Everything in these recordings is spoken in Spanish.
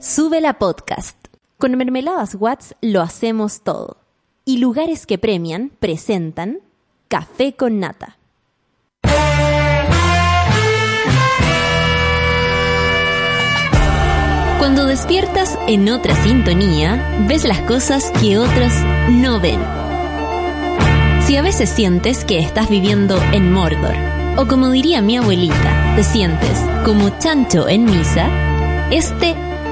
Sube la podcast. Con Mermeladas Watts lo hacemos todo. Y lugares que premian presentan Café con Nata. Cuando despiertas en otra sintonía, ves las cosas que otros no ven. Si a veces sientes que estás viviendo en Mordor, o como diría mi abuelita, te sientes como chancho en misa, este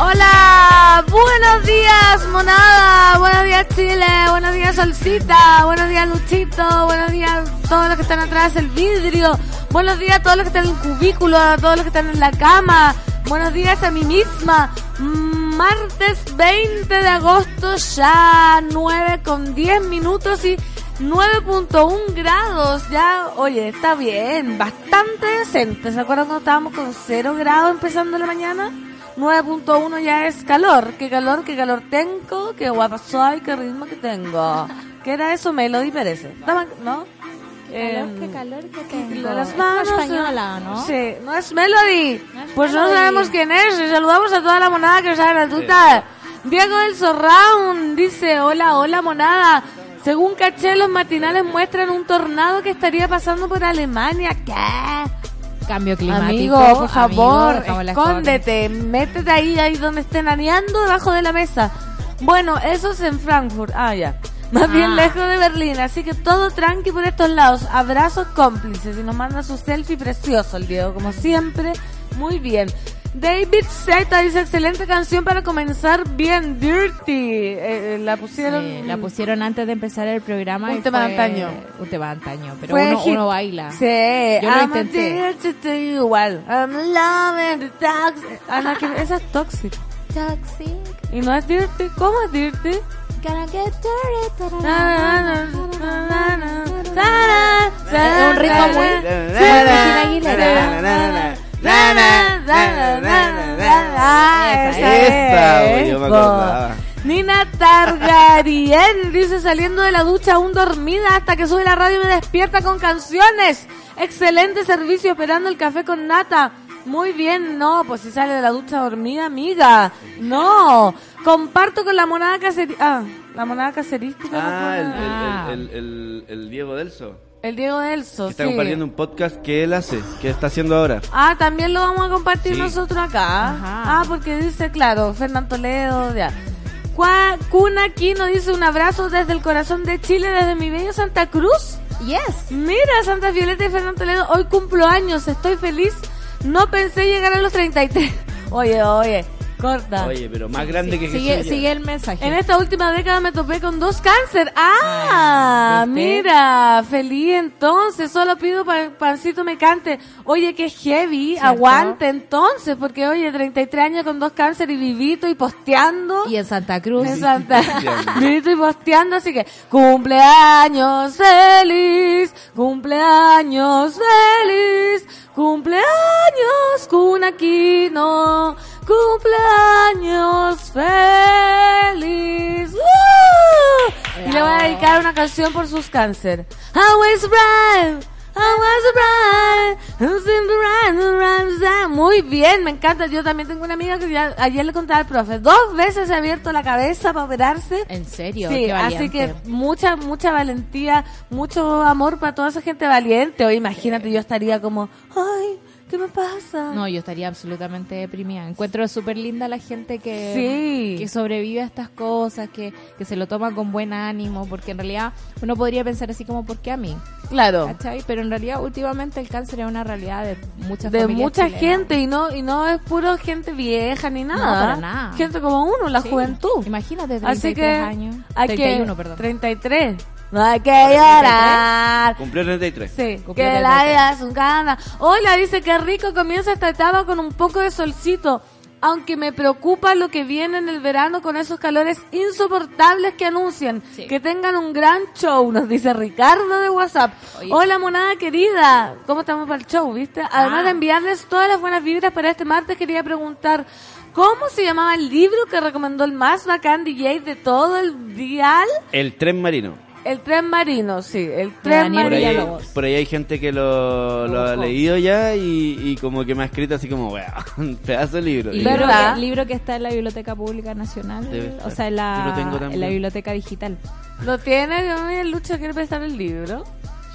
Hola, buenos días monada, buenos días Chile, buenos días Solcita, buenos días Luchito, buenos días todos los que están atrás del vidrio, buenos días todos los que están en el cubículo, a todos los que están en la cama, buenos días a mí misma, martes 20 de agosto ya 9 con 10 minutos y 9.1 grados, ya, oye, está bien, bastante decente, ¿se acuerdan cuando estábamos con 0 grados empezando la mañana? 9.1 ya es calor. Qué calor, qué calor tengo, qué guapa soy, qué ritmo que tengo. ¿Qué era eso? Melody Pérez. ¿No? Qué calor, qué calor que tengo. Las manos, española, ¿no? Sí, no es Melody. No es pues no Melody. sabemos quién es. Y saludamos a toda la monada que sabe la tuta. Diego del Zorround dice, hola, hola monada. Según caché, los matinales muestran un tornado que estaría pasando por Alemania. ¿Qué? Cambio climático. Amigo, por favor, amigo, escóndete, métete ahí, ahí donde estén aneando debajo de la mesa. Bueno, eso es en Frankfurt. Ah, ya. Más bien Ah. lejos de Berlín, así que todo tranqui por estos lados. Abrazos cómplices y nos manda su selfie precioso el Diego, como siempre. Muy bien. David Z dice, excelente canción para comenzar bien, Dirty. Eh, eh, la pusieron... Sí, la pusieron antes de empezar el programa. Un tema de antaño. Un tema de antaño, pero uno, uno baila. Sí, Yo lo I'm intenté. addicted to you. igual. I'm loving the toxic. Ah, no, que esa es toxic. Toxic, Y no es dirty. ¿Cómo es dirty? gonna get dirty, Es un ritmo muy- Cristina Aguilera. Ah, esa Esa, es, güey, yo me acordaba. Nina Targaryen dice saliendo de la ducha aún dormida hasta que sube la radio y me despierta con canciones. Excelente servicio esperando el café con nata. Muy bien, no, pues si sale de la ducha dormida, amiga. No, comparto con la monada caserística. Ah, la monada caserística. no Ah, el, Ah. el, el, el, el Diego Delso. El Diego Delso, Que está sí. compartiendo un podcast que él hace, que está haciendo ahora. Ah, también lo vamos a compartir Sí. nosotros acá. Ajá. Ah, porque dice, claro, Fernando Toledo, ya. Cuna Aquino dice un abrazo desde el corazón de Chile, desde mi bello Santa Cruz. Yes. Mira, Santa Violeta y Fernando Toledo, hoy cumplo años, estoy feliz. No pensé llegar a los 33. Oye, oye, corta. Oye, pero más grande que Sigue, Jesús. sigue el mensaje. En esta última década me topé con dos cáncer. Ah, mira, feliz entonces. Solo pido pa pancito me cante. Oye, que heavy. ¿Cierto? Aguante entonces, porque oye, 33 años con dos cáncer y vivito y posteando. Y en Santa Cruz. En Santa, vivito y posteando, así que cumpleaños feliz, cumpleaños feliz, cumpleaños Cunaquino, cumpleaños feliz. ¡Uh! Y le voy a dedicar una canción por sus cáncer. I was Muy bien, me encanta. Yo también tengo una amiga que ya, ayer le contaba al profe. Dos veces se ha abierto la cabeza para operarse. En serio, Sí, qué así que mucha, mucha valentía, mucho amor para toda esa gente valiente. Hoy imagínate, yo estaría como, ay, ¿qué me pasa? No, yo estaría absolutamente deprimida. Encuentro súper linda la gente que, Sí. que sobrevive a estas cosas, que, que se lo toma con buen ánimo, porque en realidad uno podría pensar así como, ¿por qué a mí? Claro. ¿Cachai? Pero en realidad últimamente el cáncer es una realidad de muchas De mucha chilenas. gente y no y no es puro gente vieja ni nada. para nada. Gente como uno, la Sí. juventud. Imagínate, 33 Así que años. hay 31, que perdón. 33. No hay que llorar. Cumplió 33. Sí, Cumplió que 33. la vida es un gana. Hola, dice que rico comienza esta etapa con un poco de solcito. aunque me preocupa lo que viene en el verano con esos calores insoportables que anuncian. Sí. Que tengan un gran show, nos dice Ricardo de WhatsApp. Oye. Hola, monada querida. ¿Cómo estamos para el show, viste? Además Ah. de enviarles todas las buenas vibras para este martes, quería preguntar... ¿Cómo se llamaba el libro que recomendó el más bacán DJ de todo el dial? El tren marino. El tren marino, sí, el tren Daniel Por ahí, marino. Villalobos. por ahí hay gente que lo, lo ha leído ya y, y como que me ha escrito así como, un pedazo de libro. Y- Libro ¿Verdad? que, libro que está en la Biblioteca Pública Nacional, o sea, en la, en la Biblioteca Digital. ¿Lo tiene? Lucho quiere prestar el libro.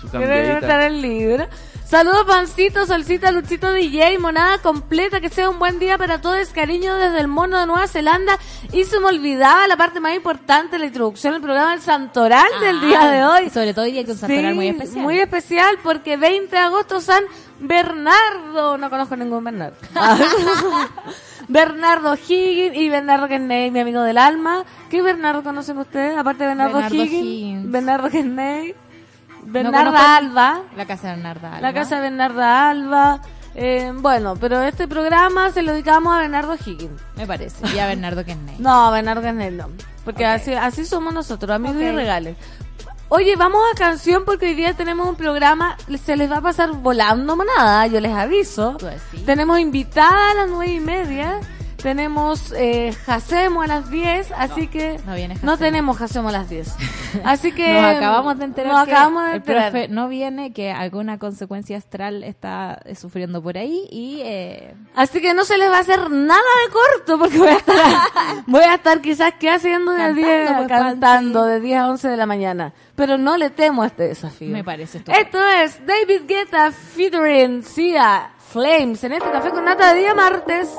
Su cambiadita. el libro. Saludos, Pancito, Solcita, Luchito DJ, monada completa, que sea un buen día para todos. Cariño desde el mono de Nueva Zelanda. Y se me olvidaba la parte más importante, la introducción del programa, el santoral del Ah, día de hoy. Sobre todo hoy día que un santoral Sí, muy especial. Muy especial porque 20 de agosto San Bernardo. No conozco ningún Bernardo. Bernardo Higgins y Bernardo Kenney, mi amigo del alma. ¿Qué Bernardo conocen ustedes? Aparte de Bernardo, Bernardo Higgins, Higgins. Bernardo Kenney, Bernarda Alba, La casa de Bernarda Alba. la casa de Bernarda Alba. Eh, bueno, pero este programa se lo dedicamos a Bernardo Higgins. Me parece. Y a Bernardo Kenney. No, Bernardo Kenney no. Porque así, así somos nosotros, amigos y Ok. regales. Oye, vamos a canción porque hoy día tenemos un programa, se les va a pasar volando manada, yo les aviso. Decís. Tenemos invitada a las nueve y media, tenemos eh, Jacemo a las 10, así que no viene no tenemos Jacemo a las 10. Así que Nos acabamos de enterar nos que acabamos de el enterar. profe no viene, que alguna consecuencia astral está eh, sufriendo por ahí y eh, Así que no se les va a hacer nada de corto porque voy a estar, voy a estar quizás que haciendo de Cantando, 10 pues, cantando de 10 a 11 de la mañana. Pero no le temo a este desafío. me parece estupendo. Esto es David Guetta featuring Sia Flames en este café con nata de día martes.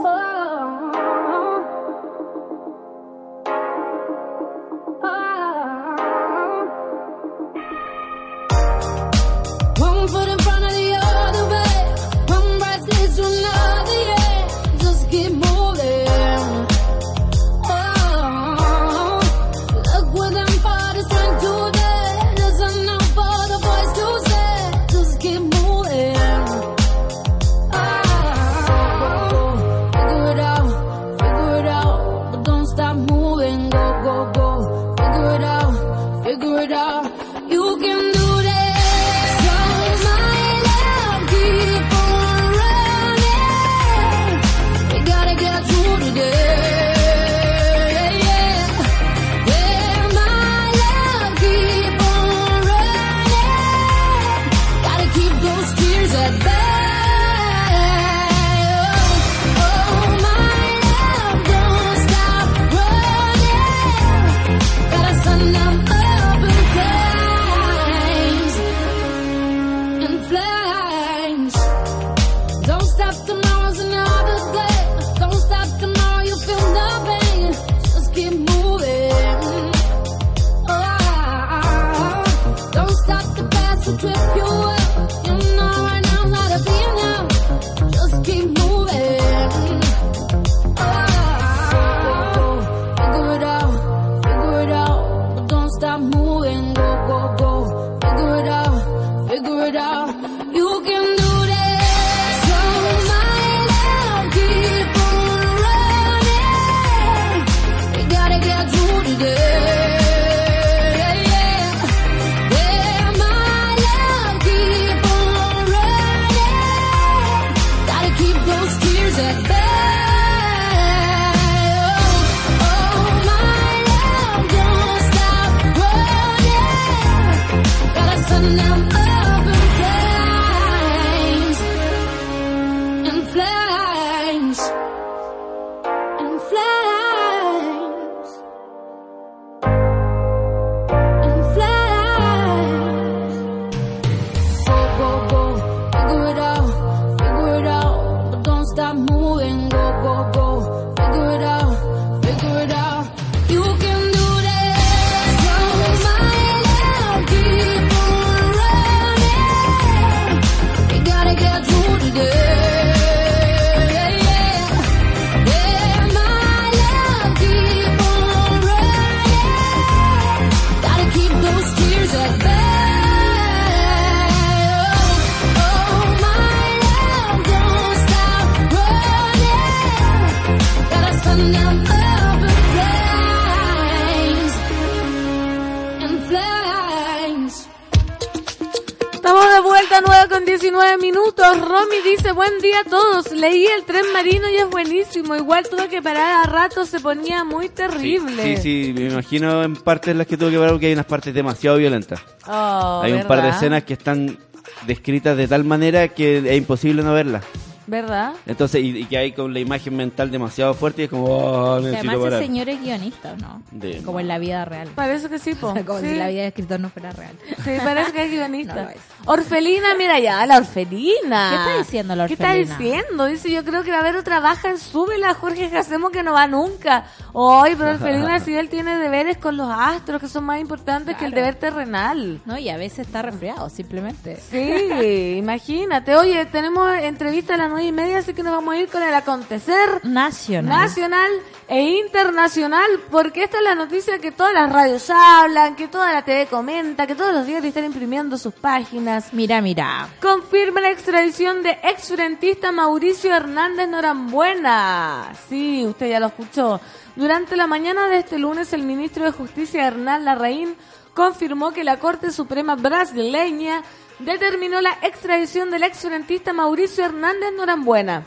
Parar a rato, se ponía muy terrible. Sí, sí, me imagino en partes en las que tuve que parar porque hay unas partes demasiado violentas. Oh, hay un par de escenas que están descritas de tal manera que es imposible no verlas. ¿Verdad? Entonces, y, y que hay con la imagen mental demasiado fuerte y es como, oh, Que necesito además parar. el señor es guionista, ¿o ¿no? De- Como en la vida real. Parece que sí, po. O sea, como Sí. si la vida de escritor no fuera real. Sí, parece que es No guionista. es. Orfelina, mira ya, la orfelina. ¿Qué está diciendo la ¿Qué está orfelina? diciendo? Dice, yo creo que va a haber otra baja en súbela, Jorge Hacemos que no va nunca. Ay, pero orfelina si él tiene deberes con los astros que son más importantes que el deber terrenal. No, y a veces está resfriado, simplemente. Sí, imagínate. Oye, tenemos entrevista a y media, así que nos vamos a ir con el acontecer Nacional. nacional e internacional, porque esta es la noticia que todas las radios hablan, que toda la TV comenta, que todos los días están imprimiendo sus páginas. Mira, mira. Confirma la extradición de exfrentista Mauricio Hernández Norambuena. Sí, usted ya lo escuchó. Durante la mañana de este lunes, el ministro de Justicia Hernán Larraín confirmó que la Corte Suprema brasileña determinó la extradición del exfrentista Mauricio Hernández Norambuena.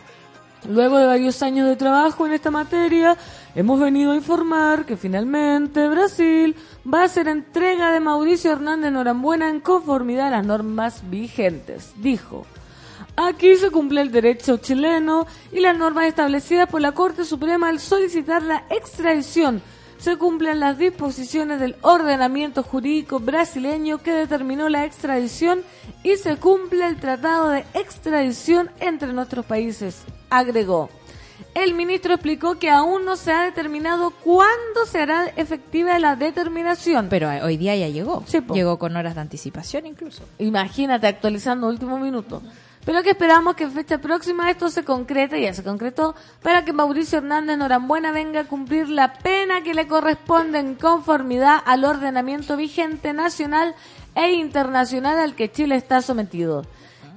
Luego de varios años de trabajo en esta materia, hemos venido a informar que finalmente Brasil va a hacer entrega de Mauricio Hernández Norambuena en conformidad a las normas vigentes, dijo. Aquí se cumple el derecho chileno y las normas establecidas por la Corte Suprema al solicitar la extradición. Se cumplen las disposiciones del ordenamiento jurídico brasileño que determinó la extradición y se cumple el tratado de extradición entre nuestros países, agregó. El ministro explicó que aún no se ha determinado cuándo se hará efectiva la determinación. Pero eh, hoy día ya llegó. Sí, llegó con horas de anticipación incluso. Imagínate actualizando último minuto. Pero que esperamos que en fecha próxima esto se concrete, ya se concretó, para que Mauricio Hernández Norambuena venga a cumplir la pena que le corresponde en conformidad al ordenamiento vigente nacional e internacional al que Chile está sometido.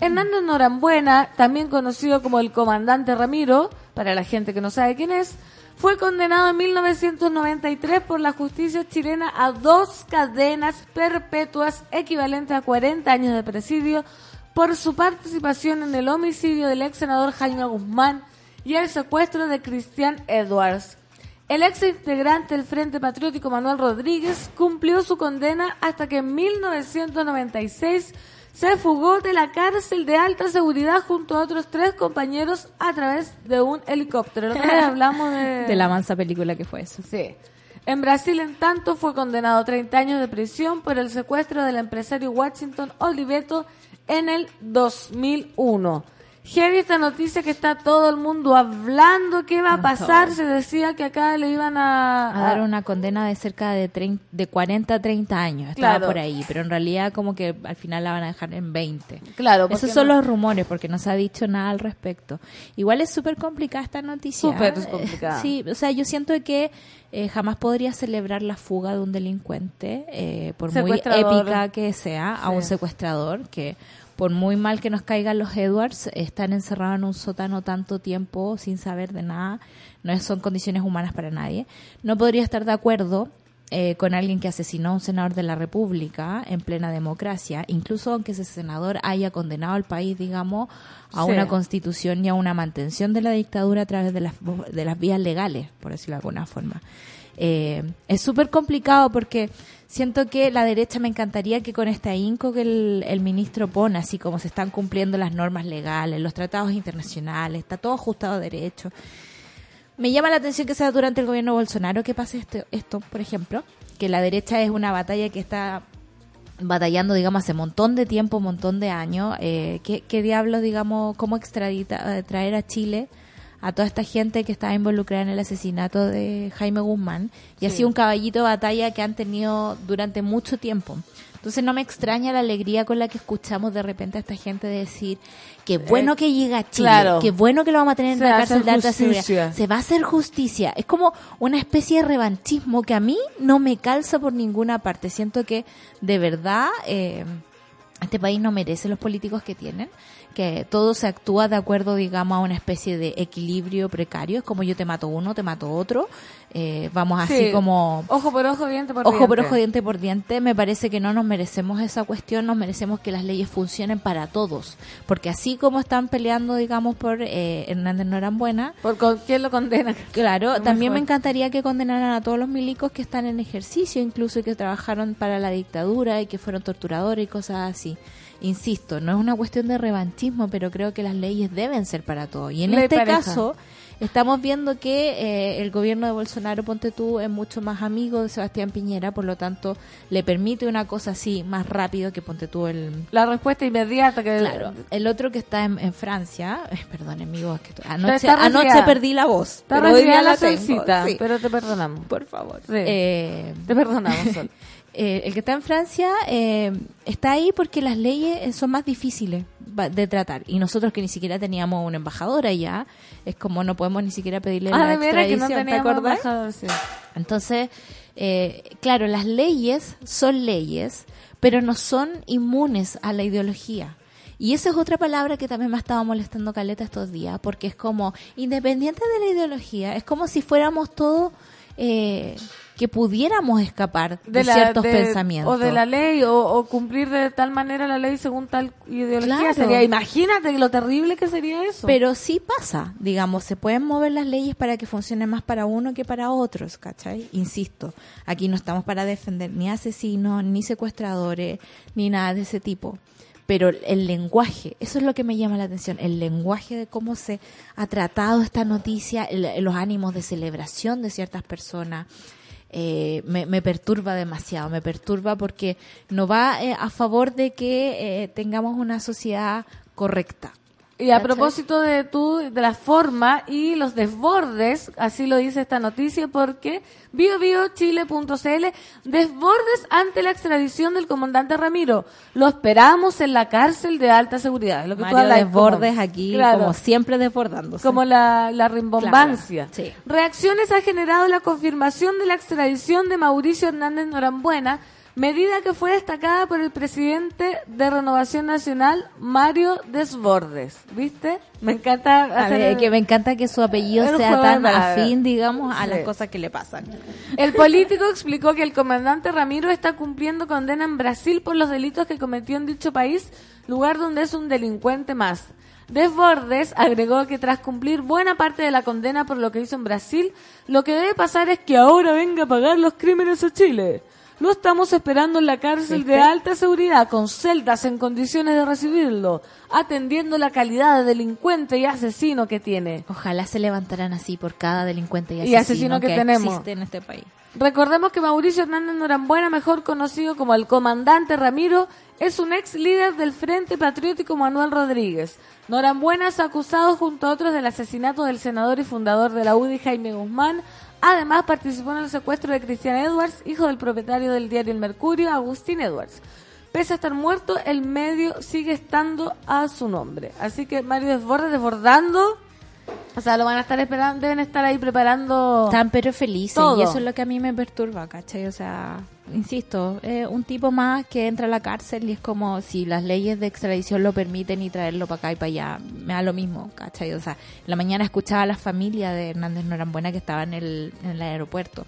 Hernández Norambuena, también conocido como el comandante Ramiro, para la gente que no sabe quién es, fue condenado en 1993 por la justicia chilena a dos cadenas perpetuas equivalentes a 40 años de presidio por su participación en el homicidio del ex senador Jaime Guzmán y el secuestro de Cristian Edwards. El ex integrante del Frente Patriótico Manuel Rodríguez cumplió su condena hasta que en 1996 se fugó de la cárcel de alta seguridad junto a otros tres compañeros a través de un helicóptero. Hablamos de... De la mansa película que fue eso. Sí. En Brasil, en tanto, fue condenado a 30 años de prisión por el secuestro del empresario Washington Oliveto en el 2001. Heavy esta noticia que está todo el mundo hablando. ¿Qué va a pasar? Se decía que acá le iban a... A dar una condena de cerca de, 30, de 40 a 30 años. Estaba Claro. por ahí. Pero en realidad como que al final la van a dejar en 20. Claro, Esos son no- los rumores porque no se ha dicho nada al respecto. Igual es súper complicada esta noticia. Súper Eh, complicada. Sí, o sea, yo siento que eh, jamás podría celebrar la fuga de un delincuente, eh, por muy épica que sea, a un secuestrador que por muy mal que nos caigan los Edwards, están encerrados en un sótano tanto tiempo sin saber de nada, no son condiciones humanas para nadie. No podría estar de acuerdo eh, con alguien que asesinó a un senador de la República en plena democracia, incluso aunque ese senador haya condenado al país, digamos, a Sí. una constitución y a una mantención de la dictadura a través de las, de las vías legales, por decirlo de alguna forma. Eh, es súper complicado porque siento que la derecha me encantaría que con este ahínco que el, el ministro pone, así como se están cumpliendo las normas legales, los tratados internacionales, está todo ajustado a derecho. Me llama la atención que sea durante el gobierno Bolsonaro que pase esto, esto, por ejemplo, que la derecha es una batalla que está batallando, digamos, hace montón de tiempo, montón de años. Eh, ¿qué, ¿Qué diablos, digamos, cómo extradita, traer a Chile a toda esta gente que estaba involucrada en el asesinato de Jaime Guzmán? Y ha sido un caballito de batalla que han tenido durante mucho tiempo. Entonces no me extraña la alegría con la que escuchamos de repente a esta gente decir que bueno que llega a Chile, claro. que bueno que lo vamos a tener en la cárcel de alta seguridad. Se va a hacer justicia. Es como una especie de revanchismo que a mí no me calza por ninguna parte. Siento que de verdad eh, Este país no merece los políticos que tienen, que todo se actúa de acuerdo, digamos, a una especie de equilibrio precario. Es como yo te mato uno, te mato otro. Eh, vamos así Sí. como Ojo por ojo, diente por ojo diente. por ojo, diente por diente. Me parece que no nos merecemos esa cuestión, nos merecemos que las leyes funcionen para todos. Porque así como están peleando, digamos, por eh, Hernández Norambuena, ¿Por con quién lo condena? Claro, también me mejor. encantaría que condenaran a todos los milicos que están en ejercicio, incluso y que trabajaron para la dictadura y que fueron torturadores y cosas así. Insisto, no es una cuestión de revanchismo, pero creo que las leyes deben ser para todos. Y en Ley este pareja. caso, estamos viendo que eh, el gobierno de Bolsonaro, ponte tú, es mucho más amigo de Sebastián Piñera, por lo tanto, le permite una cosa así más rápido que ponte tú el, La respuesta inmediata que... Claro, el otro que está en, en Francia, eh, perdón, amigos, que to- anoche, anoche perdí la voz, Está pero hoy día la la tengo, solcita, sí. pero te perdonamos. por favor. Sí. Eh, Te perdonamos, Sol. Eh, el que está en Francia eh, está ahí porque las leyes eh, son más difíciles de tratar y nosotros que ni siquiera teníamos un embajador allá, es como no podemos ni siquiera pedirle Ah, la que no ¿te acordás? sí. Entonces, eh, claro, las leyes son leyes, pero no son inmunes a la ideología. Y esa es otra palabra que también me ha estado molestando Caleta estos días, porque es como, independiente de la ideología, es como si fuéramos todos eh, que pudiéramos escapar de, la- ciertos de- pensamientos. O de la ley, o, o cumplir de tal manera la ley según tal ideología. Claro. Sería, imagínate lo terrible que sería eso. Pero sí pasa, digamos, se pueden mover las leyes para que funcione más para uno que para otros, ¿cachai? Insisto, aquí no estamos para defender ni asesinos, ni secuestradores, ni nada de ese tipo. Pero el lenguaje, eso es lo que me llama la atención, el lenguaje de cómo se ha tratado esta noticia, el- los ánimos de celebración de ciertas personas, eh, me, me perturba demasiado, me perturba porque no va eh, a favor de que eh, tengamos una sociedad correcta. Y a ¿Cachai? propósito de tú, de la forma y los desbordes, así lo dice esta noticia, porque biobiochile.cl, desbordes ante la extradición del comandante Ramiro. Lo esperamos en la cárcel de alta seguridad. Lo que tú Mario hablas, Desbordes como- aquí, Claro. como siempre desbordándose. como la, la rimbombancia. Claro, sí. Reacciones ha generado la confirmación de la extradición de Mauricio Hernández Norambuena, medida que fue destacada por el presidente de Renovación Nacional, Mario Desbordes. ¿Viste? Me encanta A hacer ver, el- que me encanta que su apellido el sea tan afín, digamos, a Sí. las cosas que le pasan. El político explicó que el comandante Ramiro está cumpliendo condena en Brasil por los delitos que cometió en dicho país, lugar donde es un delincuente más. Desbordes agregó que tras cumplir buena parte de la condena por lo que hizo en Brasil, lo que debe pasar es que ahora venga a pagar los crímenes a Chile. Lo estamos esperando en la cárcel de alta seguridad, con celdas en condiciones de recibirlo, atendiendo la calidad de delincuente y asesino que tiene. Ojalá se levantaran así por cada delincuente y Y asesino, asesino que que, tenemos. existe en este país. Recordemos que Mauricio Hernández Norambuena, mejor conocido como el comandante Ramiro, es un ex líder del Frente Patriótico Manuel Rodríguez. Norambuena es acusado junto a otros del asesinato del senador y fundador de la UDI Jaime Guzmán. Además participó en el secuestro de Cristian Edwards, hijo del propietario del diario El Mercurio, Agustín Edwards. Pese a estar muerto, el medio sigue estando a su nombre. Así que Mario Desbordes desbordando. O sea, lo van a estar esperando, deben estar ahí preparando. Están pero felices Todo. y eso es lo que a mí me perturba, ¿cachai? O sea, insisto, eh, un tipo más que entra a la cárcel y es como si las leyes de extradición lo permiten y traerlo para acá y para allá, me da lo mismo, ¿cachai? O sea, en la mañana escuchaba a la familia de Hernández Norambuena que estaba en el, en el aeropuerto.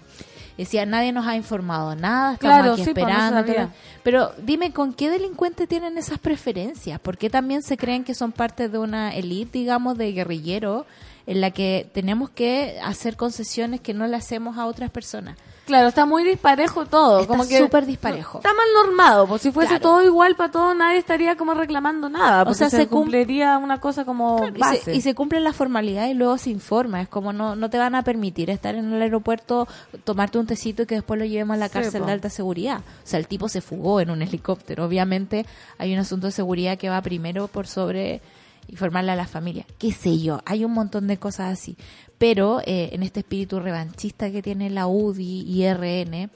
Decía, nadie nos ha informado nada, estamos Claro, aquí sí, pues, no esperando. Pero dime, ¿con qué delincuente tienen esas preferencias? ¿Por qué también se creen que son parte de una elite, digamos, de guerrilleros en la que tenemos que hacer concesiones que no le hacemos a otras personas? Claro, está muy disparejo todo. Está como que súper disparejo. Está mal normado, pues si fuese Claro. todo igual para todo, nadie estaría como reclamando nada. Porque sea, se, se cum- cumpliría una cosa como Y base. se, y se cumple la formalidad y luego se informa. Es como no, no te van a permitir estar en el aeropuerto, tomarte un tecito y que después lo llevemos a la cárcel de alta seguridad. O sea, el tipo se fugó en un helicóptero. Obviamente hay un asunto de seguridad que va primero por sobre informarle a la familia. Qué sé yo, hay un montón de cosas así. Pero eh, en este espíritu revanchista que tiene la UDI y RN,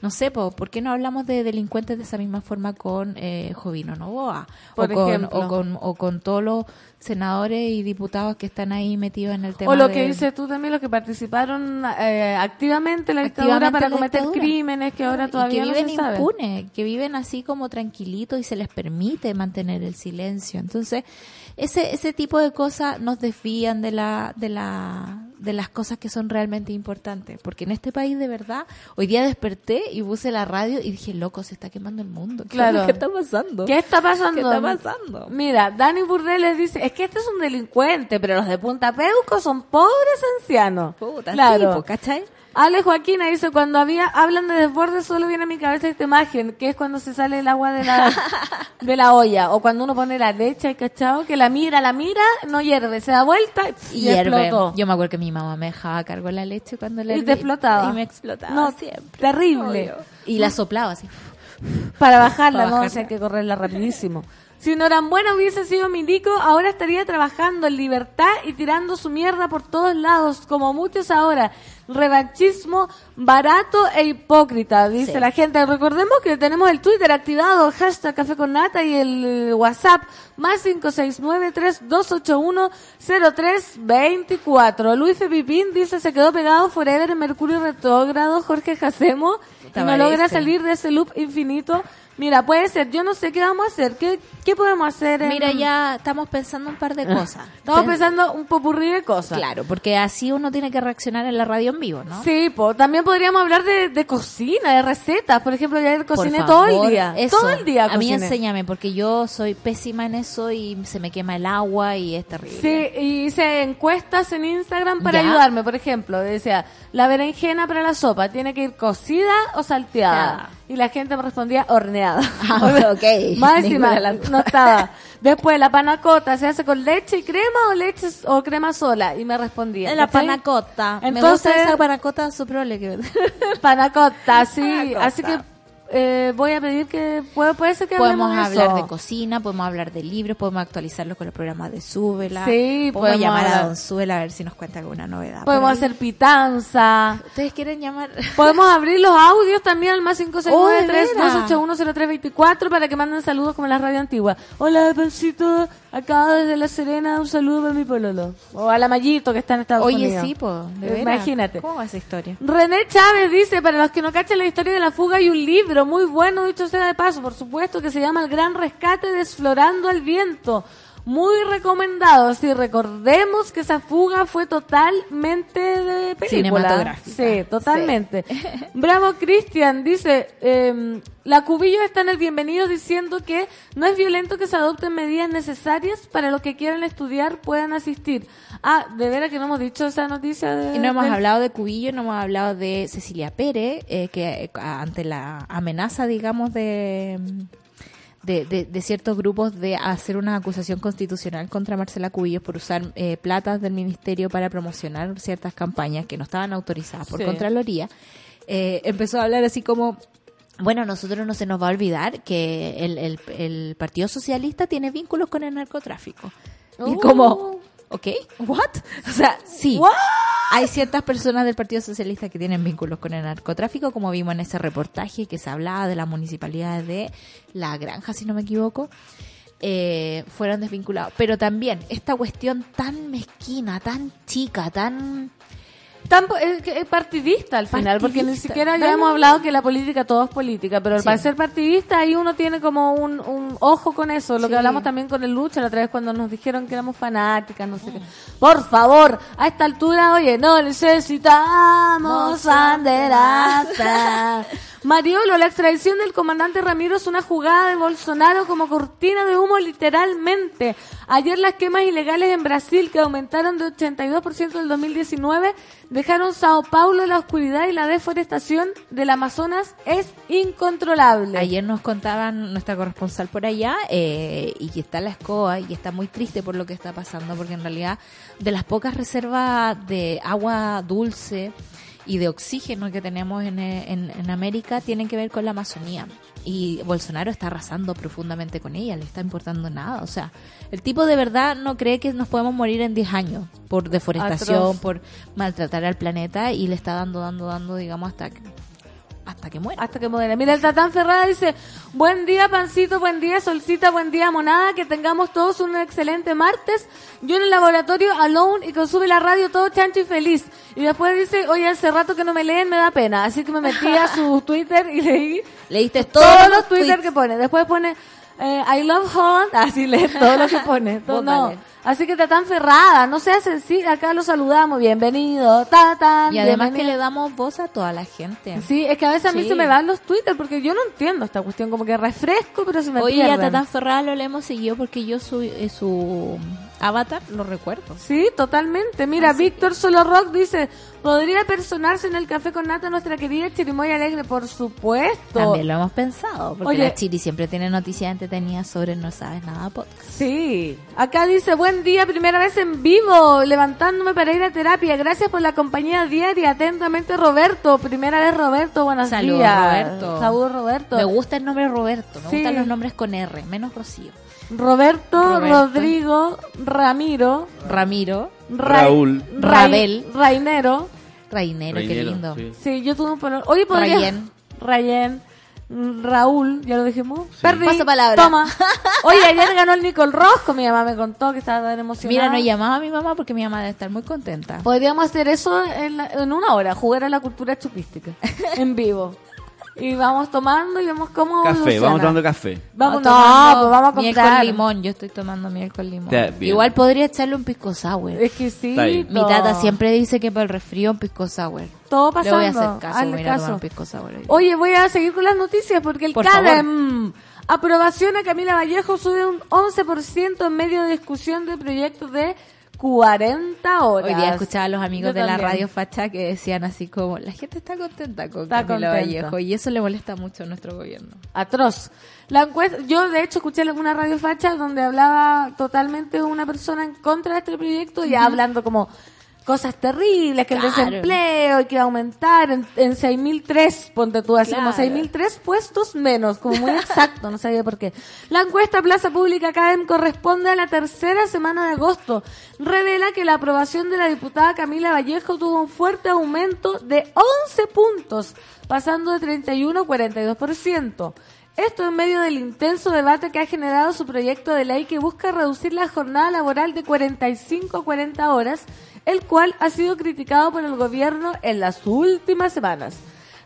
no sé, po, ¿por qué no hablamos de delincuentes de esa misma forma con eh, Jovino Novoa? Por o, con, o, con, o con todos los senadores y diputados que están ahí metidos en el tema O lo de- que dices tú también, los que participaron eh, activamente en la dictadura activamente para la cometer dictadura. crímenes que ahora todavía que no viven se sabe. impunes, que viven así como tranquilitos y se les permite mantener el silencio. Entonces, ese ese tipo de cosas nos desvían de la de la de las cosas que son realmente importantes, porque en este país de verdad, hoy día desperté y puse la radio y dije, loco, se está quemando el mundo. ¿Qué, Claro. ¿qué está pasando? ¿Qué está pasando? ¿Qué está pasando? Mira, Dani Burdeles dice, es que este es un delincuente, pero los de Punta Peuco son pobres ancianos. Puta, claro. sí, po, ¿cachai? Ale Joaquina dice, cuando había hablan de desborde solo viene a mi cabeza esta imagen, que es cuando se sale el agua de la, de la olla, o cuando uno pone la leche, ¿hay cachado? Que la mira, la mira, no hierve, se da vuelta y, Y hierve. explotó. Yo me acuerdo que mi mamá me dejaba cargo la leche cuando le Y te explotaba. Y me explotaba No, siempre. terrible. Obvio. Y la soplaba así. Para bajarla, Para no, bajarla. o sea, hay que correrla rapidísimo. Si Norambuena hubiese sido milico, ahora estaría trabajando en libertad y tirando su mierda por todos lados, como muchos ahora. Revanchismo barato e hipócrita, dice Sí. la gente. Recordemos que tenemos el Twitter activado, hashtag Café con Nata y el WhatsApp más 569-3281-0324. Luis Pipín dice se quedó pegado forever en Mercurio retrógrado, Jorge Jacemo, y no logra salir de ese loop infinito. Mira, puede ser, yo no sé qué vamos a hacer, qué, qué podemos hacer. en- Mira, ya estamos pensando un par de cosas. Estamos Pen- pensando un popurrí de cosas. Claro, porque así uno tiene que reaccionar en la radio en vivo, ¿no? Sí, po. también podríamos hablar de, de cocina, de recetas. Por ejemplo, yo cociné favor, todo el día. eso. Todo el día A mí cociné. enséñame, porque yo soy pésima en eso y se me quema el agua y es terrible. Sí, y hice encuestas en Instagram para Ya. ayudarme. Por ejemplo, decía, la berenjena para la sopa, ¿tiene que ir cocida o salteada? Ya. Y la gente me respondía horneada. Ah, ok. Dos. no estaba. Después, la panacota, ¿se hace con leche y crema o leche o crema sola? Y me respondía. La panacota. me Entonces- gusta esa panacota soprole que Panacota, sí. Panacota. Así que eh, voy a pedir que puede, puede ser que Podemos hablemos hablar eso. de cocina, podemos hablar de libros, podemos actualizarlo con los programas de Súbela. Sí, podemos, podemos llamar a Don Súbela a ver si nos cuenta alguna novedad. Podemos hacer pitanza. ¿Ustedes quieren llamar? Podemos abrir los audios también al más Oh, ¿de veras? 569-3281-0324 para que manden saludos como en la radio antigua. Hola, Pepsito, acá desde La Serena, un saludo para mi pololo. O a la Mayito que está en Estados Oye, Unidos. sí, po, de. Imagínate. ¿Cómo va esa historia? René Chávez dice, para los que no cachen la historia de la fuga hay un libro muy bueno, dicho sea de paso, por supuesto, que se llama El Gran Rescate Desflorando al Viento. Muy recomendado, sí, recordemos que esa fuga fue totalmente de película. Cinematográfica. Sí, totalmente. Bravo Cristian dice, eh, la Cubillo está en el bienvenido diciendo que no es violento que se adopten medidas necesarias para los que quieran estudiar puedan asistir. Ah, de veras que no hemos dicho esa noticia de... Y no hemos hablado de Cubillo, no hemos hablado de Cecilia Pérez, eh, que eh, ante la amenaza, digamos, de, de, de- de ciertos grupos de hacer una acusación constitucional contra Marcela Cubillos por usar eh, platas del ministerio para promocionar ciertas campañas que no estaban autorizadas por Sí. Contraloría, eh, empezó a hablar así como... Bueno, nosotros no se nos va a olvidar que el, el, el Partido Socialista tiene vínculos con el narcotráfico. Y Oh. como, ¿ok? ¿What? O sea, sí. What? Hay ciertas personas del Partido Socialista que tienen vínculos con el narcotráfico, como vimos en ese reportaje que se hablaba de la municipalidad de La Granja, si no me equivoco, eh, fueron desvinculados. Pero también esta cuestión tan mezquina, tan chica, tan... Tan, es, partidista al final, porque ni siquiera ya hemos hablado que la política todo es política, pero Sí. para ser partidista ahí uno tiene como un, un ojo con eso, lo que hablamos también con el Lucha la otra vez cuando nos dijeron que éramos fanáticas, no sé Mm. qué. Por favor, a esta altura, oye, no necesitamos banderata. Mariolo, la extradición del comandante Ramiro es una jugada de Bolsonaro como cortina de humo literalmente. Ayer las quemas ilegales en Brasil, que aumentaron de 82% del 2019, dejaron Sao Paulo en la oscuridad y la deforestación del Amazonas es incontrolable. Ayer nos contaban nuestra corresponsal por allá eh, y está la escoba y está muy triste por lo que está pasando porque en realidad de las pocas reservas de agua dulce y de oxígeno que tenemos en, eh, en, en América tienen que ver con la Amazonía y Bolsonaro está arrasando profundamente con ella, le está importando nada, o sea, el tipo de verdad no cree que nos podemos morir en 10 años por deforestación, Atroz. por maltratar al planeta y le está dando, dando, dando, digamos, hasta que hasta que muera. hasta que muera. Mira, el Tatán Ferrada dice, buen día, pancito, buen día, solcita, buen día, monada, que tengamos todos un excelente martes. Yo en el laboratorio, alone, y consume la radio todo chancho y feliz. Y después dice, oye, hace rato que no me leen, me da pena. Así que me metí a su Twitter y leí Leíste todos, todos, los Twitter que pone. Después pone, eh, I love Holland, así lee todo lo que pone. Todo, no. Así que Tatán Ferrada, no seas sencilla, acá lo saludamos, bienvenido, Tatán. Y además que le damos voz a toda la gente. Sí, es que a veces a mí se me van los Twitter porque yo no entiendo esta cuestión, como que refresco, pero se me Oye, a pierden. Tatán Ferrada lo le hemos seguido porque yo su, eh, su avatar lo recuerdo. Sí, totalmente. Mira, Así Víctor Solo Rock dice, ¿podría personarse en el café con nata nuestra querida Chirimoy Alegre? Por supuesto. También lo hemos pensado, porque Oye. la Chiri siempre tiene noticias entretenidas sobre No Sabes Nada podcast. Sí. Acá dice, buen día, primera vez en vivo, levantándome para ir a terapia. Gracias por la compañía diaria. Atentamente, Roberto. Primera vez, Roberto. Buenos Saludos, días. Roberto. Saludos, Roberto. Me gusta el nombre Roberto, me Sí. gustan los nombres con R, menos Rocío. Roberto, Roberto. Rodrigo, Ramiro, Ramiro, Ra- Raúl. Ray- Rabel. Rainero. Rainero, qué lindo. sí. Sí, yo tuve un pololo. Oye, podría... Rayen. Rayen. Raúl, ya lo dijimos. Sí. Perdí. Palabra. Toma. Oye, ayer ganó el Nicol Rosco. Mi mamá me contó que estaba tan emocionada. Mira, no llamaba a mi mamá porque mi mamá debe estar muy contenta. Podríamos hacer eso en, la- en una hora, jugar a la cultura chupística. en vivo. Y vamos tomando y vemos cómo Café, evoluciona. vamos tomando café. Vamos, no, tomando pues vamos a miel comprar. con limón. Yo estoy tomando miel con limón. Igual podría echarle un pisco sour. Exquisito. Está ahí. Mi tata siempre dice que para el resfrío un pisco sour. Todo Le pasando. voy a hacer caso, hazle voy a tomar caso. un pisco sour. Oye, voy a seguir con las noticias porque el Por CADEM aprobación a Camila Vallejo sube un 11% en medio de discusión de proyectos de 40 horas. Hoy día escuchaba a los amigos Yo de la radio facha que decían así como, la gente está contenta con Está contenta. Vallejo y eso le molesta mucho a nuestro gobierno. Atroz. La encuesta, yo de hecho escuché una radio facha donde hablaba totalmente una persona en contra de este proyecto, ya hablando como cosas terribles, que el desempleo y que va a aumentar en, en 6.003, ponte tú así como Claro. 6.003 puestos menos, como muy exacto, no sabía por qué. La encuesta Plaza Pública Academ corresponde a la tercera semana de agosto. Revela que la aprobación de la diputada Camila Vallejo tuvo un fuerte aumento de 11 puntos, pasando de 31 a 42%. Esto en medio del intenso debate que ha generado su proyecto de ley que busca reducir la jornada laboral de 45 a 40 horas, el cual ha sido criticado por el gobierno en las últimas semanas.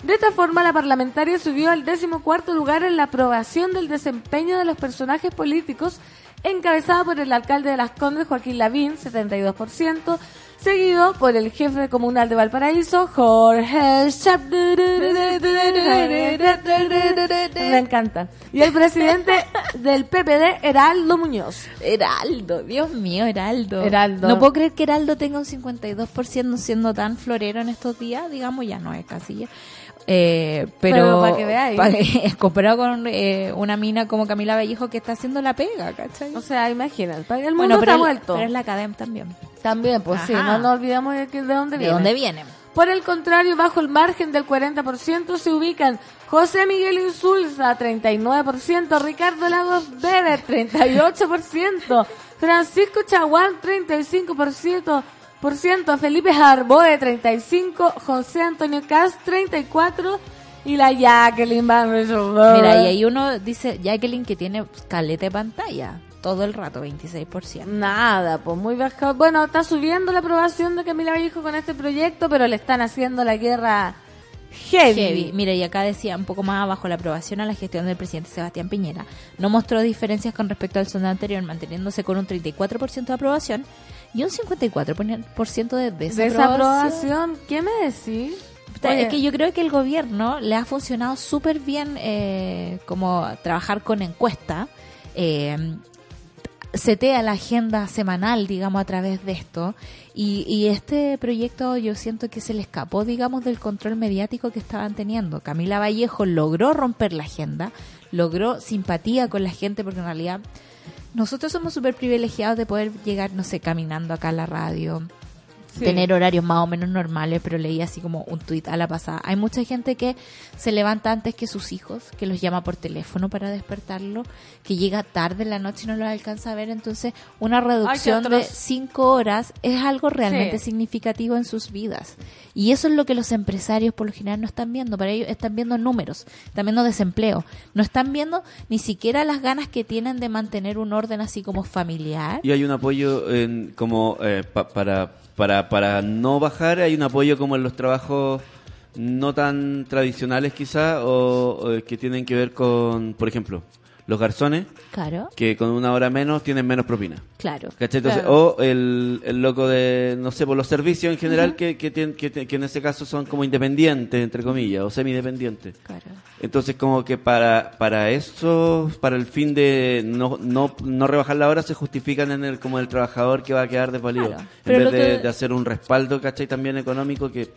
De esta forma, la parlamentaria subió al decimocuarto lugar en la aprobación del desempeño de los personajes políticos, encabezada por el alcalde de Las Condes, Joaquín Lavín, 72%, seguido por el jefe comunal de Valparaíso, Jorge Chap. Me encanta. Y el presidente del PPD, Heraldo Muñoz. Heraldo, Dios mío, Heraldo. Heraldo. No puedo creer que Heraldo tenga un 52% siendo tan florero en estos días, digamos, ya no es casilla. Eh, pero, Pero pa' que veáis. pa' que- comparado con eh, una mina como Camila Vallejo que está haciendo la pega, ¿cachai? O sea, imagínate. El mundo bueno, pero, está el- vuelto. pero es la academia también. También, pues sí, no nos olvidamos de, que- de dónde ¿De viene. dónde vienen? Por el contrario, bajo el margen del 40% se ubican José Miguel Insulza, 39%, Ricardo Lagos Weber, 38%, Francisco Chaguán, 35%, por ciento, Felipe Jarboe, 35%, José Antonio Cas, 34%, y la Jacqueline Van Rysselberg. Mira, y ahí uno dice, Jacqueline, que tiene caleta de pantalla todo el rato, 26%. Nada, pues muy bajado. Bueno, está subiendo la aprobación de Camila Vallejo con este proyecto, pero le están haciendo la guerra heavy. Heavy. Mira, y acá decía un poco más abajo, la aprobación a la gestión del presidente Sebastián Piñera no mostró diferencias con respecto al sondeo anterior, manteniéndose con un 34% de aprobación y un 54% de desaprobación. ¿qué me decís? Oye, Es que yo creo que el gobierno le ha funcionado súper bien eh, como trabajar con encuesta. Eh, setea la agenda semanal, digamos, a través de esto. Y, y este proyecto yo siento que se le escapó, digamos, del control mediático que estaban teniendo. Camila Vallejo logró romper la agenda, logró simpatía con la gente, porque en realidad nosotros somos súper privilegiados de poder llegar, no sé, caminando acá a la radio, tener horarios más o menos normales, pero leí así como un tuit a la pasada. Hay mucha gente que se levanta antes que sus hijos, que los llama por teléfono para despertarlo, que llega tarde en la noche y no los alcanza a ver, entonces una reducción de cinco horas es algo realmente Sí. significativo en sus vidas. Y eso es lo que los empresarios por lo general no están viendo, para ellos están viendo números, están viendo desempleo, no están viendo ni siquiera las ganas que tienen de mantener un orden así como familiar. Y hay un apoyo en, como eh, pa- para, para, para no bajar, hay un apoyo como en los trabajos no tan tradicionales quizá, o, o que tienen que ver con, por ejemplo, los garzones, Claro, que con una hora menos tienen menos propina. claro. ¿Cachai? Entonces, Claro. O el, el loco de, no sé, por los servicios en general, que, que, tienen- que, que en ese caso son como independientes, entre comillas, o semidependientes. Claro. Entonces, como que para, para eso, para el fin de no, no, no rebajar la hora, se justifican en el como el trabajador que va a quedar desvalido. Claro. En Pero vez de, de hacer un respaldo, ¿cachai? También económico que...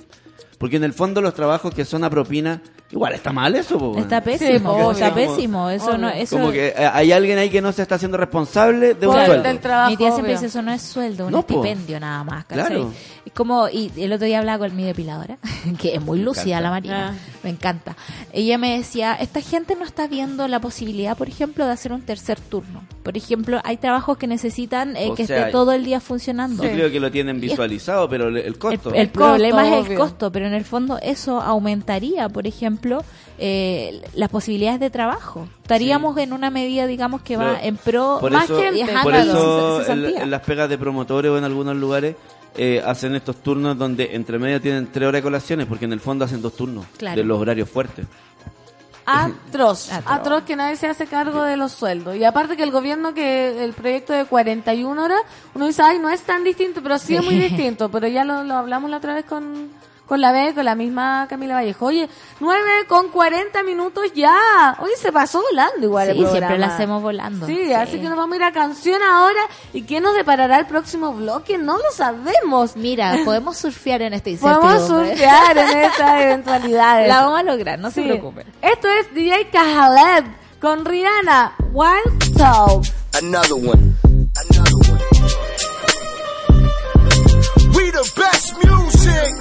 Porque en el fondo los trabajos que son a propina, igual está mal eso, po. Está pésimo, obvio. está pésimo. Eso no, eso Como que eh, hay alguien ahí que no se está haciendo responsable de un Por sueldo. el trabajo. Mi tía siempre obvio. dice eso no es sueldo, un No, po. estipendio nada más, ¿cachai? Claro. Es como, y el otro día hablaba con mi depiladora, que es muy lúcida encanta. la Marina, Ah. me encanta. Ella me decía, esta gente no está viendo la posibilidad, por ejemplo, de hacer un tercer turno. Por ejemplo, hay trabajos que necesitan eh, que sea, esté todo el día funcionando. Yo creo que lo tienen visualizado, pero el, el El, costo. el costo, problema es el obvio. costo, pero en el fondo eso aumentaría, por ejemplo, eh, las posibilidades de trabajo. Estaríamos en una medida, digamos, que va en pro por más eso, que por a eso las en, las pegas de promotores o en algunos lugares eh, hacen estos turnos donde entre medio tienen tres horas de colaciones, porque en el fondo hacen dos turnos Claro. de los horarios fuertes. Atroz, Atroz. atroz que nadie se hace cargo de los sueldos. Y aparte que el gobierno, que el proyecto de 41 horas, uno dice, ay, no es tan distinto, pero sí, es muy distinto. Pero ya lo, lo hablamos la otra vez con, con la B, con la misma Camila Vallejo. Oye, 9 con 40 minutos ya. Oye, se pasó volando igual el Sí, siempre programa. la hacemos volando. Sí, Sí. así que nos vamos a ir a canción ahora. ¿Y qué nos deparará el próximo bloque? No lo sabemos. Mira, podemos surfear en esta Podemos surfear en estas eventualidades. La vamos a lograr, no se preocupen. Esto es DJ Khaled con Rihanna, Wild Soul. Another one. Another one. We the best music.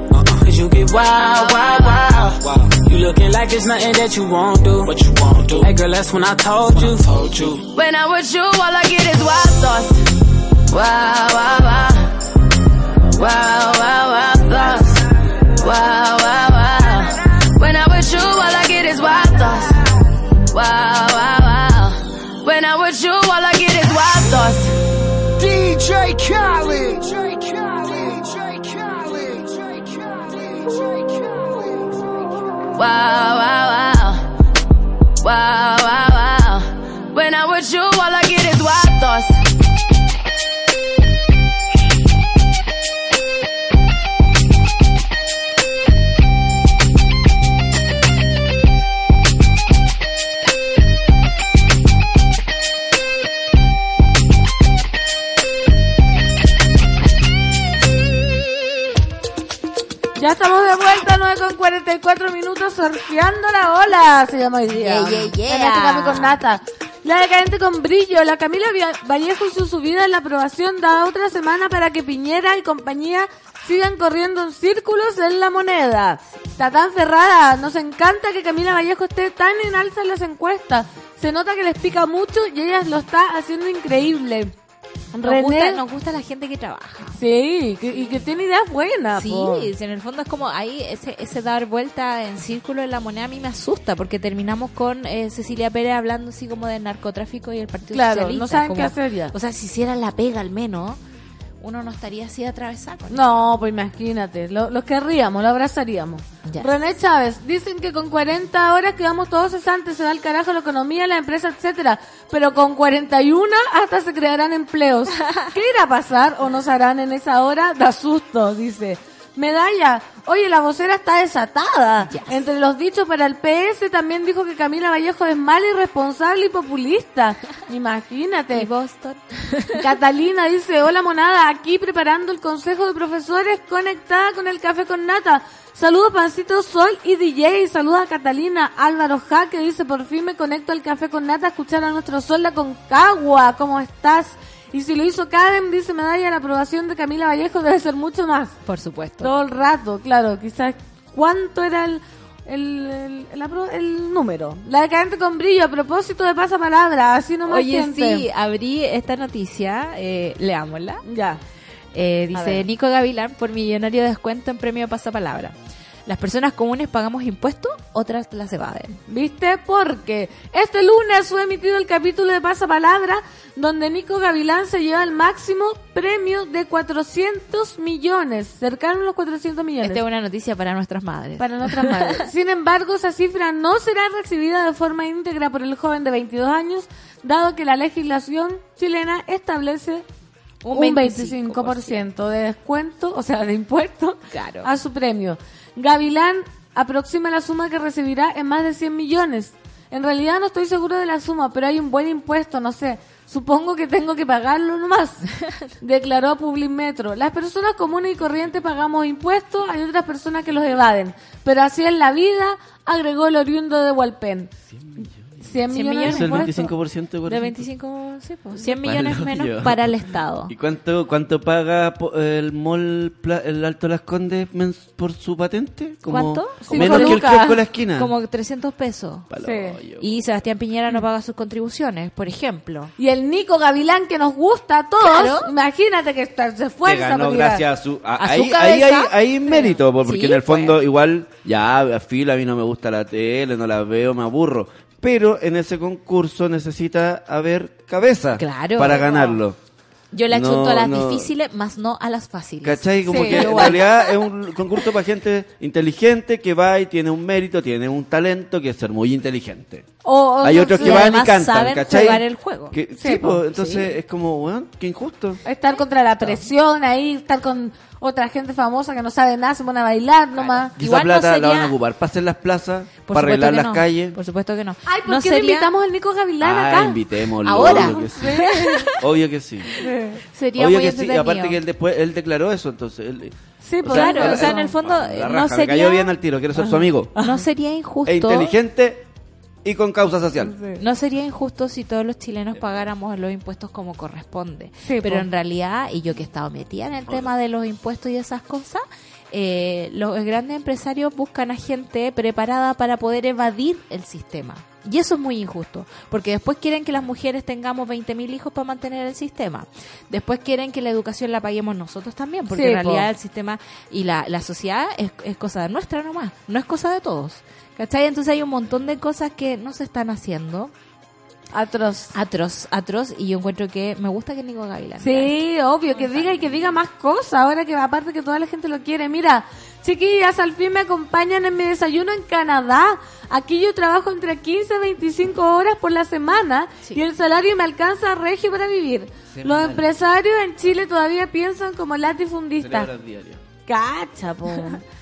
Cause you get wild, wild, wild. You looking like it's nothing that you won't do. What you won't do. Hey girl, that's when I told you. Told you. When I'm with you, all I get is wild thoughts. Wow, wow, wow. Wow, wow, wow, thoughts. Wow, wow, wow. Wow, wow, Ya estamos de vuelta, 9 con 44 minutos, surfeando la ola, se llama hoy día. Yeah, yeah, yeah. Café con nata. La decadente con brillo, la Camila Vallejo hizo su vida en la aprobación da otra semana para que Piñera y compañía sigan corriendo en círculos en la moneda. Tatán Ferrada, nos encanta que Camila Vallejo esté tan en alza en las encuestas. Se nota que les pica mucho y ella lo está haciendo increíble. Nos René- gusta, nos gusta la gente que trabaja. Sí, que- y que tiene ideas buenas. Sí, po. en el fondo es como ahí ese, ese dar vuelta en círculo en la moneda a mí me asusta porque terminamos con eh, Cecilia Pérez hablando así como de narcotráfico y el Partido Claro, Socialista. no saben como- qué hacer ya. O sea, si hicieran la pega al menos, uno no estaría así atravesado. No, pues imagínate, lo, lo querríamos, lo abrazaríamos. René Chávez, dicen que con 40 horas quedamos todos cesantes, se da el carajo la economía, la empresa, etcétera, pero con 41 hasta se crearán empleos. ¿Qué irá a pasar o nos harán en esa hora? Da susto, dice. Medalla, oye, la vocera está desatada. Yes. Entre los dichos para el PS también dijo que Camila Vallejo es mala, irresponsable y populista. Imagínate. Y Boston. Catalina dice, hola monada, aquí preparando el consejo de profesores conectada con el café con nata. Saludos Pancito Sol y DJ, saludos a Catalina. Álvaro Jaque dice, por fin me conecto al café con nata a escuchar a nuestro Sol la Concagua, ¿cómo estás? Y si lo hizo Karen, dice medalla, la aprobación de Camila Vallejo debe ser mucho más. Por supuesto. Todo el rato, claro, quizás, ¿cuánto era el, el, el, número? La decadente con brillo, a propósito de pasapalabra, así nomás Oye, gente. sí, abrí esta noticia, eh, leámosla. Ya. Eh, dice. Nico Gavilán por millonario descuento en premio pasapalabra. Las personas comunes pagamos impuestos, otras las evaden. ¿Viste? Porque este lunes fue emitido el capítulo de Pasapalabra donde Nico Gavilán se lleva el máximo premio de 400 millones, cercano a los 400 millones. Esta es una noticia para nuestras madres. Para nuestras madres. Sin embargo, esa cifra no será recibida de forma íntegra por el joven de 22 años, dado que la legislación chilena establece un, Un 25% de descuento, o sea, de impuesto Claro. a su premio. Gavilán aproxima la suma que recibirá en más de 100 millones. En realidad no estoy seguro de la suma, pero hay un buen impuesto, no sé. Supongo que tengo que pagarlo nomás, declaró Publimetro. Las personas comunes y corrientes pagamos impuestos, hay otras personas que los evaden. Pero así es la vida, agregó el oriundo de Hualpén. 100 millones. Es el impuestos. 25% de De 25, sí, pues, 100 Palo millones menos yo. para el Estado. ¿Y cuánto cuánto paga el mall el Alto Las Condes por su patente? Como ¿Cuánto? Menos que el kiosco de la esquina. Como 300 pesos. Sí. Y Sebastián Piñera no paga sus contribuciones, por ejemplo. Y el Nico Gavilán que nos gusta a todos, Claro. imagínate que está- se que esfuerza ganó por llegar. gracias a su a- A su ahí, ahí hay ahí mérito po, porque Sí, en el fondo pues. igual ya a filo a mí no me gusta la tele no la veo me aburro pero en ese concurso necesita haber cabeza Claro. para ganarlo Yo le No, achunto a las no. difíciles, más no a las fáciles. ¿Cachai? Como Sí, que en realidad es un concurso para gente inteligente que va y tiene un mérito, tiene un talento que es ser muy inteligente. O- o Hay no otros que van y cantan, saben ¿cachai? jugar el juego. Que- Sí, po, entonces es como, weón, qué injusto. Estar contra la presión ahí, estar con otra gente famosa que no sabe nada, se pone a bailar nomás. Y Igual esa no plata la sería- van a ocupar para hacer las plazas, Por para supuesto arreglar que las no. calles. Por supuesto que no. Ay, ¿por no qué no sería, invitamos al Nico Gavilán Ah, acá? invitémoslo. Ahora. Obvio que sí. Obvio que sí. sería Obvio muy que sí. Y aparte que él después, él declaró eso, entonces. Él, Sí, pues, Claro, claro, o sea, en el fondo la eh, raja, no me sería, cayó bien al tiro, quiero ser su amigo. no sería injusto. E inteligente y con causa social. No sería injusto si todos los chilenos pagáramos los impuestos como corresponde. Sí, Pero po. en realidad, y yo que he estado metida en el tema de los impuestos y esas cosas, eh, los grandes empresarios buscan a gente preparada para poder evadir el sistema. Y eso es muy injusto, porque después quieren que las mujeres tengamos 20.000 hijos para mantener el sistema. Después quieren que la educación la paguemos nosotros también, porque Sí, en realidad po. el sistema y la, la sociedad es, es cosa nuestra nomás, no es cosa de todos. ¿Cachai? Entonces hay un montón de cosas que no se están haciendo. Atroz. Atroz, atroz, y yo encuentro que me gusta que Nico Gavilán. Sí, obvio, que diga y que diga más cosas, ahora que aparte que toda la gente lo quiere. Mira, chiquillas, al fin me acompañan en mi desayuno en Canadá. Aquí yo trabajo entre 15 y 25 horas por la semana Sí. y el salario me alcanza regio para vivir. Los empresarios en Chile todavía piensan como latifundistas. Cacha, po.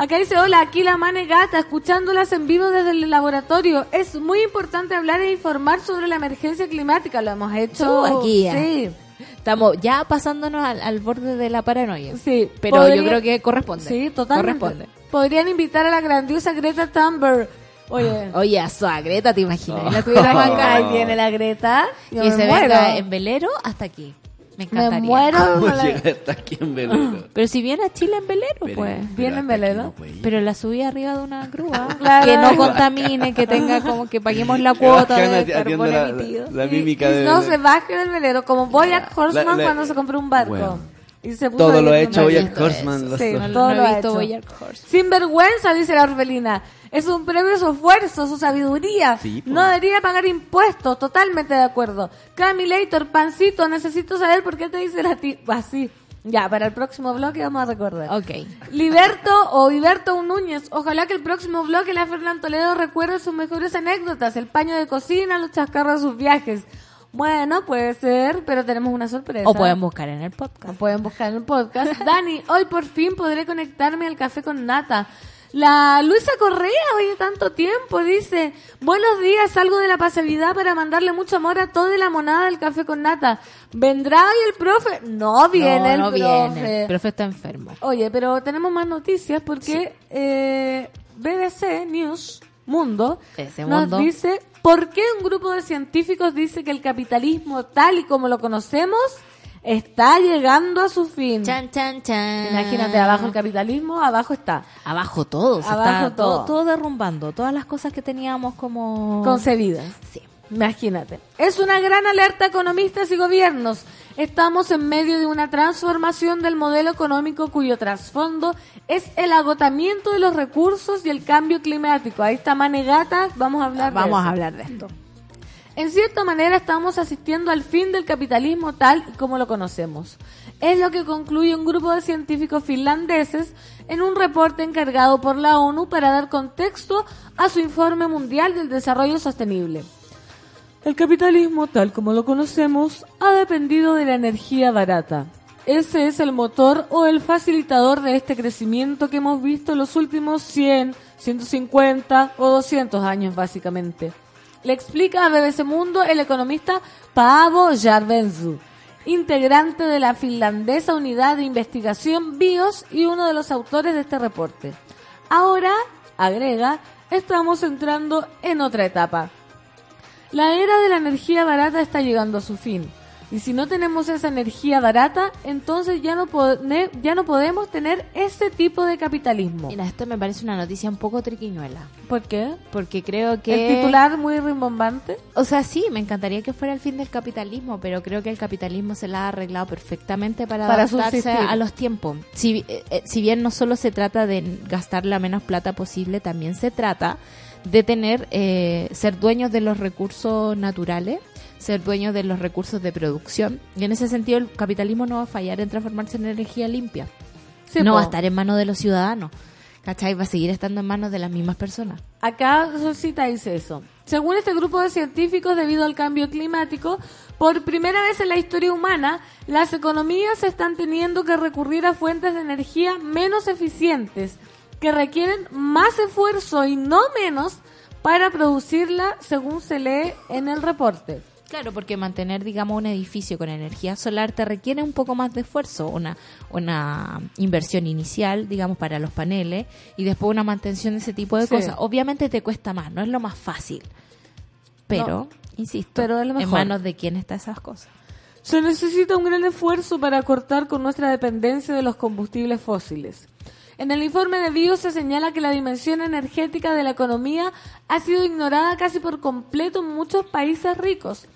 Acá dice, hola, aquí la Mane Gata, escuchándolas en vivo desde el laboratorio. Es muy importante hablar e informar sobre la emergencia climática. Lo hemos hecho Tú aquí, ya. Sí, Estamos ya pasándonos al, al borde de la paranoia. sí. Pero Podría- yo creo que corresponde. Sí, totalmente. Corresponde. Podrían invitar a la grandiosa Greta Thunberg. Oye, Oye, a su Greta, ¿te imaginas? La tuviéramos acá ahí viene la Greta. Y se muero. venga en velero hasta aquí. Me Me encantaría. muero. ¿Cómo con la- llega hasta aquí en velero? Pero si viene a Chile en velero, Pero- pues. pero Viene en velero. no. Pero la subí arriba de una grúa. Claro. Que no contamine, que tenga como que paguemos la cuota de carbón la, emitido. la, la Y- mímica y de... no se baje del velero, como Boyack Horseman La- la- cuando se compró un barco. Bueno. Y se puso Todo lo ha ir hecho Boyack Horseman. Sí, todo lo he ha visto hecho. Bojack Horse. Sin vergüenza, dice la orfelina. Es un premio su esfuerzo, su sabiduría. Sí, no debería pagar impuestos, totalmente de acuerdo. Camilator, pancito, necesito saber por qué te dice a ti así. Ya, para el próximo bloque vamos a recordar. Ok. Liberto o Liberto Núñez, ojalá que el próximo bloque la Fernán Toledo recuerde sus mejores anécdotas, el paño de cocina, los chascarros de sus viajes. Bueno, puede ser, pero tenemos una sorpresa. O pueden buscar en el podcast. pueden buscar en el podcast. Dani, hoy por fin podré conectarme al café con nata. La Luisa Correa, oye, tanto tiempo, dice, buenos días, salgo de la pasividad para mandarle mucho amor a toda la monada del café con nata. ¿Vendrá hoy el profe? No viene no, el profe. viene. El profe está enfermo. Oye, pero tenemos más noticias porque eh, BBC News Mundo Ese nos mundo. dice por qué un grupo de científicos dice que el capitalismo tal y como lo conocemos está llegando a su fin. Chan, chan, chan. Imagínate, abajo el capitalismo, abajo está Abajo todo. se Abajo está todo. todo. Todo derrumbando. Todas las cosas que teníamos como... concebidas. Sí. Imagínate. Es una gran alerta a economistas y gobiernos. Estamos en medio de una transformación del modelo económico cuyo trasfondo es el agotamiento de los recursos y el cambio climático. Ahí está Manegata, vamos a hablar de Vamos eso. a hablar de esto. En cierta manera estamos asistiendo al fin del capitalismo tal como lo conocemos. Es lo que concluye un grupo de científicos finlandeses en un reporte encargado por la ONU para dar contexto a su informe mundial del desarrollo sostenible. El capitalismo tal como lo conocemos ha dependido de la energía barata. Ese es el motor o el facilitador de este crecimiento que hemos visto en los últimos 100, 150 o 200 años básicamente. Le explica a BBC Mundo el economista Paavo Jarvenzu, integrante de la finlandesa unidad de investigación BIOS y uno de los autores de este reporte. Ahora, agrega, estamos entrando en otra etapa. La era de la energía barata está llegando a su fin. Y si no tenemos esa energía barata, entonces ya no, pone- ya no podemos tener ese tipo de capitalismo. Mira, esto me parece una noticia un poco triquiñuela. ¿Por qué? Porque creo que... El titular muy rimbombante. O sea, sí, me encantaría que fuera el fin del capitalismo, pero creo que el capitalismo se la ha arreglado perfectamente para, Para adaptarse subsistir. a los tiempos. Si, eh, eh, si bien no solo se trata de gastar la menos plata posible, también se trata de tener, eh, ser dueños de los recursos naturales, ser dueños de los recursos de producción. Y en ese sentido el capitalismo no va a fallar en transformarse en energía limpia. Sí, no po. va a estar en manos de los ciudadanos. ¿Cachai? Va a seguir estando en manos de las mismas personas. Acá Solcita dice eso. Según este grupo de científicos, debido al cambio climático, por primera vez en la historia humana, las economías están teniendo que recurrir a fuentes de energía menos eficientes, que requieren más esfuerzo y no menos para producirla, según se lee en el reporte. Claro, porque mantener, digamos, un edificio con energía solar te requiere un poco más de esfuerzo, una, una inversión inicial, digamos, para los paneles y después una mantención de ese tipo de Sí. cosas. Obviamente te cuesta más, no es lo más fácil. Pero, insisto, pero lo en manos de quién están esas cosas. Se necesita un gran esfuerzo para cortar con nuestra dependencia de los combustibles fósiles. En el informe de BIOS se señala que la dimensión energética de la economía ha sido ignorada casi por completo en muchos países ricos.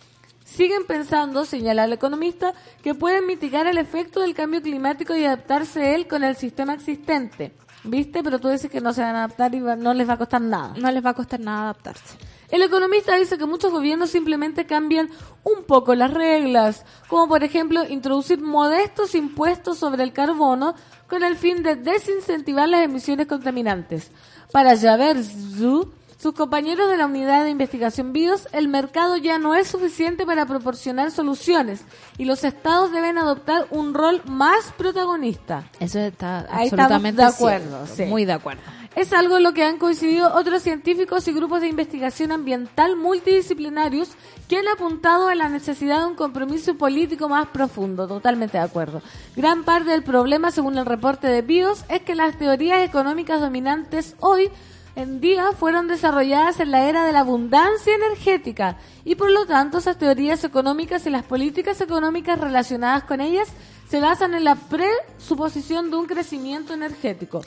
Siguen pensando, señala el economista, que pueden mitigar el efecto del cambio climático y adaptarse él con el sistema existente. ¿Viste? Pero tú dices que no se van a adaptar y no les va a costar nada. No les va a costar nada adaptarse. El economista dice que muchos gobiernos simplemente cambian un poco las reglas, como por ejemplo introducir modestos impuestos sobre el carbono con el fin de desincentivar las emisiones contaminantes. Para Javer Zhu, sus compañeros de la unidad de investigación BIOS, el mercado ya no es suficiente para proporcionar soluciones y los estados deben adoptar un rol más protagonista. Eso está Ahí absolutamente de acuerdo, cierto, sí. Muy de acuerdo. Es algo en lo que han coincidido otros científicos y grupos de investigación ambiental multidisciplinarios que han apuntado a la necesidad de un compromiso político más profundo. Totalmente de acuerdo. Gran parte del problema, según el reporte de BIOS, es que las teorías económicas dominantes hoy en día fueron desarrolladas en la era de la abundancia energética y por lo tanto esas teorías económicas y las políticas económicas relacionadas con ellas se basan en la presuposición de un crecimiento energético.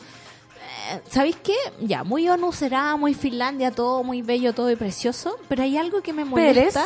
Eh, ¿Sabéis qué? Ya, muy ONU será, muy Finlandia, todo muy bello, todo y precioso, pero hay algo que me molesta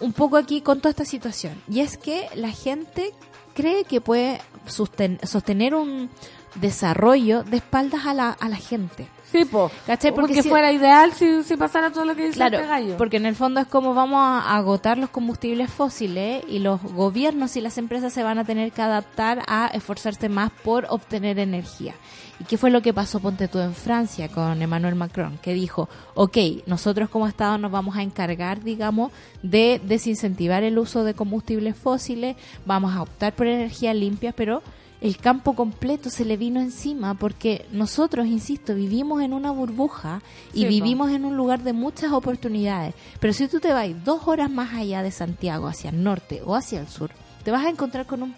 un poco aquí con toda esta situación, y es que la gente cree que puede sosten- sostener un desarrollo de espaldas a la, a la gente. Sí, po. ¿Cachai? Porque, Porque si- fuera ideal si, si pasara todo lo que dice Claro, este gallo. porque en el fondo es como vamos a agotar los combustibles fósiles y los gobiernos y las empresas se van a tener que adaptar a esforzarse más por obtener energía. ¿Y qué fue lo que pasó, ponte tú, en Francia con Emmanuel Macron? Que dijo, ok, nosotros como Estado nos vamos a encargar, digamos, de desincentivar el uso de combustibles fósiles, vamos a optar por energías limpias, pero el campo completo se le vino encima porque nosotros, insisto, vivimos en una burbuja y Sí, po. vivimos en un lugar de muchas oportunidades. Pero si tú te vas dos horas más allá de Santiago, hacia el norte o hacia el sur, te vas a encontrar con un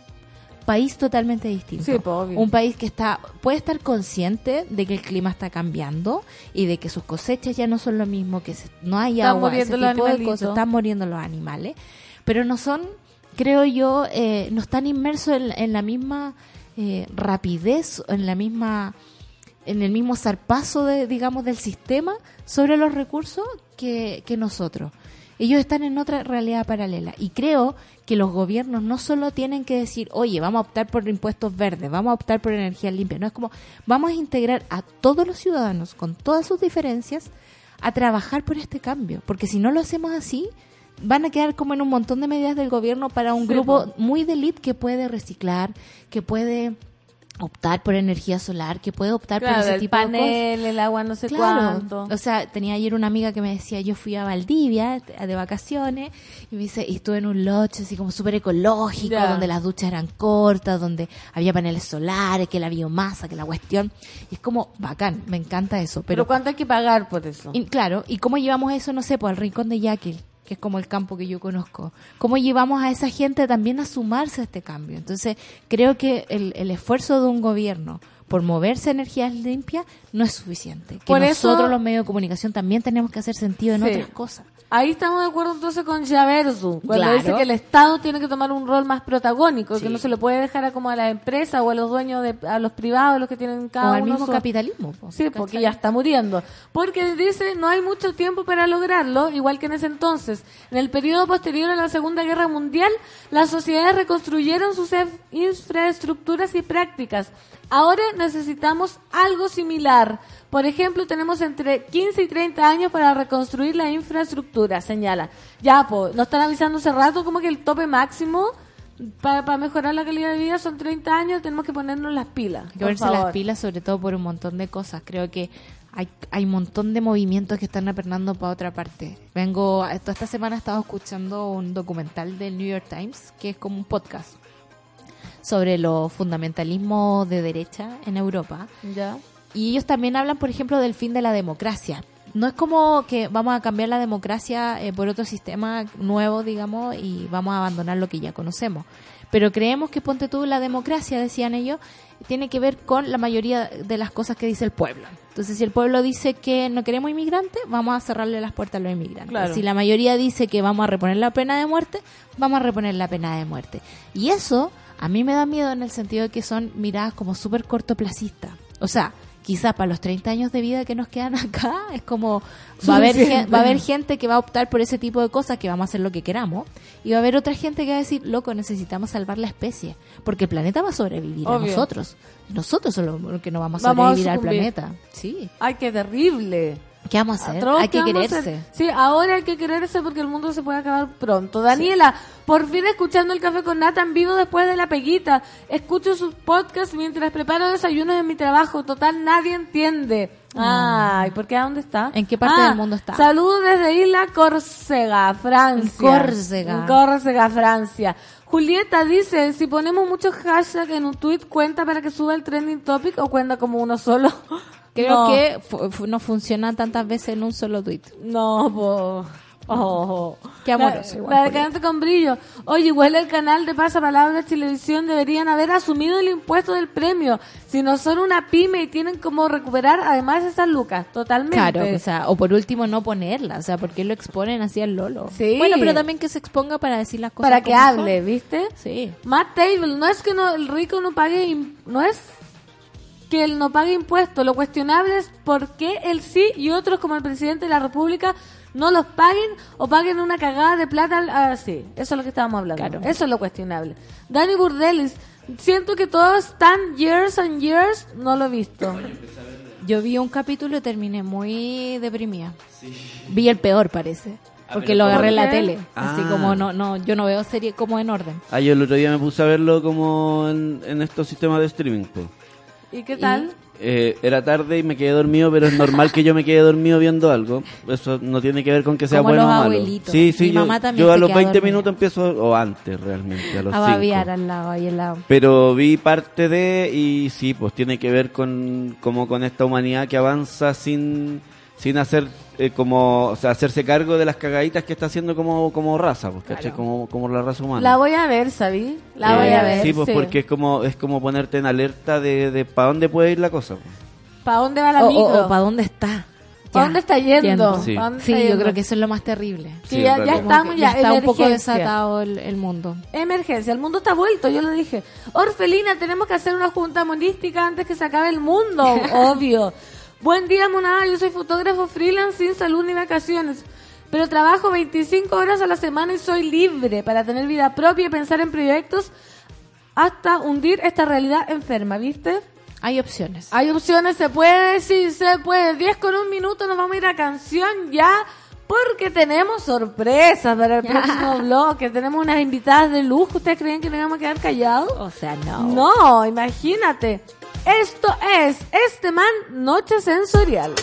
país totalmente distinto. Sí, po, un país que está puede estar consciente de que el clima está cambiando y de que sus cosechas ya no son lo mismo, que se- no hay Están agua, ese tipo de cosas, están muriendo los animales, pero no son, creo yo, eh, no están inmersos en, en la misma eh, rapidez, en la misma en el mismo zarpazo de, digamos, del sistema sobre los recursos que, que nosotros. Ellos están en otra realidad paralela. Y creo que los gobiernos no solo tienen que decir, oye, vamos a optar por impuestos verdes, vamos a optar por energía limpia. No es como, vamos a integrar a todos los ciudadanos con todas sus diferencias a trabajar por este cambio. Porque si no lo hacemos así, van a quedar como en un montón de medidas del gobierno para un Sí, grupo po. muy de elite que puede reciclar, que puede optar por energía solar, que puede optar Claro, por ese el tipo de cosas. panel, el agua no sé Claro, cuánto. o sea, tenía ayer una amiga que me decía, yo fui a Valdivia de vacaciones y me dice, y estuve en un lodge así como súper ecológico, donde las duchas eran cortas, donde había paneles solares, que la biomasa, que la cuestión, y es como bacán, me encanta eso, Pero pero, ¿cuánto hay que pagar por eso? y, claro, ¿y cómo llevamos eso, no sé, pues al rincón de Yaquil? Es como el campo que yo conozco. ¿Cómo llevamos a esa gente también a sumarse a este cambio? Entonces, creo que el, el esfuerzo de un gobierno por moverse energías limpias no es suficiente. Que Por eso- nosotros los medios de comunicación también tenemos que hacer sentido en Sí. otras cosas. Ahí estamos de acuerdo entonces con Javerzu, cuando Claro. dice que el Estado tiene que tomar un rol más protagónico, Sí. que no se le puede dejar a como a la empresa o a los dueños, de, a los privados, los que tienen cada o al uno mismo su- capitalismo. po, Sí, porque ya está muriendo. Porque dice, no hay mucho tiempo para lograrlo, igual que en ese entonces. En el periodo posterior a la Segunda Guerra Mundial, las sociedades reconstruyeron sus ef- infraestructuras y prácticas. Ahora necesitamos algo similar. Por ejemplo, tenemos entre 15 y 30 años para reconstruir la infraestructura, señala. Ya, pues, nos están avisando hace rato como que el tope máximo para, mejorar la calidad de vida son 30 años, tenemos que ponernos las pilas. Hay que favor. las pilas, sobre todo por un montón de cosas. Creo que hay, hay un montón de movimientos que están apernando para otra parte. Vengo, toda esta semana he estado escuchando un documental del New York Times, que es como un podcast sobre los fundamentalismos de derecha en Europa. Ya. Y ellos también hablan, por ejemplo, del fin de la democracia. No es como que vamos a cambiar la democracia eh, por otro sistema nuevo, digamos, y vamos a abandonar lo que ya conocemos. Pero creemos que, ponte tú, la democracia, decían ellos, tiene que ver con la mayoría de las cosas que dice el pueblo. Entonces, si el pueblo dice que no queremos inmigrantes, vamos a cerrarle las puertas a los inmigrantes. Claro. Si la mayoría dice que vamos a reponer la pena de muerte, vamos a reponer la pena de muerte. Y eso a mí me da miedo en el sentido de que son miradas como súper cortoplacistas. O sea, quizás para los 30 años de vida que nos quedan acá, es como va a, haber, va a haber gente que va a optar por ese tipo de cosas, que vamos a hacer lo que queramos, y va a haber otra gente que va a decir, loco, necesitamos salvar la especie, porque el planeta va a sobrevivir a nosotros. Nosotros somos los que no vamos a Vamos a sobrevivir al planeta. Sí. Ay, qué terrible. ¿Qué vamos a hacer? Atroz, Hay ¿qué que quererse. Sí, ahora hay que quererse porque el mundo se puede acabar pronto. Daniela, por fin escuchando el café con nata en vivo después de la peguita. Escucho sus podcasts mientras preparo desayunos en mi trabajo. Total, nadie entiende. Ay, ¿por qué? ¿A dónde está? ¿En qué parte Ah, del mundo está? Saludos desde Isla Córcega, Francia. Córcega. Córcega, Francia. Julieta dice, si ponemos muchos hashtags en un tweet, ¿cuenta para que suba el trending topic o cuenta como uno solo? Creo No. que fu- no funciona tantas veces en un solo tweet. No, po. Oh. Qué amoroso La- igual, La, con brillo. Oye, igual el canal de Pasapalabra Televisión deberían haber asumido el impuesto del premio. Si no son una pyme y tienen como recuperar además esas lucas. Totalmente. Claro, o sea, o por último no ponerla, o sea, porque lo exponen así al lolo. Sí. Bueno, pero también que se exponga para decir las cosas. para que hable, son. ¿viste? Sí. Matt Table, no es que no, el rico no pague, no es que él no pague impuestos, lo cuestionable es por qué él sí y otros como el presidente de la República no los paguen o paguen una cagada de plata así. Eso es lo que estábamos hablando. Claro. Eso es lo cuestionable. Dani Burdelis, siento que todos están years and years, no lo he visto. Yo vi un capítulo y terminé muy deprimida. Vi el peor, parece. Porque lo agarré en la tele. Así Ah. como no, no, yo no veo serie como en orden. Ah, yo el otro día me puse a verlo como en, en estos sistemas de streaming. pues. ¿Y qué tal? Eh, era tarde y me quedé dormido, pero es normal que yo me quede dormido viendo algo. Eso no tiene que ver con que sea Como bueno los o malo. abuelitos. Sí, sí, Mi yo, mamá también yo a los queda 20 dormida. minutos empiezo, o antes realmente, a los A 5. babear al lado, ahí al lado. Pero vi parte de y sí, pues tiene que ver con como con esta humanidad que avanza sin sin hacer eh, como, o sea, hacerse cargo de las cagaditas que está haciendo como como raza, pues, ¿cachai? Como como la raza humana. La voy a ver, ¿sabí? La Eh, voy a ver. Sí, pues porque es como es como ponerte en alerta de, de para dónde puede ir la cosa. pues. ¿Para dónde va la O, micro? para dónde está. ¿Para Ya, dónde está yendo? Sí. ¿Pa' dónde Sí, está yo yendo? creo que eso es lo más terrible. Sí, Sí, ya, ya estamos ya, está un poco desatado el, el mundo. Emergencia, el mundo está vuelto, yo lo dije. Orfelina, tenemos que hacer una junta monística antes que se acabe el mundo, obvio. Buen día, monada, yo soy fotógrafo freelance sin salud ni vacaciones. Pero trabajo 25 horas a la semana y soy libre para tener vida propia y pensar en proyectos hasta hundir esta realidad enferma, ¿viste? Hay opciones. Hay opciones, se puede, sí, se puede. 10 con un minuto, nos vamos a ir a canción ya. Porque tenemos sorpresas para el próximo bloque. Tenemos unas invitadas de lujo. ¿Ustedes creen que nos vamos a quedar callados? O sea, no. No, imagínate. Esto es Este Man Noche Sensorial.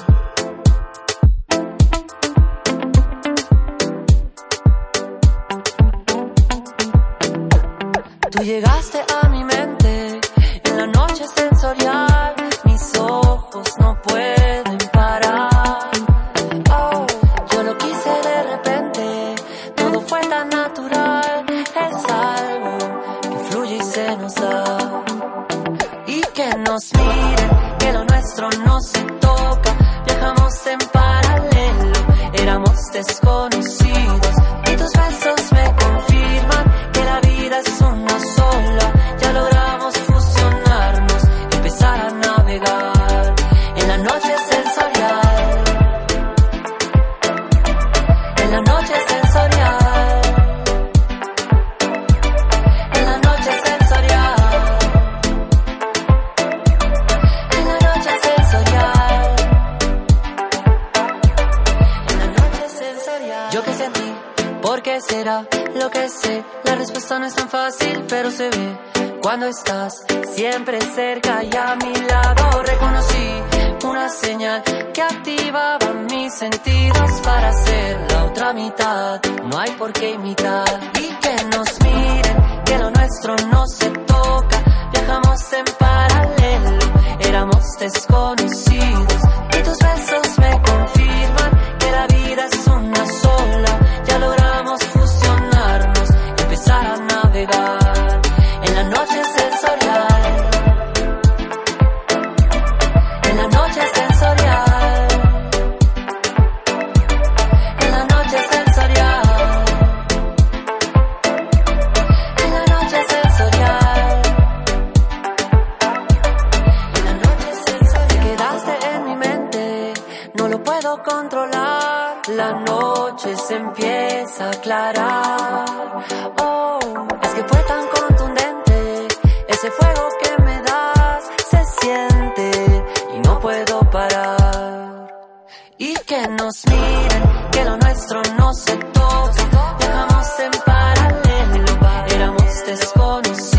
Tú llegaste a mi mente en la noche sensorial. Miren, que lo nuestro no se toca. Viajamos en paralelo, éramos desconocidos. Es tan fácil, pero se ve cuando estás siempre cerca y a mi lado. Reconocí una señal que activaba mis sentidos para ser la otra mitad. No hay por qué imitar y que nos miren, que lo nuestro no se toca. Viajamos en paralelo, éramos desconocidos. Y tus besos controlar. La noche se empieza a aclarar. Oh, es que fue tan contundente ese fuego que me das. Se siente y no puedo parar. Y que nos miren, que lo nuestro no se toque. Dejamos en paralelo, éramos desconocidos.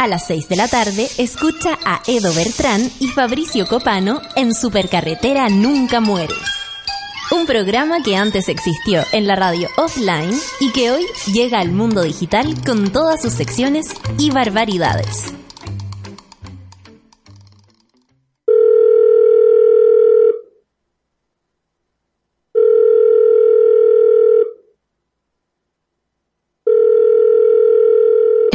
A las 6 de la tarde escucha a Edo Bertrán y Fabricio Copano en Supercarretera Nunca Muere. Un programa que antes existió en la radio offline y que hoy llega al mundo digital con todas sus secciones y barbaridades.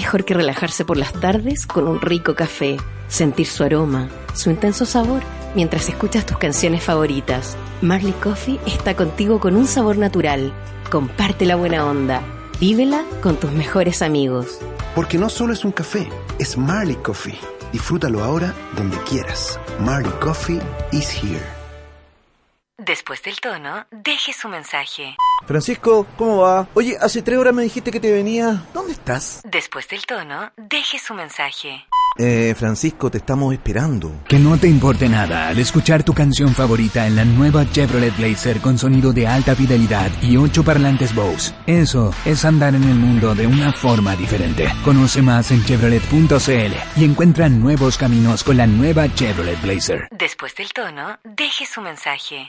Mejor que relajarse por las tardes con un rico café, sentir su aroma, su intenso sabor, mientras escuchas tus canciones favoritas. Marley Coffee está contigo con un sabor natural. Comparte la buena onda. Vívela con tus mejores amigos. Porque no solo es un café, es Marley Coffee. Disfrútalo ahora donde quieras. Marley Coffee is here. Después del tono, deje su mensaje. Francisco, ¿cómo va? Oye, hace tres horas me dijiste que te venía. ¿Dónde estás? Después del tono, deje su mensaje. Eh, Francisco, te estamos esperando. Que no te importe nada al escuchar tu canción favorita en la nueva Chevrolet Blazer con sonido de alta fidelidad y ocho parlantes Bose. Eso es andar en el mundo de una forma diferente. Conoce más en chevrolet.cl y encuentra nuevos caminos con la nueva Chevrolet Blazer. Después del tono, deje su mensaje.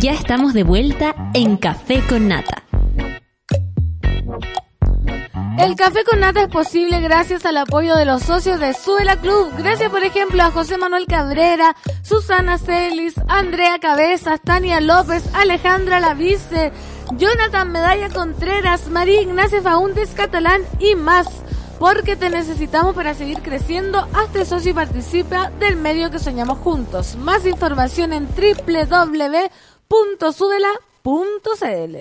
Ya estamos de vuelta en Café con Nata. El café con nata es posible gracias al apoyo de los socios de Suela Club. Gracias, por ejemplo, a José Manuel Cabrera, Susana Celis, Andrea Cabezas, Tania López, Alejandra Lavice, Jonathan Medalla Contreras, María Ignacia Faúndez Catalán y más. Porque te necesitamos para seguir creciendo. Hazte socio y participa del medio que soñamos juntos. Más información en www.sudela.cl.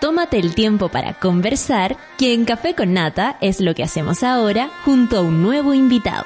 Tómate el tiempo para conversar, que en Café con Nata es lo que hacemos ahora junto a un nuevo invitado.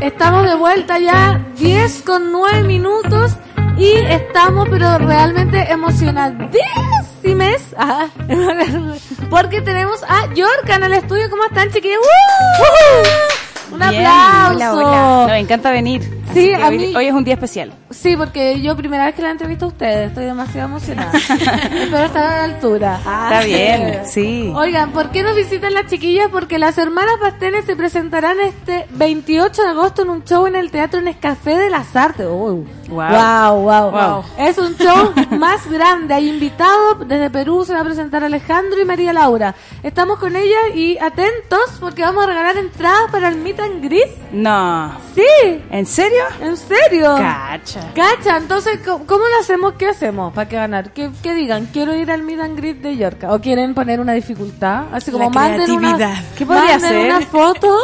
Estamos de vuelta ya, 10 con 9 minutos y estamos pero realmente emocionadísimes ah, porque tenemos a Yorka en el estudio. ¿Cómo están, chiquillos? ¡Uh! Un Bien, aplauso. Hola, hola. No, me encanta venir. Sí, a hoy, mí- hoy es un día especial. Sí, porque yo primera vez que la entrevisto a ustedes, estoy demasiado emocionada. Espero estar a la altura. Está bien, sí. Oigan, ¿por qué nos visitan las chiquillas? Porque las hermanas Pasteles se presentarán este 28 de agosto en un show en el Teatro Nescafé de las Artes. Uy. Wow. Wow, wow, Wow. Es un show más grande. Hay invitados desde Perú, se va a presentar Alejandro y María Laura. Estamos con ellas y atentos porque vamos a regalar entradas para el Meet and Greet. No. Sí. ¿En serio? ¿En serio? Cacha. Cacha, entonces, ¿cómo, cómo lo hacemos? ¿Qué hacemos para que ganar? ¿Qué, qué digan? Quiero ir al Meet and Greet de Yorka. ¿O quieren poner una dificultad? Así como La manden una. ¿Qué podría manden ser? una foto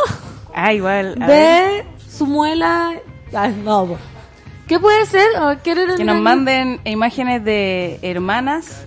Ah, igual. a ver. de su muela. Ay, no. ¿Qué puede ser? ¿O al Que nos and manden imágenes de hermanas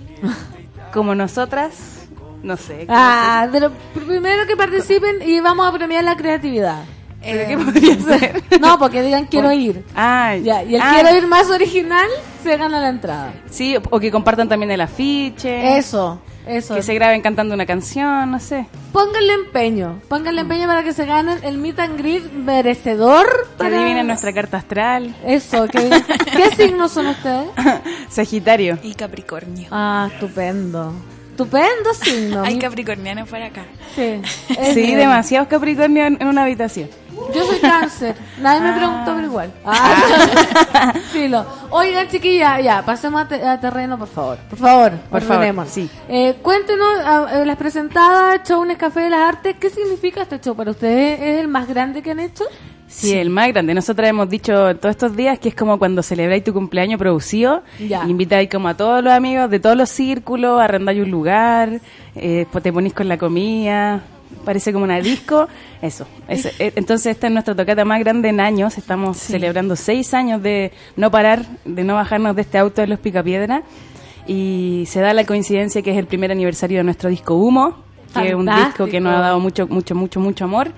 como nosotras. No sé. Ah, pero primero que participen y vamos a premiar la creatividad. ¿Pero qué podría ser? No, porque digan quiero ir. Ah, Ya, y el ah, quiero ir más original se gana la entrada. Sí, o que compartan también el afiche. Eso, eso. Que se graben cantando una canción, no sé. Pónganle empeño, pónganle empeño para que se ganen el meet and greet merecedor. Que Para... adivinen nuestra carta astral. Eso, que... ¿qué signos son ustedes? Sagitario. Y Capricornio. Ah, estupendo. Estupendo signo. Hay capricornianos por acá. Sí, es Sí, bien. demasiados Capricornio en, en una habitación. Yo soy cáncer. Nadie me preguntó, pero igual. Ah. Filo. Oigan, chiquilla, ya, pasemos a, te- a terreno, por favor. Por favor, Por favor, sí. Eh, cuéntenos, a- las presentadas, Show Nescafé de las Artes, ¿qué significa este show para ustedes? ¿Es el más grande que han hecho? Sí, el más grande. Nosotras hemos dicho todos estos días que es como cuando celebráis tu cumpleaños producido. Ya. Invitáis como a todos los amigos de todos los círculos, arrendáis un lugar, eh, te ponís con la comida, parece como una disco. Eso. Eso. Eh, Entonces esta es nuestra tocata más grande en años. Estamos celebrando seis años de no parar, de no bajarnos de este auto de los Picapiedra. Y se da la coincidencia que es el primer aniversario de nuestro disco Humo, que es un disco que nos ha dado mucho, mucho, mucho, mucho amor.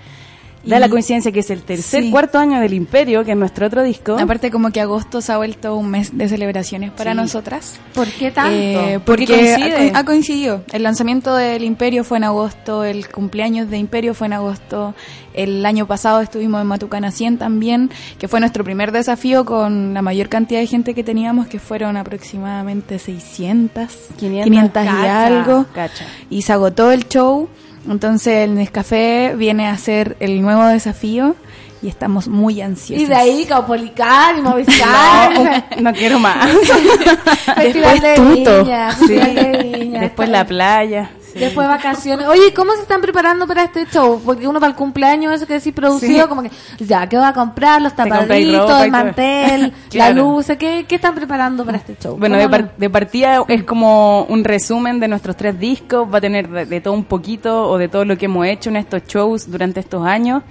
Da Y- la coincidencia que es el tercer, Sí. cuarto año del Imperio, que es nuestro otro disco. Aparte como que agosto se ha vuelto un mes de celebraciones para Sí. nosotras. ¿Por qué tanto? Eh, Porque porque coincide. ha, ha coincidido. El lanzamiento del Imperio fue en agosto, el cumpleaños de Imperio fue en agosto. El año pasado estuvimos en Matucana 100 también, que fue nuestro primer desafío con la mayor cantidad de gente que teníamos, que fueron aproximadamente 600, 500, y Cacha, algo. cacha. Y se agotó el show. Entonces el Nescafé viene a ser el nuevo desafío y estamos muy ansiosos. Y de ahí, Caupolicán y Movistar. No, no quiero más. Festival de Tuto. Viña, Sí. Festival de Viña. Después la playa. Sí. Después vacaciones. Oye, ¿cómo se están preparando para este show? Porque uno para el cumpleaños, eso que decís producido, Sí. como que, ya, ¿qué va a comprar? Los tapaditos, el mantel, Claro. la luz, ¿qué, ¿qué están preparando para este show? Bueno, ¿Cómo de, par- de partida es como un resumen de nuestros tres discos, va a tener de, de todo un poquito o de todo lo que hemos hecho en estos shows durante estos años.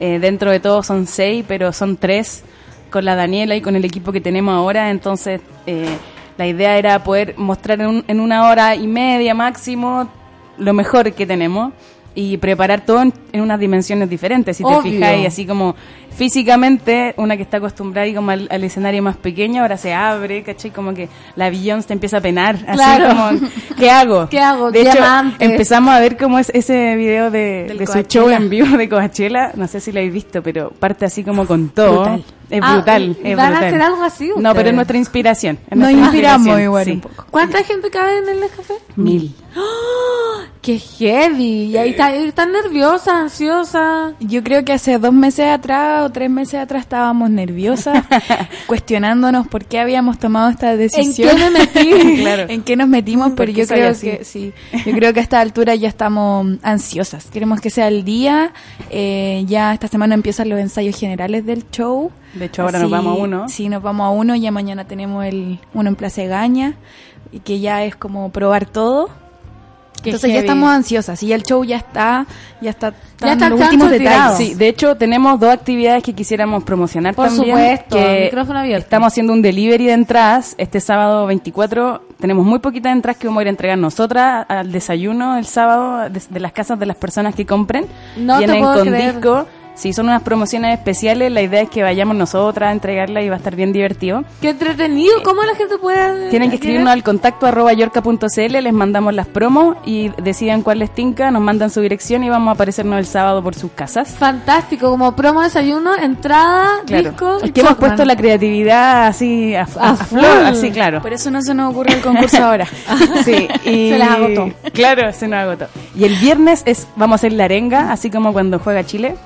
Eh, dentro de todo son seis, pero son tres con la Daniela y con el equipo que tenemos ahora, entonces eh, la idea era poder mostrar en, un- en una hora y media máximo lo mejor que tenemos. y preparar todo en, en unas dimensiones diferentes. Si te fijáis, así como físicamente, una que está acostumbrada y como al, al escenario más pequeño, ahora se abre, ¿cachai? Como que la Beyoncé te empieza a penar. Así Claro. como, ¿qué hago? ¿Qué hago? De hecho, empezamos a ver cómo es ese video de, de su show en vivo de Coachella. No sé si lo habéis visto, pero parte así como con todo. Brutal. Es Ah, brutal. ¿y es van a brutal. hacer algo así No, ustedes? pero es nuestra inspiración. es Nos nuestra inspiramos inspiración, igual sí. un poco. ¿Cuánta gente cabe en el café? Mil. ¡Ah! ¡Qué heavy! Y ahí está, y está nerviosa, ansiosa. Yo creo que hace dos meses atrás o tres meses atrás estábamos nerviosas, cuestionándonos por qué habíamos tomado esta decisión. qué me metí? Claro. en qué nos metimos, ¿Por pero qué yo creo así? que sí. Yo creo que a esta altura ya estamos ansiosas. Queremos que sea el día. eh, ya esta semana empiezan los ensayos generales del show. De hecho, ahora nos vamos a uno. Sí, nos vamos a uno. Ya mañana tenemos el uno en Plaza Gaña, y que ya es como probar todo. Qué Entonces ya estamos ansiosas y el show ya está, ya está, Ya está los últimos detalles. Sí, de hecho tenemos dos actividades que quisiéramos promocionar Por también. supuesto, que micrófono abierto. Estamos haciendo un delivery de entradas este sábado 24. Tenemos muy poquitas entradas que vamos a ir a entregar nosotras al desayuno el sábado de, de las casas de las personas que compren. No te Vienen puedo con creer. disco. Sí, son unas promociones especiales. La idea es que vayamos nosotras a entregarla y va a estar bien divertido. ¡Qué entretenido! ¿Cómo la gente puede...? Tienen que escribirnos al contacto arroba yorca.cl, les mandamos las promos y deciden cuál les tinca, nos mandan su dirección y vamos a aparecernos el sábado por sus casas. Fantástico, como promo desayuno, entrada, Claro. disco Es que hemos puesto la creatividad así a, a- a full. flor, así claro. Por eso no se nos ocurre el concurso ahora. Sí, y Se las agotó. Claro, se nos agotó. Y el viernes es vamos a hacer la arenga, así como cuando juega Chile.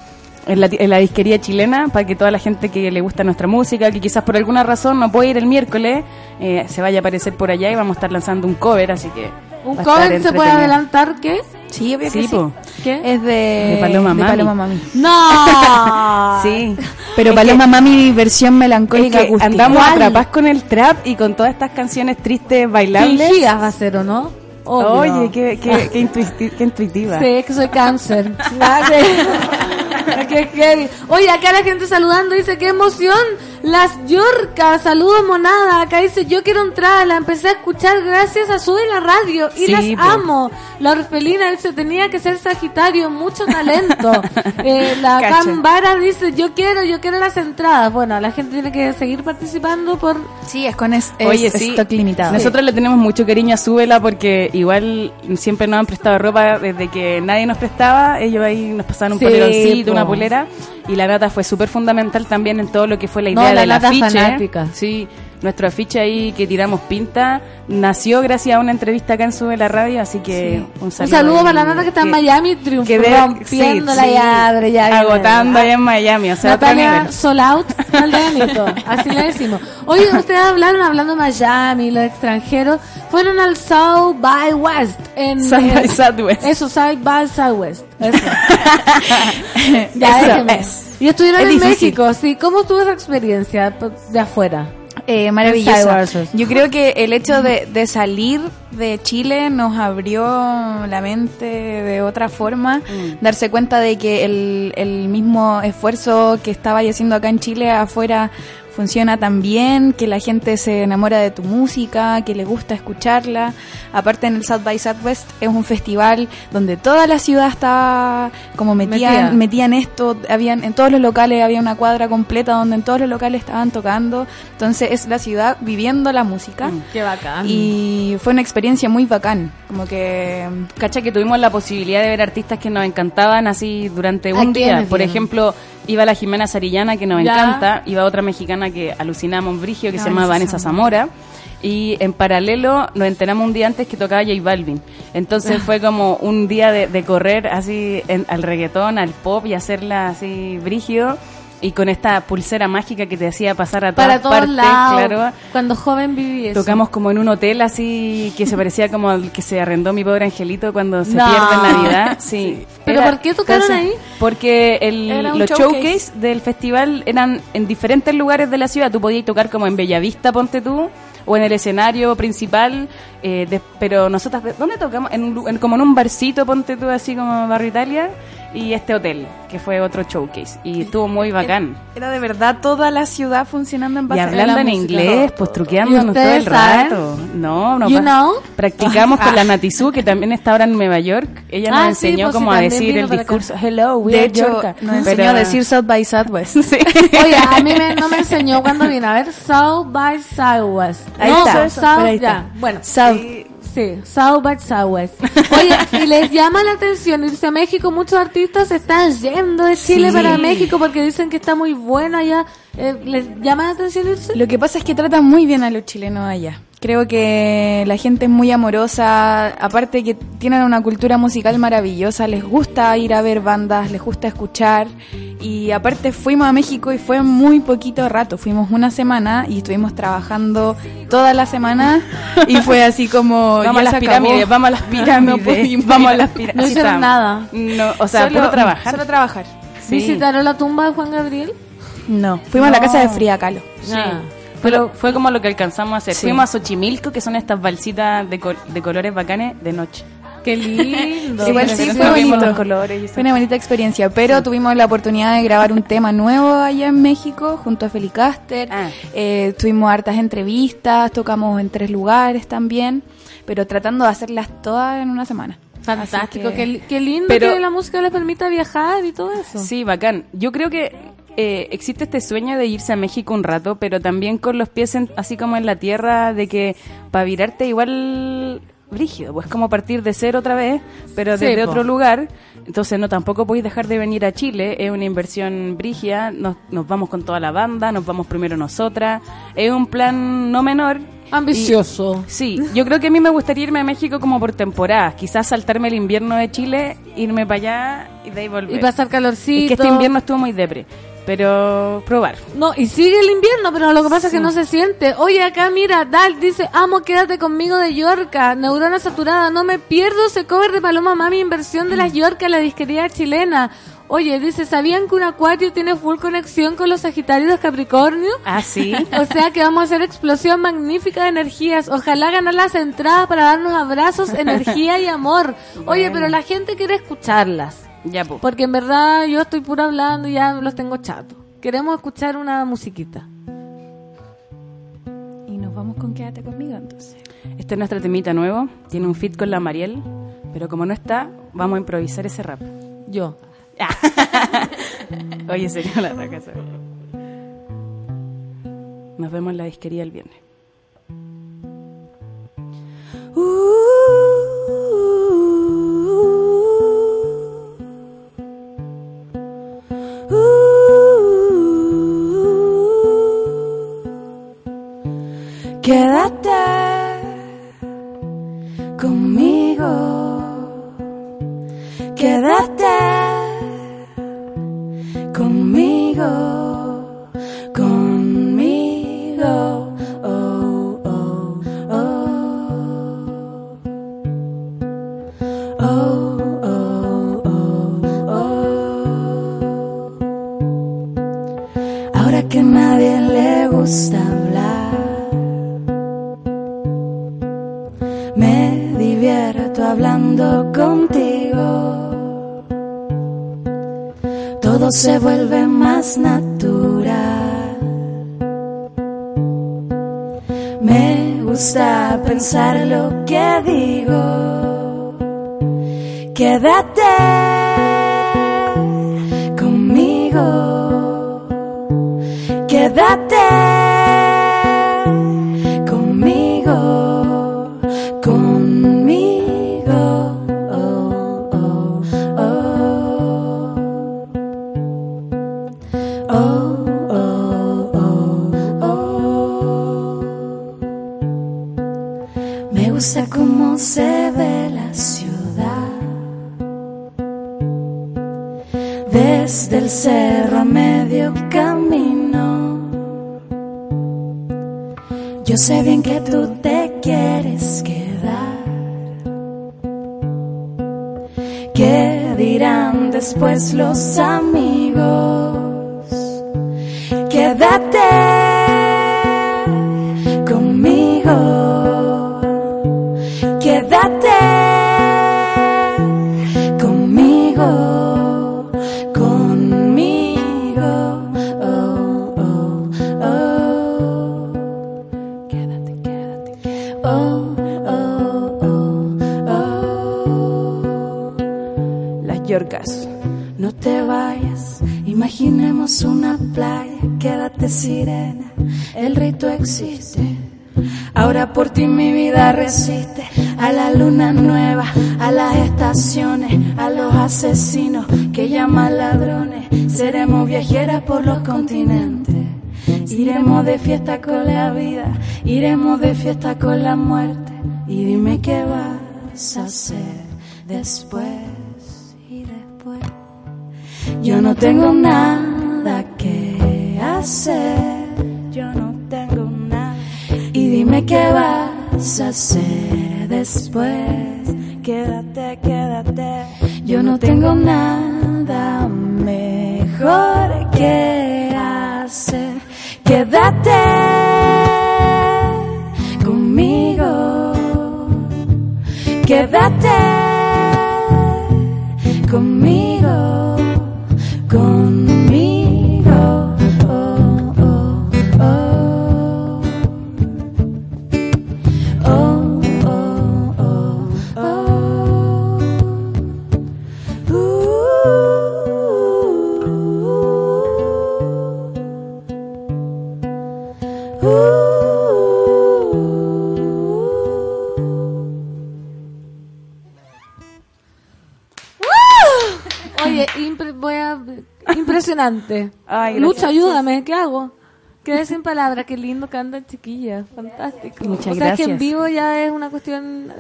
En la, en la disquería chilena, para que toda la gente que le gusta nuestra música, que quizás por alguna razón no puede ir el miércoles, eh, se vaya a aparecer por allá y vamos a estar lanzando un cover, así que... ¿Un cover se puede adelantar qué? Sí, obvio Sí, que sí. ¿Qué? Es de, De Paloma Mami. Paloma Mami. ¡No! Sí. Pero Es Paloma que- Mami versión Es melancólica que acústica. andamos ¿Cuál? atrapadas con el trap y con todas estas canciones tristes bailables. Fingidas va a ser, ¿o no? Obvio. Oye, qué, qué, qué intuitiva. Sí, es que soy cáncer. Oye, acá la gente saludando dice, qué emoción. Las Yorcas, saludos monada. Acá dice, yo quiero entrar, la empecé a escuchar gracias a Sube la Radio y Sí, las po. amo. La orfelina dice, tenía que ser Sagitario, mucho talento. Eh, la. Cambara dice, yo quiero, yo quiero las entradas. Bueno, la gente tiene que seguir participando por... Sí, es con es, es Oye, sí. stock limitado. Nosotros le tenemos mucho cariño a Súbela porque igual siempre nos han prestado ropa desde que nadie nos prestaba. Ellos ahí nos pasaban un Sí, poleroncito, po. una polera. Y la nata fue súper fundamental también en todo lo que fue la No, la Nata afiche. fanática. Sí, nuestro afiche ahí que tiramos pinta nació gracias a una entrevista acá en Sube la Radio. Así que un Un saludo. saludo ahí para la nota que está en Miami, sí, ya, abre, ya viene. Agotando allá en Miami, o sea, Natalia Out Danito, así le decimos. Oye, ustedes hablaron, hablando de Miami, los extranjeros, fueron al South by West. En, South by Southwest. Eso, South by Southwest. Eso. ya, Eso es. Y estuvieron Es en difícil. México, sí. ¿Cómo estuvo esa experiencia de afuera? Eh, maravillosa. Yo creo que el hecho de, de salir de Chile nos abrió la mente de otra forma, darse cuenta de que el, el mismo esfuerzo que estaba haciendo acá en Chile afuera funciona tan bien, que la gente se enamora de tu música, que le gusta escucharla. Aparte en el South by Southwest es un festival donde toda la ciudad está como Metida. metida en esto, habían en todos los locales había una cuadra completa donde en todos los locales estaban tocando, entonces es la ciudad viviendo la música. Qué bacán. Y fue una experiencia muy bacán, como que Cacha que tuvimos la posibilidad de ver artistas que nos encantaban así durante ¿A un día. Por ejemplo, iba la Jimena Sarillana, que nos Ya. encanta, iba otra mexicana que alucinamos brigio, que se llama Vanessa Zamora. Y en paralelo nos enteramos un día antes que tocaba J Balvin. Entonces fue como un día de, de correr así en- al reggaetón, al pop y hacerla así brigio. Y con esta pulsera mágica que te hacía pasar a todas Para todos partes, lados. claro. Cuando joven viví eso. Tocamos como en un hotel así que se parecía como al que se arrendó mi pobre angelito cuando se No. pierde en Navidad. Sí. ¿Pero por qué tocaron ahí? Porque el, Era los showcase. showcase del festival eran en diferentes lugares de la ciudad. Tú podías tocar como en Bellavista, ponte tú, o en el escenario principal. eh, de- pero nosotras, ¿de- ¿dónde tocamos? En en- como en un barcito, ponte tú, así como Barrio Italia. Y este hotel, que fue otro showcase. Y estuvo muy bacán. Era de verdad toda la ciudad funcionando en base Y a la hablando en música. inglés, pues truqueándonos ¿Y todo el saben? rato. No, no. You know? Practicamos con la Natizú, que también está ahora en Nueva York. Ella nos Ah, sí, enseñó pues sí, cómo a decir el para acá. discurso. Hello, we De are hecho, Yorka". nos enseñó a decir South by Southwest. Oye, a mí me- no me enseñó cuando vine. A ver, South by Southwest. Ahí no, está, pues, South, ahí está. ya. Bueno, South. Sí, sí, South by Southwest. Oye, y les llama la atención irse a México. Muchos artistas se están yendo de Chile Sí. para México porque dicen que está muy bueno allá. Eh, ¿Les llama la atención irse? Lo que pasa es que tratan muy bien a los chilenos allá. Creo que la gente es muy amorosa, aparte que tienen una cultura musical maravillosa, les gusta ir a ver bandas, les gusta escuchar y aparte fuimos a México y fue muy poquito rato, fuimos una semana y estuvimos trabajando toda la semana y fue así como Vamos a las pirámides, vamos a las pirámides. No pudimos vamos a las pirámides. No hicieron nada. No, o sea, Solo- puro trabajar. Solo trabajar. Sí. ¿Visitaron la tumba de Juan Gabriel? No, fuimos a la casa de Frida Kahlo. Sí. Ah. Fue, lo- fue como lo que alcanzamos a hacer. Sí. Fuimos a Xochimilco, que son estas balsitas de, col- de colores bacanes de noche. Qué lindo. Igual Sí, sí, pero fue bonito. los colores y. Fue una bonita experiencia, pero tuvimos la oportunidad de grabar un tema nuevo allá en México junto a Feli Caster. Ah. Eh, tuvimos hartas entrevistas, tocamos en tres lugares también, pero tratando de hacerlas todas en una semana. Fantástico, que- qué, qué lindo Pero- que la música les permita viajar y todo eso. Sí, bacán. Yo creo que eh, existe este sueño de irse a México un rato, pero también con los pies en- así como en la tierra, de que para virarte igual brígido, pues como partir de cero otra vez, pero desde otro lugar. Entonces no tampoco podéis dejar de venir a Chile, es una inversión brígida, nos, nos vamos con toda la banda, nos vamos primero nosotras, es un plan no menor. Ambicioso. Y- sí, yo creo que a mí me gustaría irme a México como por temporadas, quizás saltarme el invierno de Chile, irme para allá y de ahí volver. Y pasar calorcito. Es que este invierno estuvo muy depre. Pero probar. No, y sigue el invierno, pero lo que pasa es que no se siente. Oye, acá mira, Dal dice, amo, quédate conmigo de Yorca, neurona saturada, no me pierdo ese cover de Paloma Mami, inversión de las Yorca, la disquería chilena. Oye, dice, ¿sabían que un acuario tiene full conexión con los Sagitarios Capricornio? Ah, sí. O sea que vamos a hacer explosión magnífica de energías. Ojalá ganar las entradas para darnos abrazos, energía y amor. Oye, Bueno. pero la gente quiere escucharlas. Ya, po. Porque en verdad yo estoy puro hablando y ya los tengo chatos. Queremos escuchar una musiquita. Y nos vamos con Quédate conmigo entonces. Este es nuestro temita nuevo. Tiene un fit con la Mariel. Pero como no está, vamos a improvisar ese rap. Yo. Oye, sería la raca. esa. Nos vemos en la disquería el viernes. Quédate conmigo. Quédate conmigo. Se vuelve más natural. Me gusta pensar lo que digo. Quédate conmigo. Quédate después los a la luna nueva, a las estaciones, a los asesinos que llaman ladrones. Seremos viajeras por los continentes. Iremos de fiesta con la vida, iremos de fiesta con la muerte. Y dime qué vas a hacer después y después. Yo no tengo nada que hacer, yo no tengo nada. Y dime qué vas hacer después. Quédate, quédate. Yo no tengo nada mejor que hacer. Quédate conmigo. Quédate. Conmigo. Impresionante. Ay, Lucha, ayúdame, ¿qué hago? Quedé sin palabras, qué lindo cantan chiquillas, fantástico. Muchas o sea que en gracias. vivo ya es una cuestión...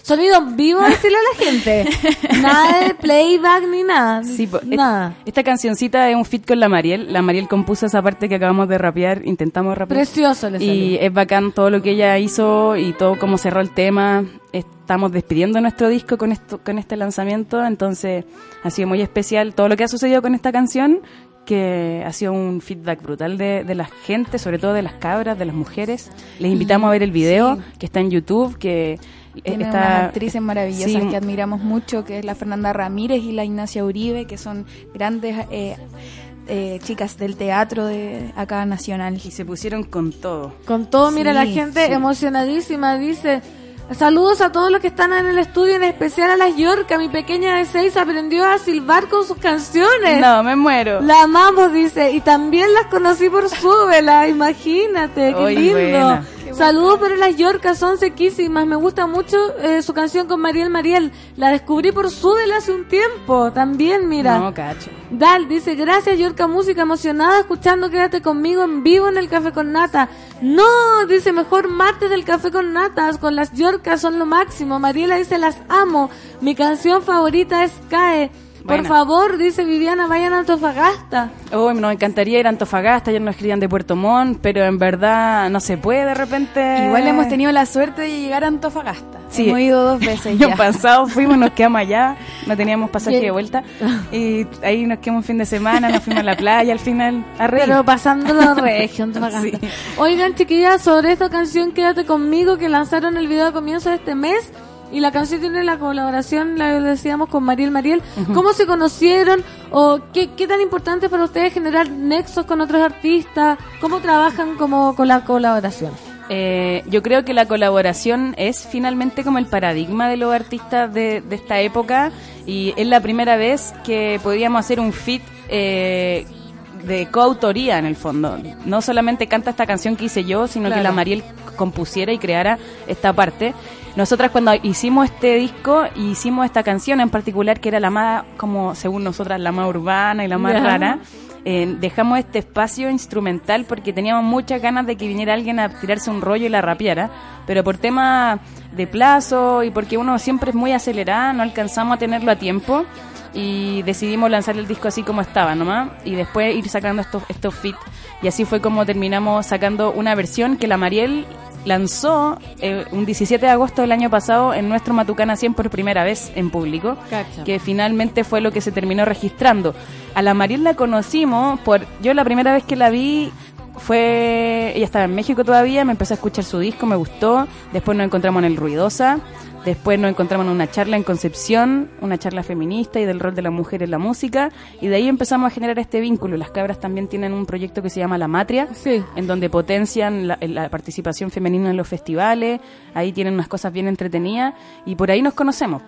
Sonido en vivo, decirle a la gente. nada de playback ni nada. Sí, nada. Esta cancioncita es un fit con la Mariel. La Mariel compuso esa parte que acabamos de rapear, intentamos rapear. Precioso le Y salió. es bacán todo lo que ella hizo y todo cómo cerró el tema. Estamos despidiendo nuestro disco con esto, con este lanzamiento, entonces ha sido muy especial todo lo que ha sucedido con esta canción, que ha sido un feedback brutal de, de la gente, sobre todo de las cabras, de las mujeres. Les invitamos a ver el video Sí. que está en YouTube, que Tiene está unas actrices maravillosas Sí, que admiramos mucho, que es la Fernanda Ramírez y la Ignacia Uribe, que son grandes eh, eh, chicas del teatro de acá nacional. Y se pusieron con todo. Con todo, mira, la gente sí. emocionadísima dice... Saludos a todos los que están en el estudio, en especial a las Yorka. Mi pequeña de seis aprendió a silbar con sus canciones. No, me muero. La amamos, dice. Y también las conocí por Súbela, imagínate, qué lindo. buena. Saludos para las Yorkas, son sequísimas. Me gusta mucho eh, su canción con Mariel Mariel. La descubrí por Súbela hace un tiempo. También, mira. No, cacho. Dal dice, gracias Yorka Música, emocionada escuchando Quédate conmigo en vivo en el Café con Nata. No, dice, mejor martes del Café con Natas, con las Yorkas son lo máximo. Mariela dice, las amo. Mi canción favorita es Cae. Por Buena. favor, dice Viviana, vayan a Antofagasta. Oh, nos encantaría ir a Antofagasta, ya nos escribían de Puerto Montt, pero en verdad no se puede de repente. Igual hemos tenido la suerte de llegar a Antofagasta. Sí. Hemos ido dos veces El año ya. pasado fuimos, nos quedamos allá, no teníamos pasaje de vuelta. Y ahí nos quedamos un fin de semana, nos fuimos a la playa al final a reír. Pero pasándolo regio, Antofagasta. Oigan, chiquillas, sobre esta canción Quédate conmigo que lanzaron el video a comienzo de este mes y la canción tiene la colaboración, la decíamos, con Mariel Mariel. ¿Cómo se conocieron o qué, qué tan importante es para ustedes generar nexos con otros artistas? ¿Cómo trabajan como con la colaboración? Eh, yo creo que la colaboración es finalmente como el paradigma de los artistas de, de esta época y es la primera vez que podíamos hacer un fit eh, de coautoría en el fondo. No solamente canta esta canción que hice yo, sino que la Mariel compusiera y creara esta parte. Nosotras cuando hicimos este disco, hicimos esta canción en particular que era la más, como según nosotras, la más urbana y la más rara. Eh, dejamos este espacio instrumental porque teníamos muchas ganas de que viniera alguien a tirarse un rollo y la rapiara, pero por tema de plazo y porque uno siempre es muy acelerada, no alcanzamos a tenerlo a tiempo y decidimos lanzar el disco así como estaba nomás y después ir sacando estos, estos feats y así fue como terminamos sacando una versión que la Mariel lanzó eh, un 17 de agosto del año pasado en nuestro Matucana 100 por primera vez en público, Cacha. que finalmente fue lo que se terminó registrando. A la Mariel la conocimos por, yo la primera vez que la vi fue, ella estaba en México todavía, me empezó a escuchar su disco, me gustó, después nos encontramos en el Ruidosa, después nos encontramos en una charla en Concepción, una charla feminista y del rol de la mujer en la música, y de ahí empezamos a generar este vínculo. Las cabras también tienen un proyecto que se llama La Matria, en donde potencian la, la participación femenina en los festivales, ahí tienen unas cosas bien entretenidas, y por ahí nos conocemos.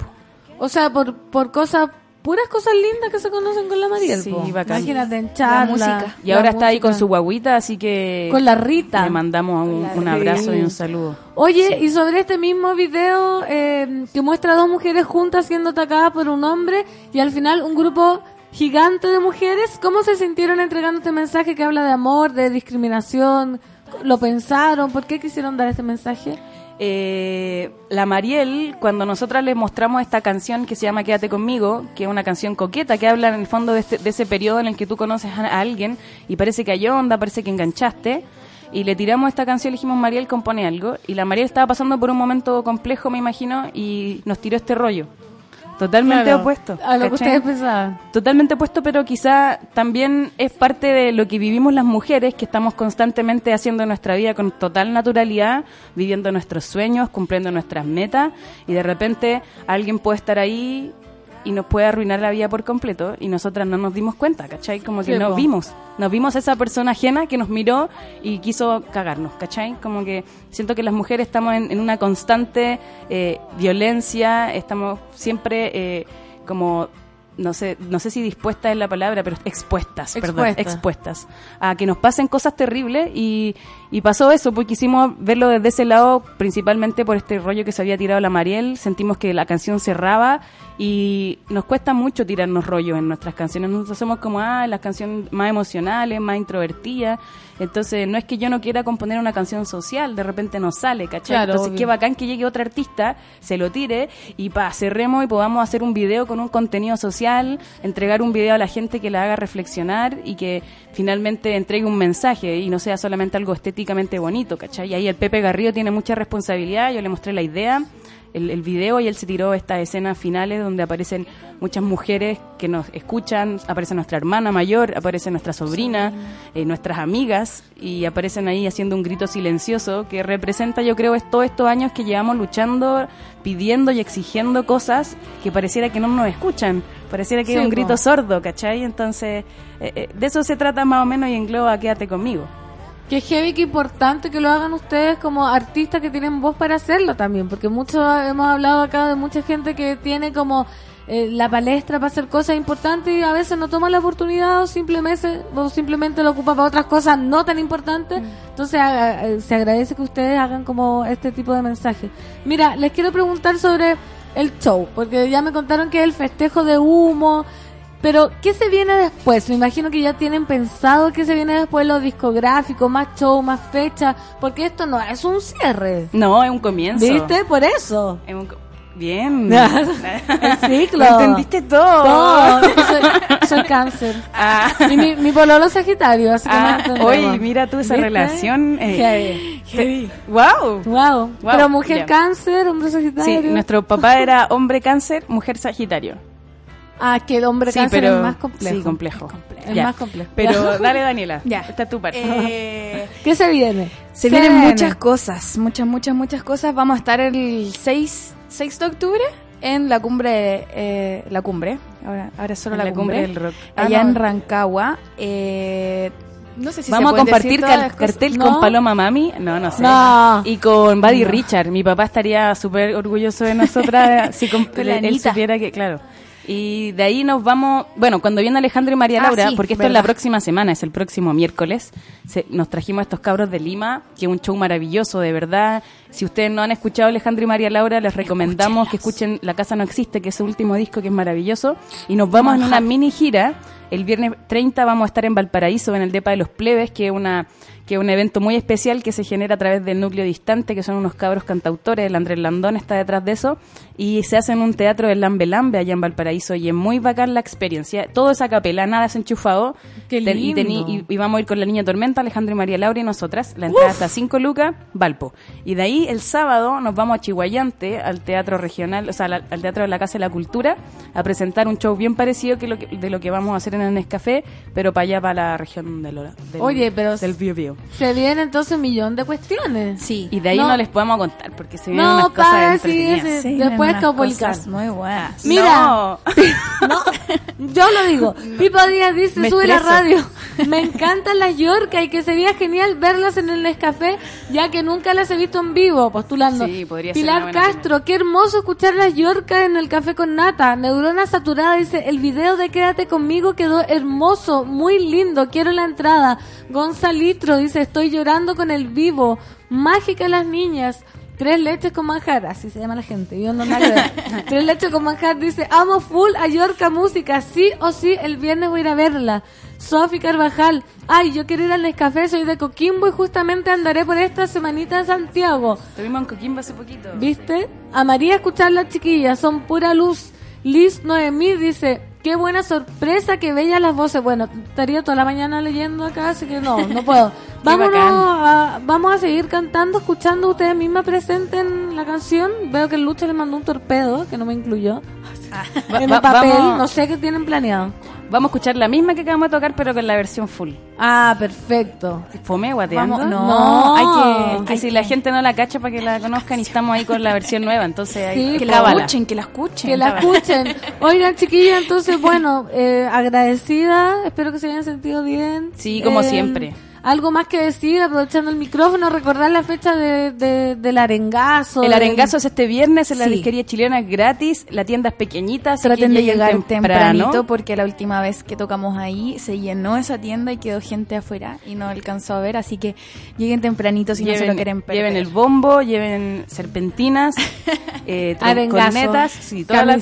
O sea, por, por cosas puras cosas lindas que se conocen con la Mariel. Sí, bacán. Imagínate en charla. música. Y ahora la está ahí con su guaguita, así que... Con la Rita. Le mandamos un, la un abrazo y un saludo. Oye, y sobre este mismo video eh, que muestra a dos mujeres juntas siendo atacadas por un hombre y al final un grupo gigante de mujeres, ¿cómo se sintieron entregando este mensaje que habla de amor, de discriminación? ¿Lo pensaron? ¿Por qué quisieron dar este mensaje? Eh, la Mariel, cuando nosotras le mostramos esta canción que se llama Quédate conmigo, que es una canción coqueta, que habla en el fondo de, este- de ese periodo en el que tú conoces a, alguien y parece que hay onda, parece que enganchaste, y le tiramos esta canción, le dijimos, Mariel, compone algo, y la Mariel estaba pasando por un momento complejo, me imagino, y nos tiró este rollo. Totalmente Claro, opuesto. A lo que ustedes pensaban. Totalmente opuesto, pero quizá también es parte de lo que vivimos las mujeres, que estamos constantemente haciendo nuestra vida con total naturalidad, viviendo nuestros sueños, cumpliendo nuestras metas, y de repente alguien puede estar ahí y nos puede arruinar la vida por completo, y nosotras no nos dimos cuenta, ¿cachai? Como que Sí, nos po. vimos, nos vimos a esa persona ajena que nos miró y quiso cagarnos, ¿cachai? Como que siento que las mujeres estamos en, en una constante eh, violencia, estamos siempre eh, como no sé, no sé si dispuesta es la palabra, pero expuestas, perdón, Expuestas. expuestas a que nos pasen cosas terribles y, y pasó eso, porque quisimos verlo desde ese lado, principalmente por este rollo que se había tirado la Mariel, sentimos que la canción cerraba y nos cuesta mucho tirarnos rollos en nuestras canciones, nosotros somos como, ah, las canciones más emocionales, más introvertidas, entonces no es que yo no quiera componer una canción social, de repente nos sale, ¿cachai? Claro, entonces obvio. qué bacán que llegue otro artista, se lo tire y pa, cerremos y podamos hacer un video con un contenido social, entregar un video a la gente que la haga reflexionar y que finalmente entregue un mensaje y no sea solamente algo estéticamente bonito, ¿cachai? Y ahí el Pepe Garrido tiene mucha responsabilidad, yo le mostré la idea, el, el video y él se tiró estas escenas finales donde aparecen muchas mujeres que nos escuchan, aparece nuestra hermana mayor, aparece nuestra sobrina, eh, nuestras amigas y aparecen ahí haciendo un grito silencioso que representa yo creo es todos estos años que llevamos luchando, pidiendo y exigiendo cosas que pareciera que no nos escuchan, pareciera que Sí, es un grito sordo, ¿cachai? Entonces eh, eh, de eso se trata más o menos y engloba Quédate conmigo. Que heavy, que importante que lo hagan ustedes como artistas que tienen voz para hacerlo también, porque mucho hemos hablado acá de mucha gente que tiene como eh, la palestra para hacer cosas importantes y a veces no toma la oportunidad o simplemente, o simplemente lo ocupa para otras cosas no tan importantes. Entonces haga- eh, se agradece que ustedes hagan como este tipo de mensajes. Mira, les quiero preguntar sobre el show, porque ya me contaron que es el festejo de humo. Pero, ¿qué se viene después? Me imagino que ya tienen pensado qué se viene después, los discográficos, más show, más fecha, porque esto no es un cierre. No, es un comienzo. ¿Viste? Por eso. Es un Bien. el ciclo. Lo entendiste todo. Todo. Soy, soy cáncer. Ah. Y mi, mi pololo es sagitario, así que Ah, oye, mira tú esa ¿Viste? relación. eh, Heavy. Wow. Wow. Wow, Pero mujer ya. cáncer, hombre sagitario. Sí, nuestro papá era hombre cáncer, mujer sagitario. Ah, que el hombre Sí, cáncer pero- es más complejo. sí, complejo. Es Ya. más complejo. Pero dale, Daniela. Ya. Esta es tu parte. Eh, ¿Qué se viene? Se ¿Qué vienen viene? muchas cosas, muchas, muchas, muchas cosas. Vamos a estar el 6, 6 de octubre en la cumbre, eh, la cumbre, ahora, ahora es solo En la, la cumbre del rock. Ah, allá no. en Rancagua. Eh, no sé si Vamos se a compartir cartel ¿No? con Paloma Mami. No, no sé. No. Y con Buddy No. Richard. Mi papá estaría súper orgulloso de nosotras si él supiera que, claro. Y de ahí nos vamos, bueno, cuando viene Alejandro y María Ah, Laura, sí, porque esto es la próxima semana, es el próximo miércoles, se- nos trajimos a estos cabros de Lima, que es un show maravilloso, de verdad. Si ustedes no han escuchado Alejandro y María Laura, les recomendamos que escuchen La Casa No Existe, que es su último disco, que es maravilloso. Y nos vamos en una mini gira. El viernes 30 vamos a estar en Valparaíso, en el Depa de los Plebes, que es una que es un evento muy especial que se genera a través del núcleo distante, que son unos cabros cantautores, el Andrés Landón está detrás de eso, y se hace en un teatro del Lambe Lambe allá en Valparaíso, y es muy bacán la experiencia, todo es a capela, nada es enchufado, Qué Ten- y, tení- lindo. y, y vamos a ir con la niña Tormenta, Alejandro y María Laura y nosotras, la entrada está a 5 lucas, Valpo, y de ahí el sábado nos vamos a Chihuayante, al teatro regional, o sea, la- al teatro de la Casa de la Cultura, a presentar un show bien parecido que lo que- de lo que vamos a hacer en el Nescafé, pero para allá, para la región del, del, Oye, pero del Biobío. se viene entonces un millón de cuestiones. Sí. Y de ahí No. no, les podemos contar porque se vienen No, unas cosas para, sí, entretenidas. ese- Sí, después unas Caupolicán. cosas Muy buenas. Mira, No. no, yo lo digo. Pipo Díaz dice, Me sube la radio. Me encantan las Yorca y que sería genial verlas en el Nescafé, ya que nunca las he visto en vivo, postulando. Sí, podría Pilar Castro, qué hermoso escuchar las Yorca en el café con nata. Neurona Saturada dice, el video de Quédate conmigo quedó hermoso, muy lindo, quiero la entrada. Gonzalitro dice, estoy llorando con el vivo. Mágica las niñas. Tres leches con manjar, así se llama la gente. Yo no nada. Tres leches con manjar dice, amo full a Yorca Música, sí o sí, el viernes voy a ir a verla. Sofi Carvajal, ay, yo quiero ir al Nescafé, soy de Coquimbo y justamente andaré por esta semanita en Santiago. Estuvimos en Coquimbo hace poquito. ¿Viste? A María escuchar las chiquillas, son pura luz. Liz Noemí dice, qué buena sorpresa, qué bellas las voces. Bueno, estaría toda la mañana leyendo acá, así que no, no puedo. Vámonos a, vamos a seguir cantando, escuchando. Ustedes mismas presenten la canción. Veo que el Lucha le mandó un torpedo, que no me incluyó. Va- en va- papel, vamos- no sé qué tienen planeado. Vamos a escuchar la misma que acabamos de tocar, pero con la versión full. Ah, perfecto. ¿Fome guateando? Vamos- no, hay que- que hay si la gente no la cacha para que la conozcan y estamos ahí con la versión nueva, entonces hay Sí, que la cábala. escuchen, que la escuchen. Que la escuchen. Oigan, chiquillas, entonces, bueno, eh, agradecida. Espero que se hayan sentido bien. Sí, como Eh, siempre. Algo más que decir, aprovechando el micrófono, recordar la fecha de, de- del arengazo. El del- arengazo es este viernes en la Sí. disquería chilena gratis, la tienda es pequeñita, así Traten que de llegar temprano. tempranito porque la última vez que tocamos ahí se llenó esa tienda y quedó gente afuera y no alcanzó a ver, así que lleguen tempranito si no se lo quieren perder. lleven el bombo, lleven serpentinas, eh, Arengazo, sí, toda la-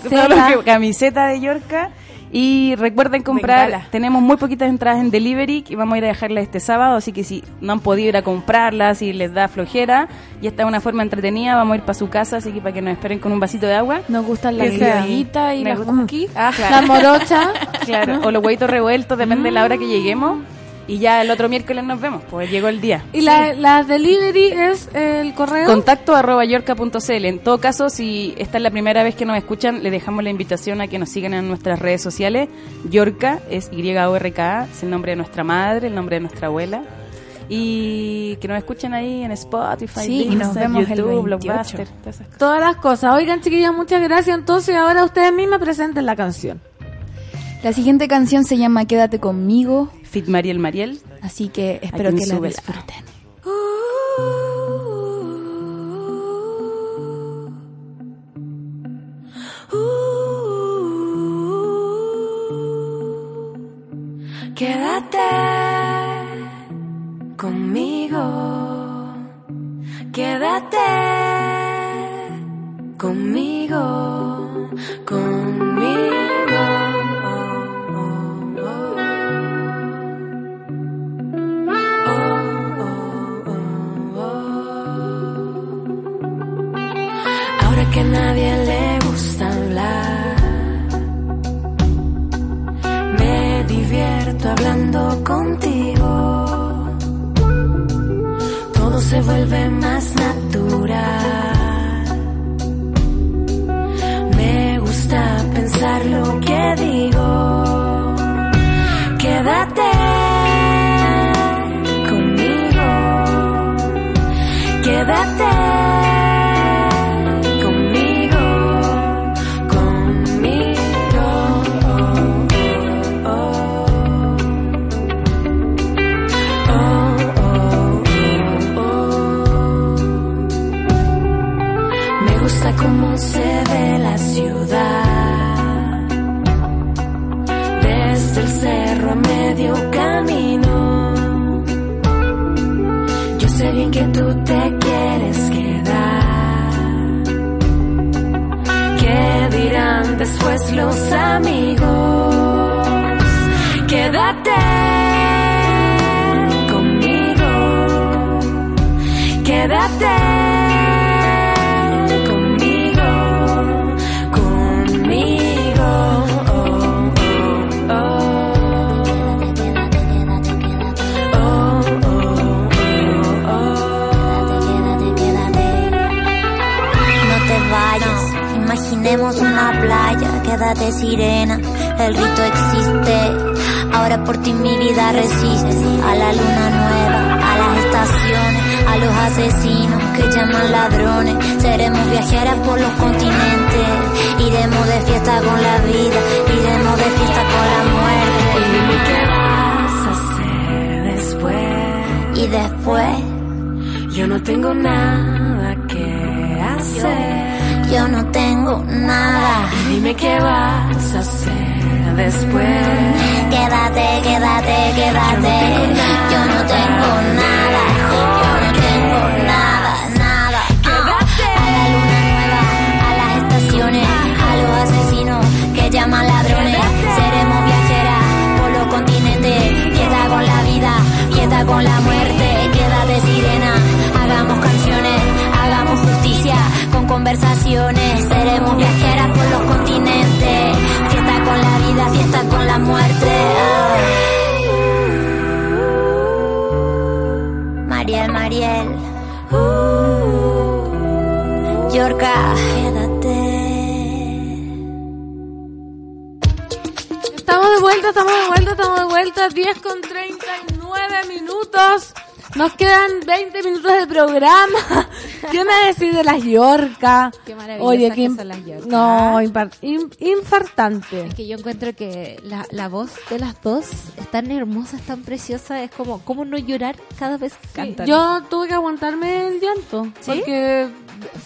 camiseta de Yorca. Y recuerden comprar, Bengala. tenemos muy poquitas entradas en delivery y vamos a ir a dejarlas este sábado, así que si no han podido ir a comprarlas, si les da flojera, y esta es una forma entretenida, vamos a ir para su casa, así que para que nos esperen con un vasito de agua. Nos gustan las guitarritas y las cookies. Ah, La morocha. Claro, o los huevitos revueltos, depende de la hora que lleguemos. Y ya el otro miércoles nos vemos, pues llegó el día. Y la, la delivery es el correo. Contacto arroba yorca.cl. En todo caso, si esta es la primera vez que nos escuchan, le dejamos la invitación a que nos sigan en nuestras redes sociales. Yorca es Y-O-R-K, es el nombre de nuestra madre, el nombre de nuestra abuela. Y que nos escuchen ahí en Spotify, Sí, y nos vemos el YouTube, 28. Blockbuster, todas esas cosas. Todas las cosas. Oigan, chiquillas, muchas gracias. Entonces, ahora ustedes mismas presenten la canción. La siguiente canción se llama Quédate conmigo, Fit Mariel Mariel. así que espero que la disfruten. Quédate conmigo. Quédate conmigo. Conmigo. Se vuelve más natural. mirada de sirena. El rito existe, ahora por ti mi vida resiste. A la luna nueva, a las estaciones, a los asesinos que llaman ladrones. Seremos viajeras por los continentes. Iremos de fiesta con la vida, iremos de fiesta con la muerte. ¿Y qué vas a hacer después? Y después, yo no tengo nada yo no tengo nada. Y dime qué vas a hacer después. Quédate, quédate, quédate. Yo no tengo nada. Yo no tengo nada, nada. A la luna nueva, a las estaciones, a los asesinos que llaman ladrones. Conversaciones. Seremos viajeras por los continentes. Fiesta con la vida, fiesta con la muerte. Mariel, Mariel. Yorka, quédate. Estamos de vuelta, estamos de vuelta, estamos de vuelta. 10 con 39 minutos. Nos quedan 20 minutos de programa. ¿Qué me decís de las Yorca? Qué Oye, que son las. No, infartante. Es que yo encuentro que la, la voz de las dos es tan hermosa, es tan preciosa, es como, ¿cómo no llorar cada vez que cantan? Yo tuve que aguantarme el llanto. ¿Sí? Porque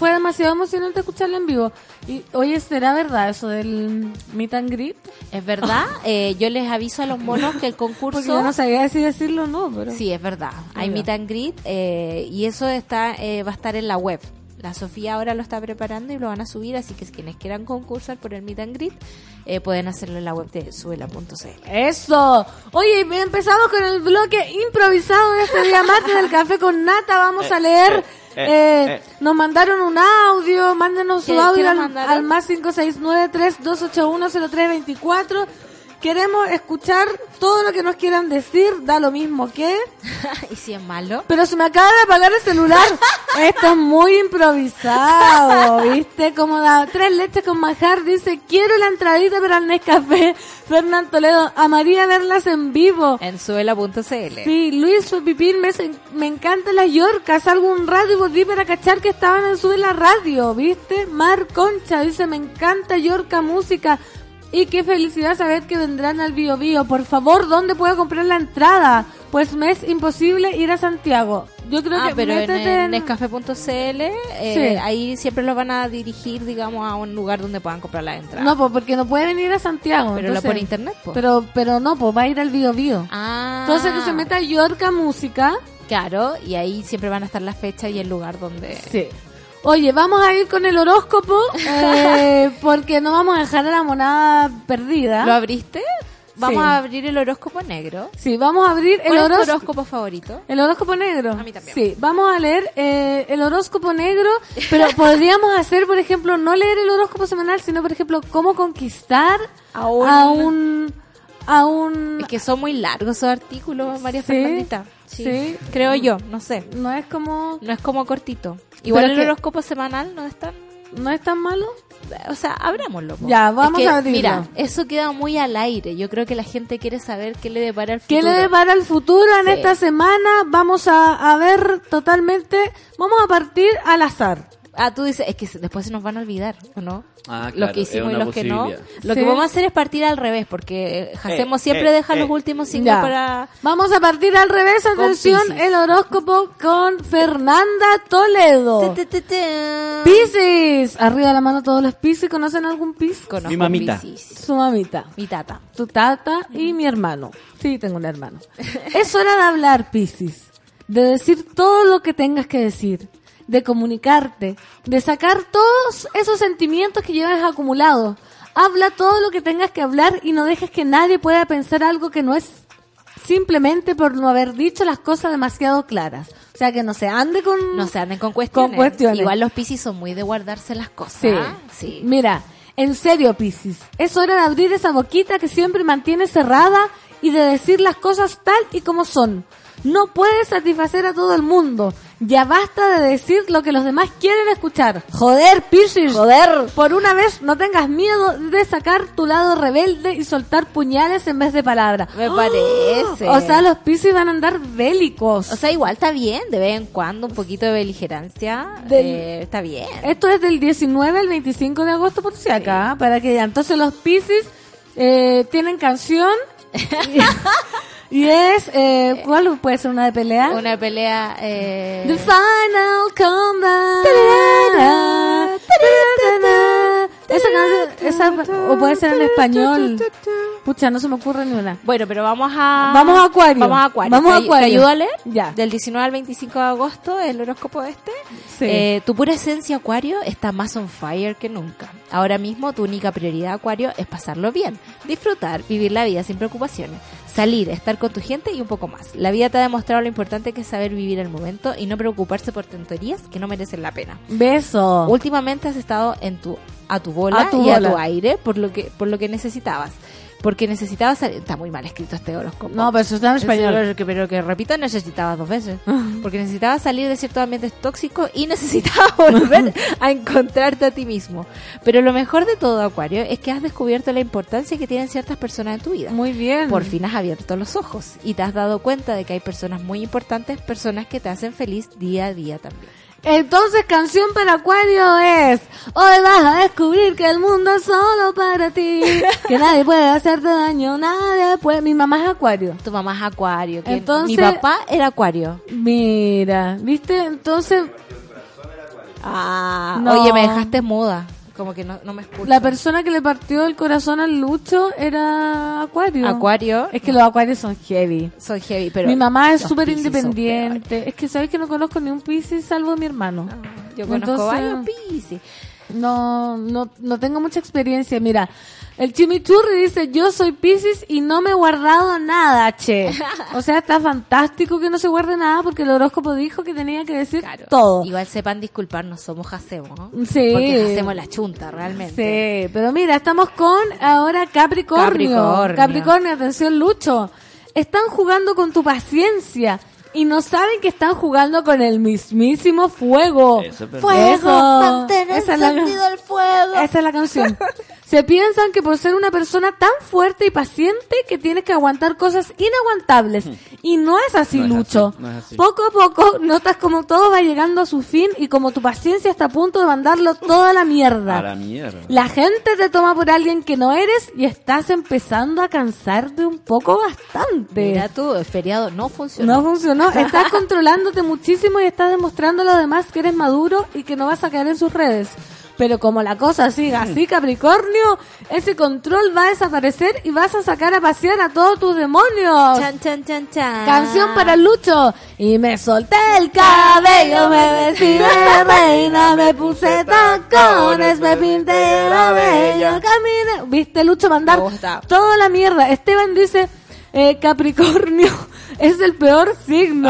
fue demasiado emocionante escucharla en vivo. Y oye, ¿será verdad eso del meet and greet? Es verdad, eh, yo les aviso a los monos que el concurso... Porque yo no sabía si decirlo o no, pero... Sí, es verdad. Hay meet and greet eh, y eso está eh, va a estar en la web. La Sofía ahora lo está preparando y lo van a subir, así que quienes quieran concursar por el meet and greet eh, pueden hacerlo en la web de suela.cl. Eso. Oye, empezamos con el bloque improvisado de este día martes del café con nata. Vamos a leer. eh, eh, eh, eh. Nos mandaron un audio. Mándenos su ¿Qué- qué audio al, al más 569-3281-0324. Queremos escuchar todo lo que nos quieran decir. Da lo mismo que. y si es malo. Pero se me acaba de apagar el celular. Esto es muy improvisado, ¿viste? Como da tres leches con manjar. Dice, quiero la entradita para el Nescafé. Fernán Toledo, amaría verlas en vivo. En suela.cl. Sí, Luis Pipín, me, me encanta la Yorca. Salgo un radio y volví para cachar que estaban en su la radio, ¿viste? Mar Concha dice, me encanta Yorca Música. Y qué felicidad saber que vendrán al Bio Bio. Por favor, ¿dónde puedo comprar la entrada? Pues me es imposible ir a Santiago. Yo creo Ah, que pero en, en Nescafé.cl, eh, Sí. ahí siempre los van a dirigir, digamos, a un lugar donde puedan comprar la entrada. No, pues porque no puede venir a Santiago. Pero la entonces- por internet, po. Pero, pero no, pues va a ir al Bio Bio. Ah. Entonces que se meta a Yorca Música. Claro, y ahí siempre van a estar las fechas y el lugar donde... Sí. Oye, vamos a ir con el horóscopo eh, porque no vamos a dejar a la monada perdida. ¿Lo abriste? Vamos Sí. a abrir el horóscopo negro. Sí, vamos a abrir el ¿Cuál es tu horóscopo. horóscopo favorito? El horóscopo negro. A mí también. Sí, vamos a leer eh, el horóscopo negro, pero podríamos hacer, por ejemplo, no leer el horóscopo semanal, sino, por ejemplo, cómo conquistar A un- a un... A un... Es que son muy largos esos artículos, María Sí, Fernandita. Sí, sí. Creo yo, no sé. No es como... No es como cortito. Igual el horóscopo semanal no es tan... ¿No es tan malo? O sea, abrámoslo. po. Ya, vamos Es que, a abrirlo. Mira, eso queda muy al aire. Yo creo que la gente quiere saber qué le depara el ¿Qué futuro. le depara el futuro en Sí. esta semana? Vamos a, a ver totalmente... Vamos a partir al azar. Ah, tú dices, es que después se nos van a olvidar, ¿o no? Ah, los claro, que es hicimos y los que no. Lo Sí. que vamos a hacer es partir al revés, porque eh, Hacemos Eh, siempre eh, deja eh. los últimos signos Ya. para... Vamos a partir al revés, atención, el horóscopo con Fernanda Toledo. Piscis, arriba la mano todos los Piscis, ¿conocen algún Piscis? Conozco Mi mamita. Piscis. Su mamita, Mi tata. tu tata y mi hermano. Sí, tengo un hermano. es hora de hablar, Piscis, de decir todo lo que tengas que decir, de comunicarte, de sacar todos esos sentimientos que llevas acumulados. Habla todo lo que tengas que hablar y no dejes que nadie pueda pensar algo que no es simplemente por no haber dicho las cosas demasiado claras. O sea, que no se ande con... No se anden con cuestiones. Con cuestiones. Igual los piscis son muy de guardarse las cosas. Sí. Sí. Mira, en serio, Piscis, es hora de abrir esa boquita que siempre mantiene cerrada y de decir las cosas tal y como son. No puedes satisfacer a todo el mundo. Ya basta de decir lo que los demás quieren escuchar. Joder, Piscis. Joder. Por una vez no tengas miedo de sacar tu lado rebelde y soltar puñales en vez de palabras. Me parece. O sea, los Piscis van a andar bélicos. O sea, igual está bien, de vez en cuando, un poquito de beligerancia. Del- eh, está bien. Esto es del 19 al 25 de agosto, por si acá, para que ya. Entonces los Pisces eh, tienen canción y, es, eh, ¿cuál puede ser una de pelea? Una pelea... Eh... The Final Combat. Esa canción, esa, o puede ser en español. Pucha, no se me ocurre ni una. Bueno, pero vamos a... Vamos a Acuario. Vamos a Acuario. Vamos a ¿Te- Acuario. ¿Te ayudo a leer? Ya. Del 19 al 25 de agosto, el horóscopo este. Sí. Eh, tu pura esencia, Acuario, está más on fire que nunca. Ahora mismo, tu única prioridad, Acuario, es pasarlo bien, disfrutar, vivir la vida sin preocupaciones, salir, estar con tu gente y un poco más. La vida te ha demostrado lo importante que es saber vivir el momento y no preocuparse por tonterías que no merecen la pena. Beso. Últimamente has estado en tu a tu bola A tu y a tu aire por lo que por lo que necesitabas. Porque necesitabas salir- está muy mal escrito este horóscopo. No, pero eso está en español. Pero que, pero que repito, necesitabas dos veces. Porque necesitabas salir de ciertos ambientes tóxicos y necesitabas volver a encontrarte a ti mismo. Pero lo mejor de todo, Acuario, es que has descubierto la importancia que tienen ciertas personas en tu vida. Muy bien. Por fin has abierto los ojos y te has dado cuenta de que hay personas muy importantes, personas que te hacen feliz día a día también. Entonces, canción para Acuario es Hoy vas a descubrir que el mundo es solo para ti Que nadie puede hacerte daño, nadie puede Mi mamá es Acuario Tu mamá es Acuario. que Entonces- mi papá era Acuario. Mira, ¿viste? Entonces, Ah, No. oye, me dejaste muda. Como que no, no me escucho. la persona que le partió el corazón al Lucho era Acuario Acuario. Es que los Acuarios son heavy Son heavy, pero. Mi mamá es súper independiente Es que sabes que no conozco ni un Piscis salvo mi hermano peores. Yo conozco varios Piscis. No, no, no tengo mucha experiencia. Mira, el chimichurri dice, yo soy Pisces y no me he guardado nada, che. O sea, está fantástico que no se guarde nada porque el horóscopo dijo que tenía que decir todo. Igual sepan disculparnos, somos Hacemos, ¿no? Sí. Porque hacemos la chunta, realmente. Sí, pero mira, estamos con ahora Capricornio. Capricornio. Capricornio, atención, Lucho. Están jugando con tu paciencia y no saben que están jugando con el mismísimo fuego. Eso es verdad. Fuego, Eso. mantén Esa es la- el fuego. Esa es la canción. Se piensan que por ser una persona tan fuerte y paciente que tienes que aguantar cosas inaguantables. Y no es así, No es Lucho. así, no es así. Poco a poco notas como todo va llegando a su fin y como tu paciencia está a punto de mandarlo toda la mierda. A la mierda. La gente te toma por alguien que no eres y estás empezando a cansarte un poco bastante. Mira tú, el feriado no funcionó. No funcionó. Estás controlándote muchísimo y estás demostrando a los demás que eres maduro y que no vas a caer en sus redes. Pero como la cosa siga así, Capricornio, ese control va a desaparecer y vas a sacar a pasear a todos tus demonios. Chan, chan, chan, chan. Canción para Lucho. Y me solté el cabello, me vestí de reina, me puse tacones, me pinté la bella, caminé. ¿Viste, Lucho, mandar toda la mierda? Esteban dice, eh, Capricornio es el peor signo.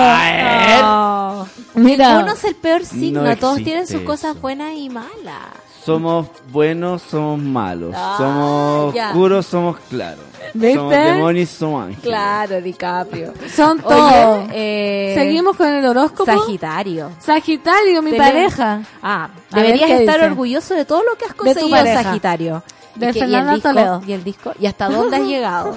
No. Mira. Ninguno es el peor signo, No todos tienen sus cosas buenas y malas. Somos buenos, somos malos. Ah, somos ya. oscuros, somos claros. ¿Viste? Somos demonios, somos ángeles. Claro, DiCaprio. Son todos. eh, Seguimos con el horóscopo. Sagitario. Sagitario, mi Tele- pareja. Ah, A ver, deberías ¿qué estar dice? orgulloso de todo lo que has De tu conseguido, pareja. Sagitario. De ¿Y el Fernanda disco? Toledo. ¿Y el disco? ¿Y hasta dónde has llegado?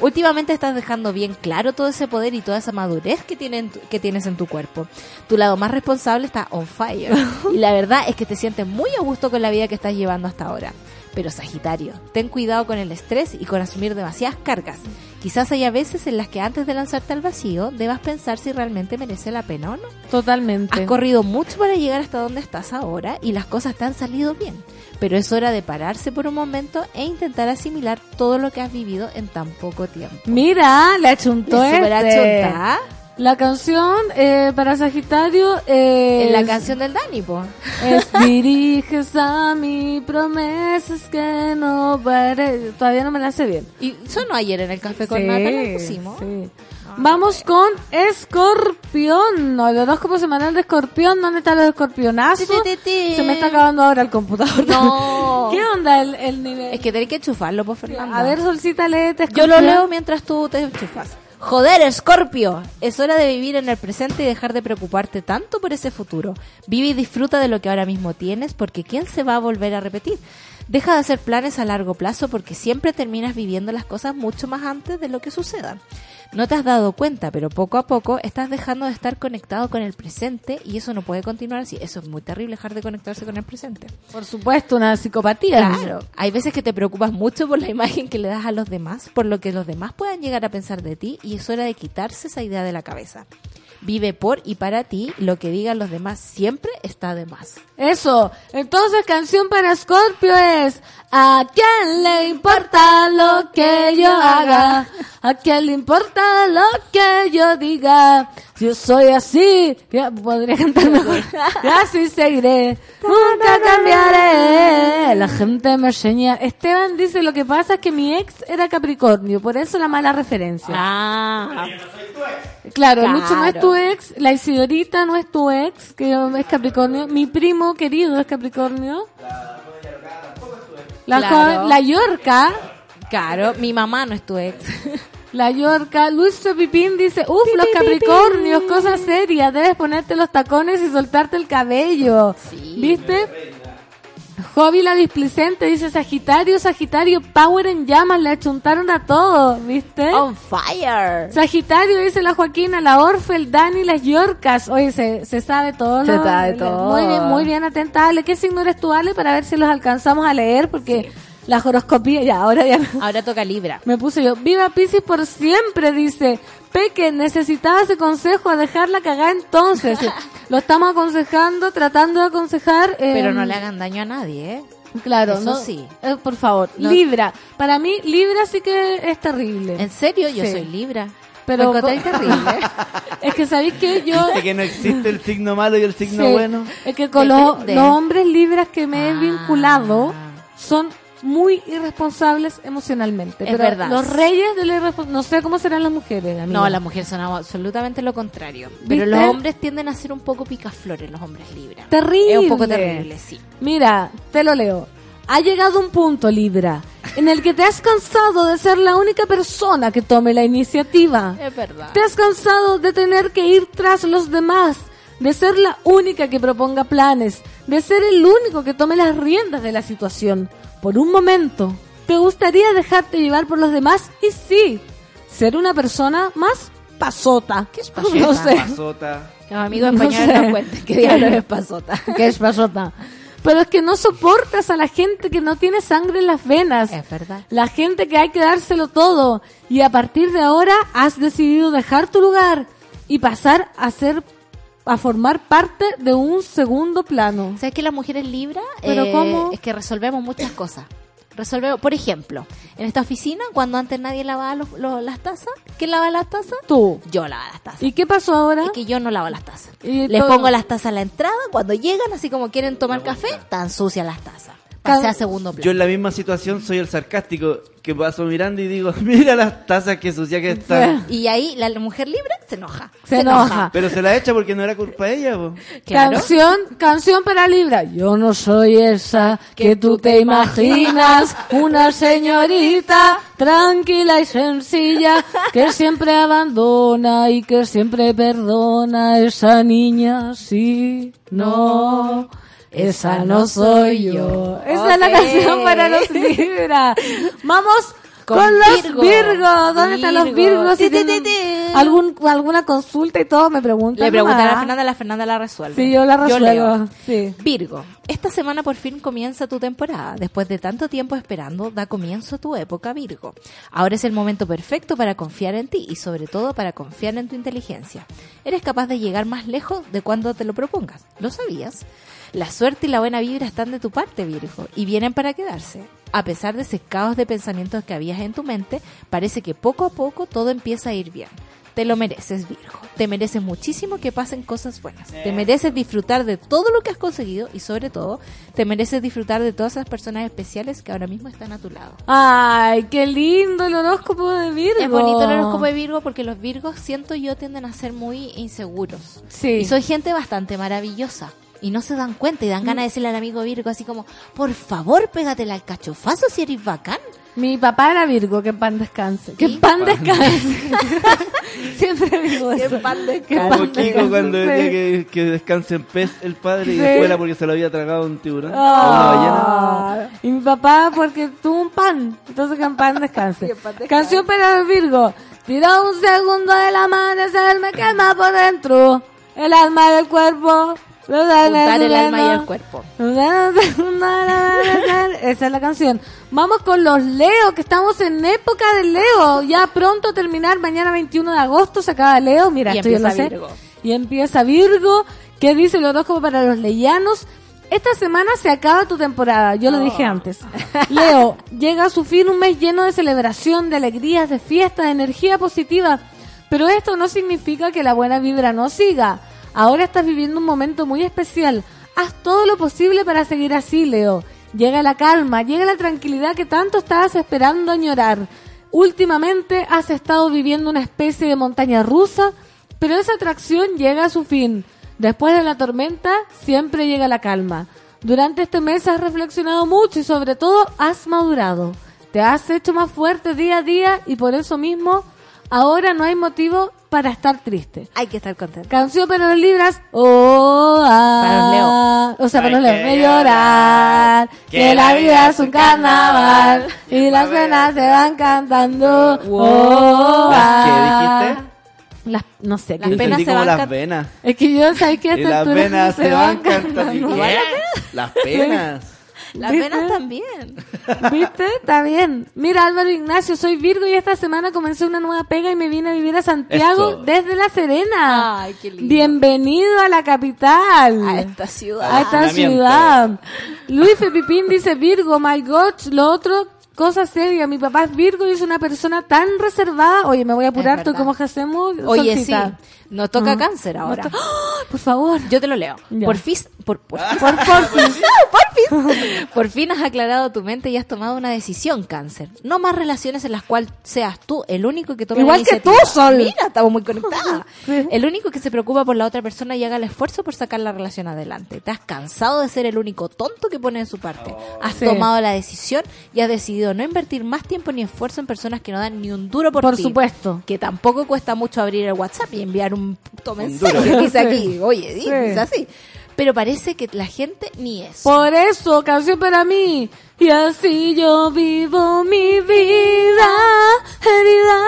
Últimamente estás dejando bien claro todo ese poder y toda esa madurez que, tienen, que tienes en tu cuerpo. Tu lado más responsable está on fire. y la verdad es que te sientes muy a gusto con la vida que estás llevando hasta ahora. Pero Sagitario, ten cuidado con el estrés y con asumir demasiadas cargas. Quizás haya veces en las que antes de lanzarte al vacío debas pensar si realmente merece la pena o no. Totalmente. Has corrido mucho para llegar hasta donde estás ahora y las cosas te han salido bien. Pero es hora de pararse por un momento e intentar asimilar todo lo que has vivido en tan poco tiempo. Mira, le achuntó Le super este. La canción eh, para Sagitario es... En la canción del Dani, po. Es diriges a mi promesas que no pare... Todavía no me la sé bien. Y sonó ayer en el café con Sí, Nata, lo pusimos. sí. Vamos con Escorpión. No, el horóscopo semanal de Escorpión. ¿Dónde están los escorpionazos? Se me está acabando ahora el computador. No. ¿Qué onda el, el nivel? Es que tenés que enchufarlo, por Fernanda. A ver, Solcita, léete Yo lo leo mientras tú te enchufas. Joder, Escorpio, es hora de vivir en el presente y dejar de preocuparte tanto por ese futuro. Vive y disfruta de lo que ahora mismo tienes porque ¿quién se va a volver a repetir? Deja de hacer planes a largo plazo porque siempre terminas viviendo las cosas mucho más antes de lo que sucedan. No te has dado cuenta, pero poco a poco estás dejando de estar conectado con el presente y eso no puede continuar así. Eso es muy terrible, dejar de conectarse con el presente. Por supuesto, una psicopatía. Claro. Hay veces que te preocupas mucho por la imagen que le das a los demás, por lo que los demás puedan llegar a pensar de ti y es hora de quitarse esa idea de la cabeza. Vive por y para ti, lo que digan los demás siempre está de más. Eso. Entonces, canción para Scorpio es ¿A quién le importa lo que yo haga? ¿A quién le importa lo que yo diga? Yo soy así. Ya, podría cantar mejor. Y así seguiré. Nunca cambiaré. La gente me enseña. Esteban dice, lo que pasa es que mi ex era Capricornio. Por eso la mala referencia. Ah. Claro, Claro. Lucho no es tu ex, la Isidorita no es tu ex, que es Capricornio, mi primo querido es Capricornio. La, Claro. la Yorca, Claro, mi mamá no es tu ex. la Yorca, Luis Pipín dice, uff, los Capricornios, cosa seria, debes ponerte los tacones y soltarte el cabello. ¿Viste? Hobby la displicente dice Sagitario, Sagitario, Power en llamas, le achuntaron a todos, ¿viste? On fire. Sagitario dice la Joaquina, la Orfe, el Dani, las Yorcas. Oye, se, se sabe todo. Se ¿no? sabe todo. Muy bien, muy bien atenta, Ale. ¿Qué signo eres tú, Ale? Para ver si los alcanzamos a leer, porque la horoscopía, ya, ahora ya. Ahora toca Libra. Me puse yo, viva Piscis por siempre, dice. Peque, necesitaba ese consejo a dejarla cagar entonces. Lo estamos aconsejando, tratando de aconsejar. eh, Pero no le hagan daño a nadie, ¿eh? Claro, Eso no, sí. eh, por favor, No. Libra. Para mí, Libra sí que es terrible. ¿En serio? Yo Sí. soy Libra. Pero encontré terrible. es que sabéis que yo Viste que no existe el signo malo y el signo Sí, bueno. Es que con los, los hombres libras que me he Ah. vinculado son muy irresponsables emocionalmente. Es pero verdad. Los reyes de la irrespons- No sé cómo serán las mujeres, amiga. No, las mujeres son absolutamente lo contrario. ¿Viste? Pero los hombres tienden a ser un poco picaflores, los hombres Libra. Terrible. Es un poco terrible, sí. Mira, te lo leo. Ha llegado un punto, Libra, en el que te has cansado de ser la única persona que tome la iniciativa. Es verdad. Te has cansado de tener que ir tras los demás, de ser la única que proponga planes, de ser el único que tome las riendas de la situación. Por un momento, ¿te gustaría dejarte llevar por los demás? Y sí, ser una persona más pasota. ¿Qué es pasota? No sé. Pasota. Los amigos No españoles sé. nos cuentan qué diablos es pasota. ¿Qué es pasota? Pero es que no soportas a la gente que no tiene sangre en las venas. Es verdad. La gente que hay que dárselo todo. Y a partir de ahora has decidido dejar tu lugar y pasar a ser a formar parte de un segundo plano. ¿Sabes que las mujeres Libra ¿Pero eh, cómo? es que resolvemos muchas cosas? Resolvemos, por ejemplo, en esta oficina, cuando antes nadie lavaba los- los- las tazas, ¿quién lava las tazas? Tú. Yo lavo las tazas. ¿Y qué pasó ahora? Es que yo no lavo las tazas. Les todo- pongo las tazas a la entrada, cuando llegan, así como quieren tomar café, están sucias las tazas. Pasé a segundo plano. Yo en la misma situación soy el sarcástico que paso mirando y digo, mira las tazas que sucia que están. Y ahí la mujer Libra se enoja. Se enoja. Pero se la echa porque no era culpa de ella, po. Canción, canción para Libra. Yo no soy esa que tú te imaginas, una señorita tranquila y sencilla que siempre abandona y que siempre perdona. Esa niña, sí, no. Esa no soy yo. Esa es la canción para los Libra. Vamos con, Con los Virgo. Virgos. ¿Dónde están los Virgo. Virgos? Si tienen algún, alguna consulta y todo, me preguntan. Le preguntan a. Fernanda, la Fernanda la resuelve. Sí, yo la resuelvo. sí. Virgo, esta semana por fin comienza tu temporada. Después de tanto tiempo esperando, da comienzo tu época Virgo. Ahora es el momento perfecto para confiar en ti y sobre todo para confiar en tu inteligencia. Eres capaz de llegar más lejos de cuando te lo propongas. ¿Lo sabías? La suerte y la buena vibra están de tu parte, Virgo, y vienen para quedarse. A pesar de ese caos de pensamientos que habías en tu mente, parece que poco a poco todo empieza a ir bien. Te lo mereces, Virgo. Te mereces muchísimo que pasen cosas buenas. Te mereces disfrutar de todo lo que has conseguido y sobre todo, te mereces disfrutar de todas esas personas especiales que ahora mismo están a tu lado. Ay, qué lindo el horóscopo de Virgo. Es bonito el horóscopo de Virgo porque los Virgos, siento yo, tienden a ser muy inseguros. Sí. Y soy gente bastante maravillosa. Y no se dan cuenta y dan ganas de decirle al amigo Virgo así como, por favor, pégatela al cachofazo si eres bacán. Mi papá era Virgo, que en pan descanse. Que en pan descanse. Siempre digo eso. Que en pan descanse. Como Kiko cuando decía que, que descanse en pez el padre y Sí. después era porque se lo había tragado un tiburón. o una ballena. Ah, y mi papá porque tuvo un pan. Entonces que en pan descanse. Canción para el Virgo. Tira un segundo del amanecer, me quema por dentro. El alma y el cuerpo. Juntar el alma y el cuerpo. Esa es la canción. Vamos con los Leo, que estamos en época de Leo. Ya pronto terminar, mañana 21 de agosto se acaba Leo. Mira, Y esto yo lo empieza sé. Virgo. Y empieza Virgo. ¿Qué dice el horóscopo para los leyanos? Esta semana se acaba tu temporada, yo lo dije antes. Leo, llega a su fin un mes lleno de celebración, de alegrías, de fiesta, de energía positiva. Pero esto no significa que la buena vibra no siga. Ahora estás viviendo un momento muy especial. Haz todo lo posible para seguir así, Leo. Llega la calma, llega la tranquilidad que tanto estabas esperando añorar. Últimamente has estado viviendo una especie de montaña rusa, pero esa atracción llega a su fin. Después de la tormenta, siempre llega la calma. Durante este mes has reflexionado mucho y sobre todo has madurado. Te has hecho más fuerte día a día y por eso mismo ahora no hay motivo para estar triste. Hay que estar contento. Canción para los libras. Oh, ah. Para los Leo. O sea, para los Leo. que Me llorar. Que la vida es un carnaval. Y las penas se van cantando. Oh, ¿Las ah. qué dijiste? Las, no sé, Yo entendí como las venas. Es que yo, ¿sabes qué? A Y esta las altura venas se van cantando. Las penas. Las ¿Viste? venas también. ¿Viste? Está bien. Mira, Álvaro Ignacio, soy Virgo y esta semana comencé una nueva pega y me vine a vivir a Santiago desde La Serena. Ay, qué lindo. Bienvenido a la capital. A esta ciudad. A esta ciudad. Luis Pepipín dice Virgo, my God, lo otro, cosa seria. Mi papá es Virgo y es una persona tan reservada. Oye, me voy a apurar, ¿tú cómo hacemos? Oye, Solcita. sí. Nos toca Ah. cáncer ahora. To- ¡Ah! Por favor. Yo te lo leo. Ya. Por fin, por, por, Por, por fin. por fin, por fin has aclarado tu mente y has tomado una decisión, cáncer. No más relaciones en las cuales seas tú el único que tome Igual la que tú, Sol. Mira, estamos muy conectadas. El único que se preocupa por la otra persona y haga el esfuerzo por sacar la relación adelante. Te has cansado de ser el único tonto que pone de su parte. Has Sí. tomado la decisión y has decidido no invertir más tiempo ni esfuerzo en personas que no dan ni un duro por, Por ti. supuesto. Que tampoco cuesta mucho abrir el WhatsApp y enviar un puto mensaje. duro. Dice aquí, oye, Sí. dice así. Pero parece que la gente ni es. Por eso, canción para mí. Y así yo vivo mi vida, herida.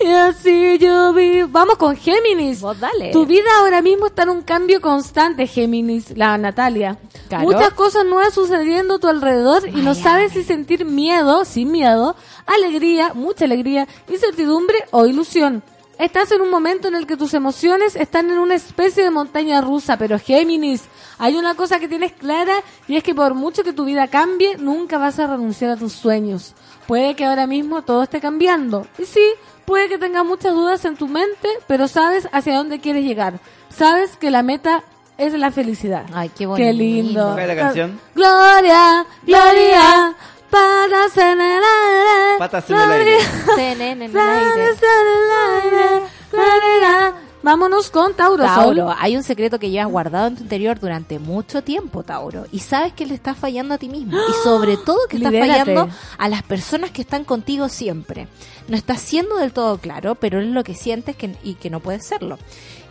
Y así yo vivo. Vamos con Géminis. Vos dale. Tu vida ahora mismo está en un cambio constante, Géminis, la Natalia. Claro. Muchas cosas nuevas sucediendo a tu alrededor y no sabes si sentir miedo, sin miedo, alegría, mucha alegría, incertidumbre o ilusión. Estás en un momento en el que tus emociones están en una especie de montaña rusa, pero Géminis, hay una cosa que tienes clara y es que por mucho que tu vida cambie, nunca vas a renunciar a tus sueños. Puede que ahora mismo todo esté cambiando. Y sí, puede que tengas muchas dudas en tu mente, pero sabes hacia dónde quieres llegar. Sabes que la meta es la felicidad. Ay, qué Qué lindo. ¿Cuál es la canción? Gloria, gloria, patas en el aire. Patas en el aire. En el aire. Patas en el aire. Gloria. Vámonos con Tauro. Tauro, Sol. hay un secreto que llevas guardado en tu interior durante mucho tiempo, Tauro. Y sabes que le estás fallando a ti mismo. Y sobre todo que estás Libérate. fallando a las personas que están contigo siempre. No estás siendo del todo claro, pero es lo que sientes que, y que no puedes serlo.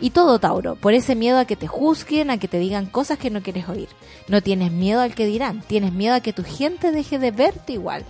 Y todo, Tauro, por ese miedo a que te juzguen, a que te digan cosas que no quieres oír. No tienes miedo al que dirán, tienes miedo a que tu gente deje de verte igual.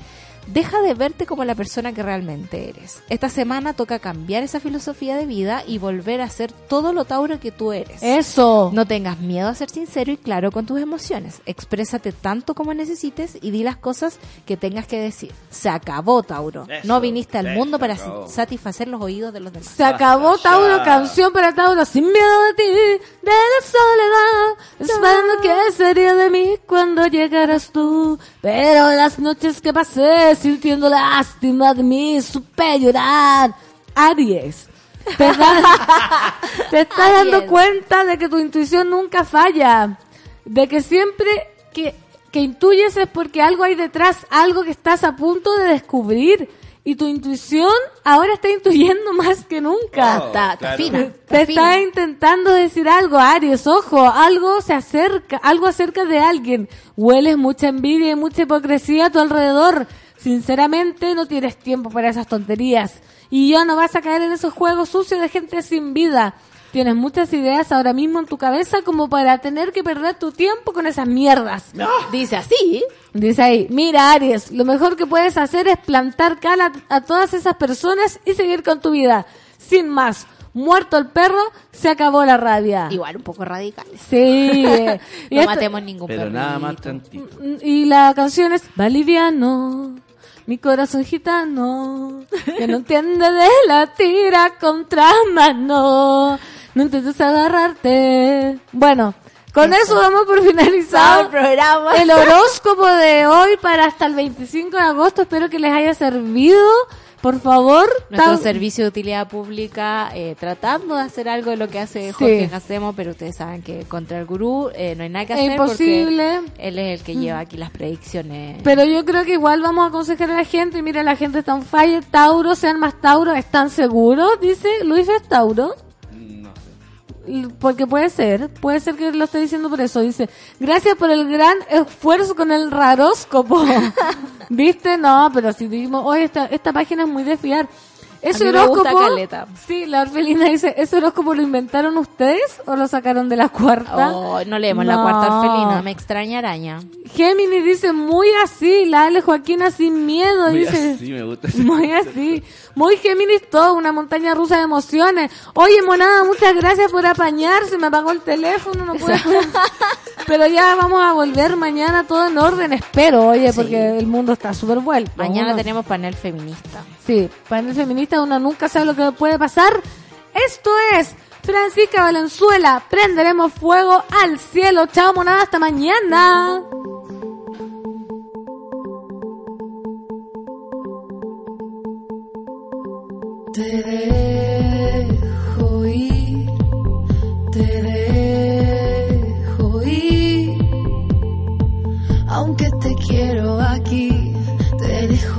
Deja de verte como la persona que realmente eres. Esta semana toca cambiar esa filosofía de vida y volver a ser todo lo Tauro que tú eres. Eso. No tengas miedo a ser sincero y claro con tus emociones. Exprésate tanto como necesites y di las cosas que tengas que decir. Se acabó, Tauro. Eso, no viniste al se mundo para acabó. satisfacer los oídos de los demás. Se acabó Tauro, canción para Tauro, sin miedo de ti, de la soledad, esperando qué sería de mí cuando llegaras tú. Pero las noches que pasé sintiendo lástima de mí, supe llorar. Aries, te, da- te estás dando cuenta de que tu intuición nunca falla, de que siempre que, que intuyes es porque algo hay detrás, algo que estás a punto de descubrir. y tu intuición ahora está intuyendo más que nunca. Oh, Está- está claro. fina, está Te fina. está intentando decir algo, Aries, ojo, algo se acerca, algo acerca de alguien. Hueles mucha envidia y mucha hipocresía a tu alrededor. Sinceramente, no tienes tiempo para esas tonterías. Y ya no vas a caer en esos juegos sucios de gente sin vida. Tienes muchas ideas ahora mismo en tu cabeza como para tener que perder tu tiempo con esas mierdas. Dice así. Dice ahí, mira Aries, lo mejor que puedes hacer es plantar cara a todas esas personas y seguir con tu vida. Sin más, muerto el perro, se acabó la rabia. Igual un poco radical. Sí. eh, no esto- matemos ningún Pero perrito. nada más tantito. y la canción es Va liviano, mi corazón gitano, que no entiende de la tira contra mano. No intentes agarrarte. Bueno, con eso, damos por finalizado el programa. el horóscopo de hoy para hasta el 25 de agosto. Espero que les haya servido. Por favor, Nuestro tan- servicio de utilidad pública eh, tratando de hacer algo de lo que hace Sí. Jorge Hacemos, pero ustedes saben que contra el gurú eh, no hay nada que hacer imposible. porque él es el que lleva aquí las predicciones. Pero yo creo que igual vamos a aconsejar a la gente. Mira, la gente está en fire. Tauro, sean más Tauro. ¿Están seguros? Dice Luis es Tauro. Porque puede ser, puede ser que lo esté diciendo por eso. Dice, gracias por el gran esfuerzo con el raróscopo. ¿Viste? No, pero si dijimos, oye, esta, esta página es muy de fiar. Ese A mí me gusta horóscopo. caleta. Sí, la orfelina dice, ¿ese horóscopo lo inventaron ustedes o lo sacaron de la cuarta? Oh, no leemos la No. cuarta orfelina, me extraña araña. Géminis dice, muy así, la Ale Joaquina sin miedo, Muy dice. así, me gusta. Muy así. Muy Géminis todo, una montaña rusa de emociones. Oye, monada, muchas gracias por apañarse. Me apagó el teléfono, no puedo. Pero ya vamos a volver mañana todo en orden, espero, oye, porque el mundo está súper vuelto. Mañana Uno- tenemos panel feminista. Sí, panel feminista, uno nunca sabe lo que puede pasar. Esto es Francisca Valenzuela. Prenderemos fuego al cielo. Chao, monada, hasta mañana. Te dejo ir, te dejo ir. Aunque te quiero aquí, te dejo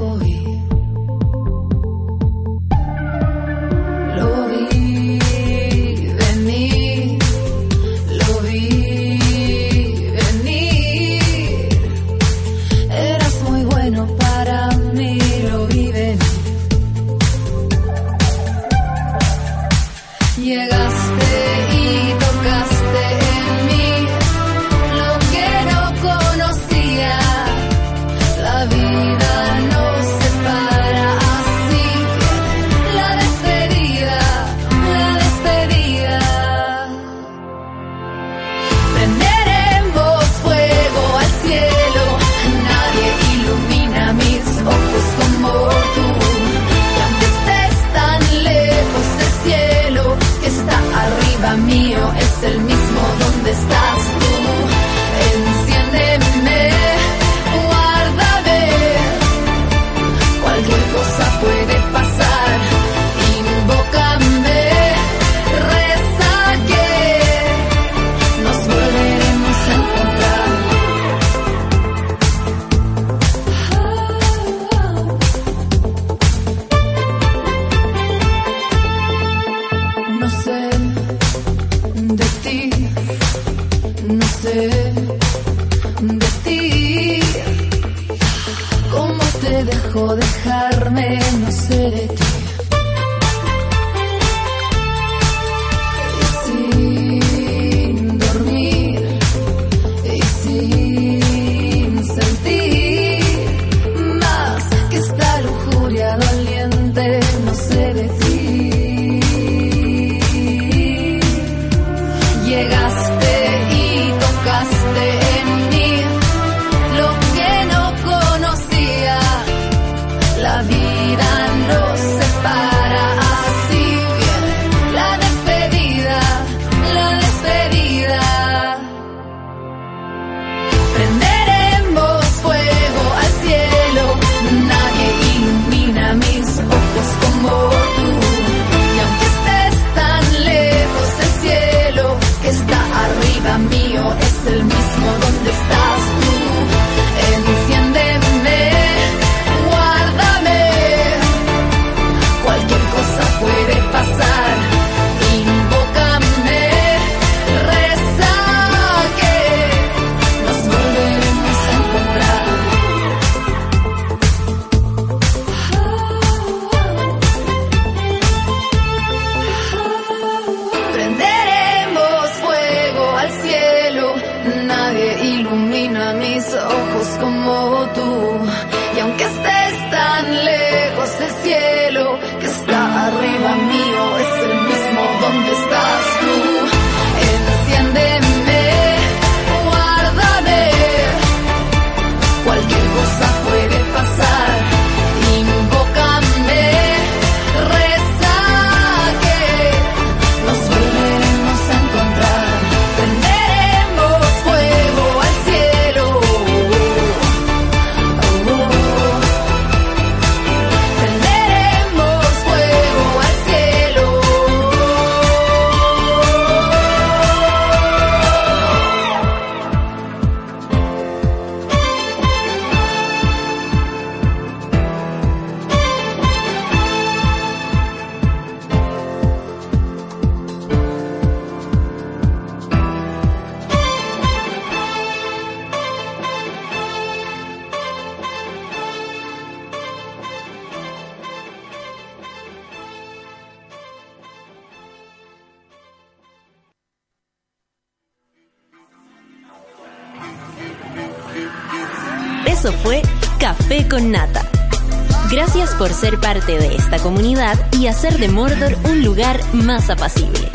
hacer de Mordor un lugar más apacible.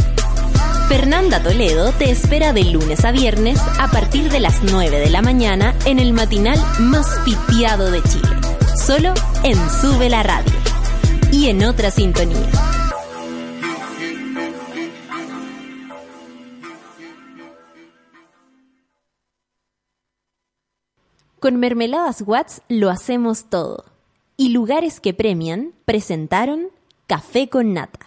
Fernanda Toledo te espera de lunes a viernes a partir de las 9 de la mañana en el matinal más pitiado de Chile. Solo en Sube la Radio. Y en otra sintonía. Con Mermeladas Watts lo hacemos todo. Y lugares que premian presentaron Café con Nata.